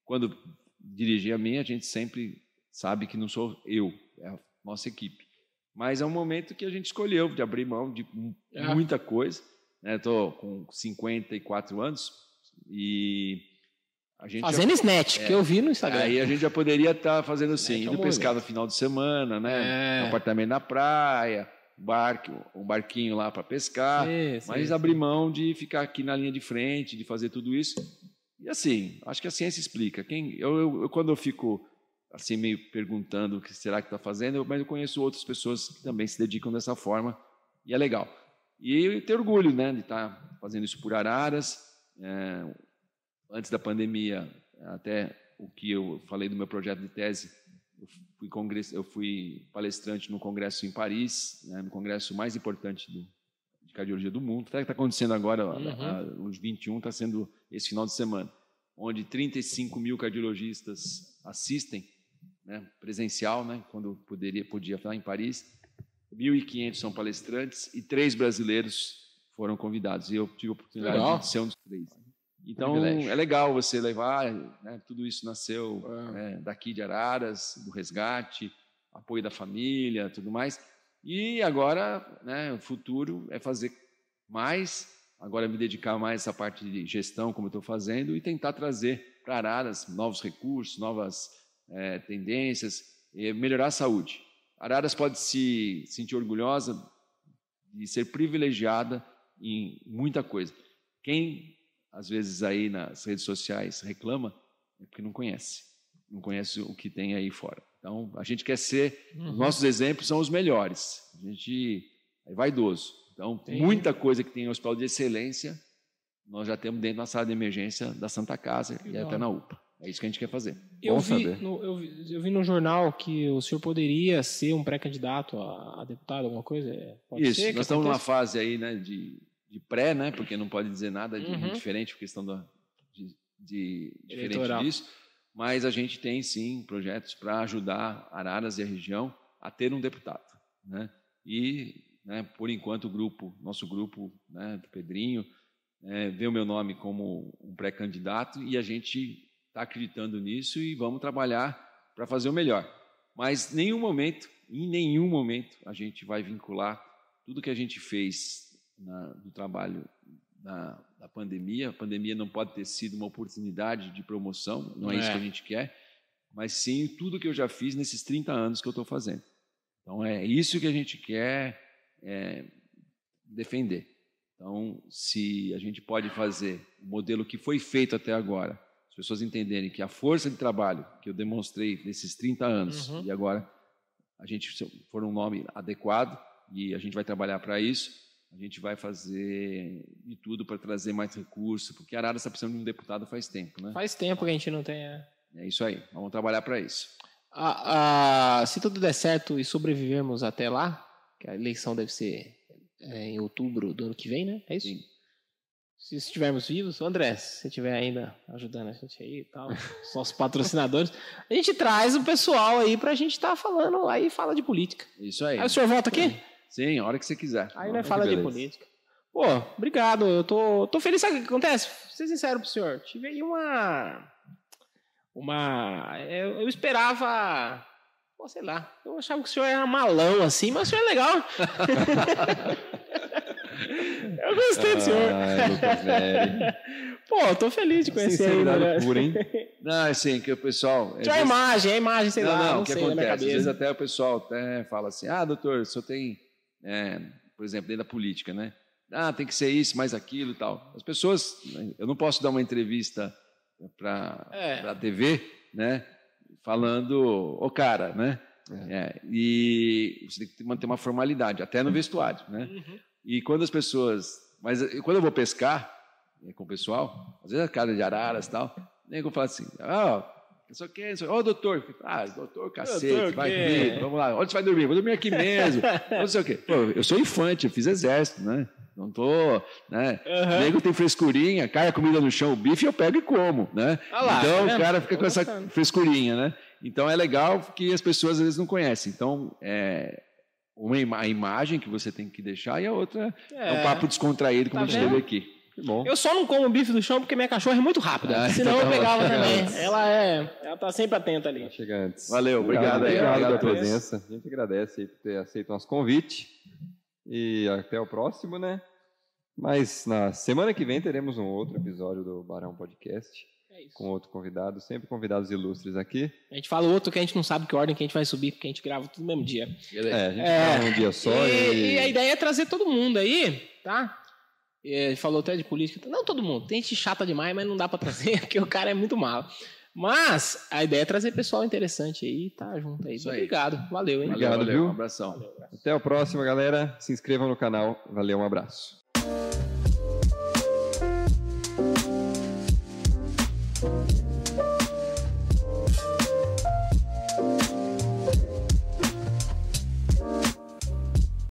Quando dirigir a mim, a gente sempre sabe que não sou eu, é a nossa equipe. Mas é um momento que a gente escolheu de abrir mão de É. muita coisa. Estou com 54 anos e a gente já- Fazendo snatch, que eu vi no Instagram. Aí a gente já poderia estar fazendo É, assim, que é um indo pescar movimento. no final de semana, né? É. Um apartamento na praia, um barco, um barquinho lá para pescar. Isso, Mas isso. abrir mão de ficar aqui na linha de frente, de fazer tudo isso. E assim, acho que a ciência explica. Quem, eu, eu- eu- quando eu fico assim meio perguntando o que será que está fazendo, eu, mas eu conheço outras pessoas que também se dedicam dessa forma e é legal. E eu tenho orgulho, né, de estar fazendo isso por Araras. É, antes da pandemia, até o que eu falei do meu projeto de tese, Eu fui, congresso, eu fui palestrante no congresso em Paris, né, no congresso mais importante do, de cardiologia do mundo. Até que está acontecendo agora, uhum. a, a, os 21, está sendo esse final de semana, onde 35 mil cardiologistas assistem, né, presencial, né, quando poderia, podia falar em Paris. 1.500 são palestrantes e três brasileiros foram convidados. E eu tive a oportunidade Legal. de ser um dos três. Então, é legal você levar, né, tudo isso nasceu é. daqui de Araras, do resgate, apoio da família, tudo mais. E agora, né, o futuro é fazer mais, agora me dedicar mais a essa parte de gestão, como estou fazendo, e tentar trazer para Araras novos recursos, novas é, tendências, e melhorar a saúde. Araras pode se sentir orgulhosa de ser privilegiada em muita coisa. Quem às vezes aí nas redes sociais reclama, é porque não conhece. Não conhece o que tem aí fora. Então, a gente quer ser, uhum. os nossos exemplos são os melhores. A gente é vaidoso. Então, tem. muita coisa que tem em hospital de excelência, nós já temos dentro da sala de emergência da Santa Casa e até na UPA. É isso que a gente quer fazer. Eu vi, no, eu, vi, eu vi, no jornal que o senhor poderia ser um pré-candidato a, a, deputado, alguma coisa? É, pode isso, nós estamos numa fase aí né, de de pré, né? Porque não pode dizer nada de uhum. diferente por questão da, de, de diferente disso. Mas a gente tem sim projetos para ajudar Araras e a região a ter um deputado, né? E, né, por enquanto o grupo, nosso grupo, né, do Pedrinho, é, vê o meu nome como um pré-candidato e a gente está acreditando nisso e vamos trabalhar para fazer o melhor. Mas nenhum momento, em nenhum momento, a gente vai vincular tudo que a gente fez na, no trabalho da, da, pandemia. A pandemia não pode ter sido uma oportunidade de promoção, não é, é isso que a gente quer, mas sim tudo que eu já fiz nesses 30 anos que eu estou fazendo. Então é isso que a gente quer é, defender. Então, se a gente pode fazer o modelo que foi feito até agora, as pessoas entenderem que a força de trabalho que eu demonstrei nesses 30 anos uhum. e agora a gente for um nome adequado e a gente vai trabalhar para isso, a gente vai fazer de tudo para trazer mais recursos, porque Arara está precisando de um deputado faz tempo, né? Faz tempo que a gente não tem. É, é isso aí, vamos trabalhar para isso. Ah, ah, se tudo der certo e sobrevivermos até lá, que a eleição deve ser é, em outubro do ano que vem, né? É isso? Sim. Se estivermos vivos, André, se você estiver ainda ajudando a gente aí e tal, nossos patrocinadores, a gente traz o pessoal aí para a gente estar tá falando, aí fala de política. Isso aí. Aí o senhor volta aqui? Sim, a hora que você quiser. Aí não é fala de política. Pô, obrigado. Eu tô, tô feliz. Sabe o que acontece? Vou ser sincero pro senhor. Tive aí uma. Uma. Eu, eu esperava. Pô, sei lá. Eu achava que o senhor era malão assim, mas o senhor é legal. [laughs] eu gostei do senhor. Ah, [laughs] Pô, tô feliz de conhecer ele. Né? Pura, hein? [laughs] Não, assim, que o pessoal. Tinha a imagem, a imagem, sei não, lá. Não, o que sei, acontece? Às vezes até o pessoal até fala assim: ah, doutor, o senhor tem é, por exemplo, dentro da política, né? Ah, tem que ser isso, mais aquilo e tal. As pessoas, eu não posso dar uma entrevista para é. a TV, né? Falando, ô cara, né? É. É, e você tem que manter uma formalidade, até no vestuário, né? Uhum. E quando as pessoas, mas quando eu vou pescar é, com o pessoal, às vezes a cara de araras e tal, nem eu falo assim, ah, só que, ô oh, doutor, ah, doutor, cacete, doutor, vai vir, vamos lá, onde você vai dormir? Vou dormir aqui mesmo, [laughs] não sei o quê. Pô, eu sou infante, eu fiz exército, né? Não tô, né? Uhum. Nego tem frescurinha, cai a comida no chão, o bife eu pego e como, né? Ah lá, então tá o cara fica com essa frescurinha, né? Então é legal que as pessoas às vezes não conhecem. Então, é, uma a imagem que você tem que deixar e a outra é, é um papo descontraído, como tá a gente teve aqui. Bom. Eu só não como bife do chão porque minha cachorra é muito rápida. Ah, senão então eu pegava tá também. Ela é. Ela tá sempre atenta ali. Tá chega antes. Valeu, obrigado, obrigado aí. Obrigado pela presença. A gente agradece por ter aceito o nosso convite. E até o próximo, né? Mas na semana que vem teremos um outro episódio do Barão Podcast. É com outro convidado, sempre convidados ilustres aqui. A gente fala outro que a gente não sabe que ordem que a gente vai subir, porque a gente grava tudo no mesmo dia. É, a gente é, grava um dia só. E, e... e a ideia é trazer todo mundo aí, tá? É, falou até de política. Não todo mundo. Tem gente chata demais, mas não dá para trazer, [laughs] porque o cara é muito malo. Mas a ideia é trazer pessoal interessante aí, tá junto aí. Isso aí. Obrigado, valeu, hein? Obrigado, valeu, viu? Um abração. Valeu, abraço. Até o próximo, galera. Se inscrevam no canal. Valeu, um abraço.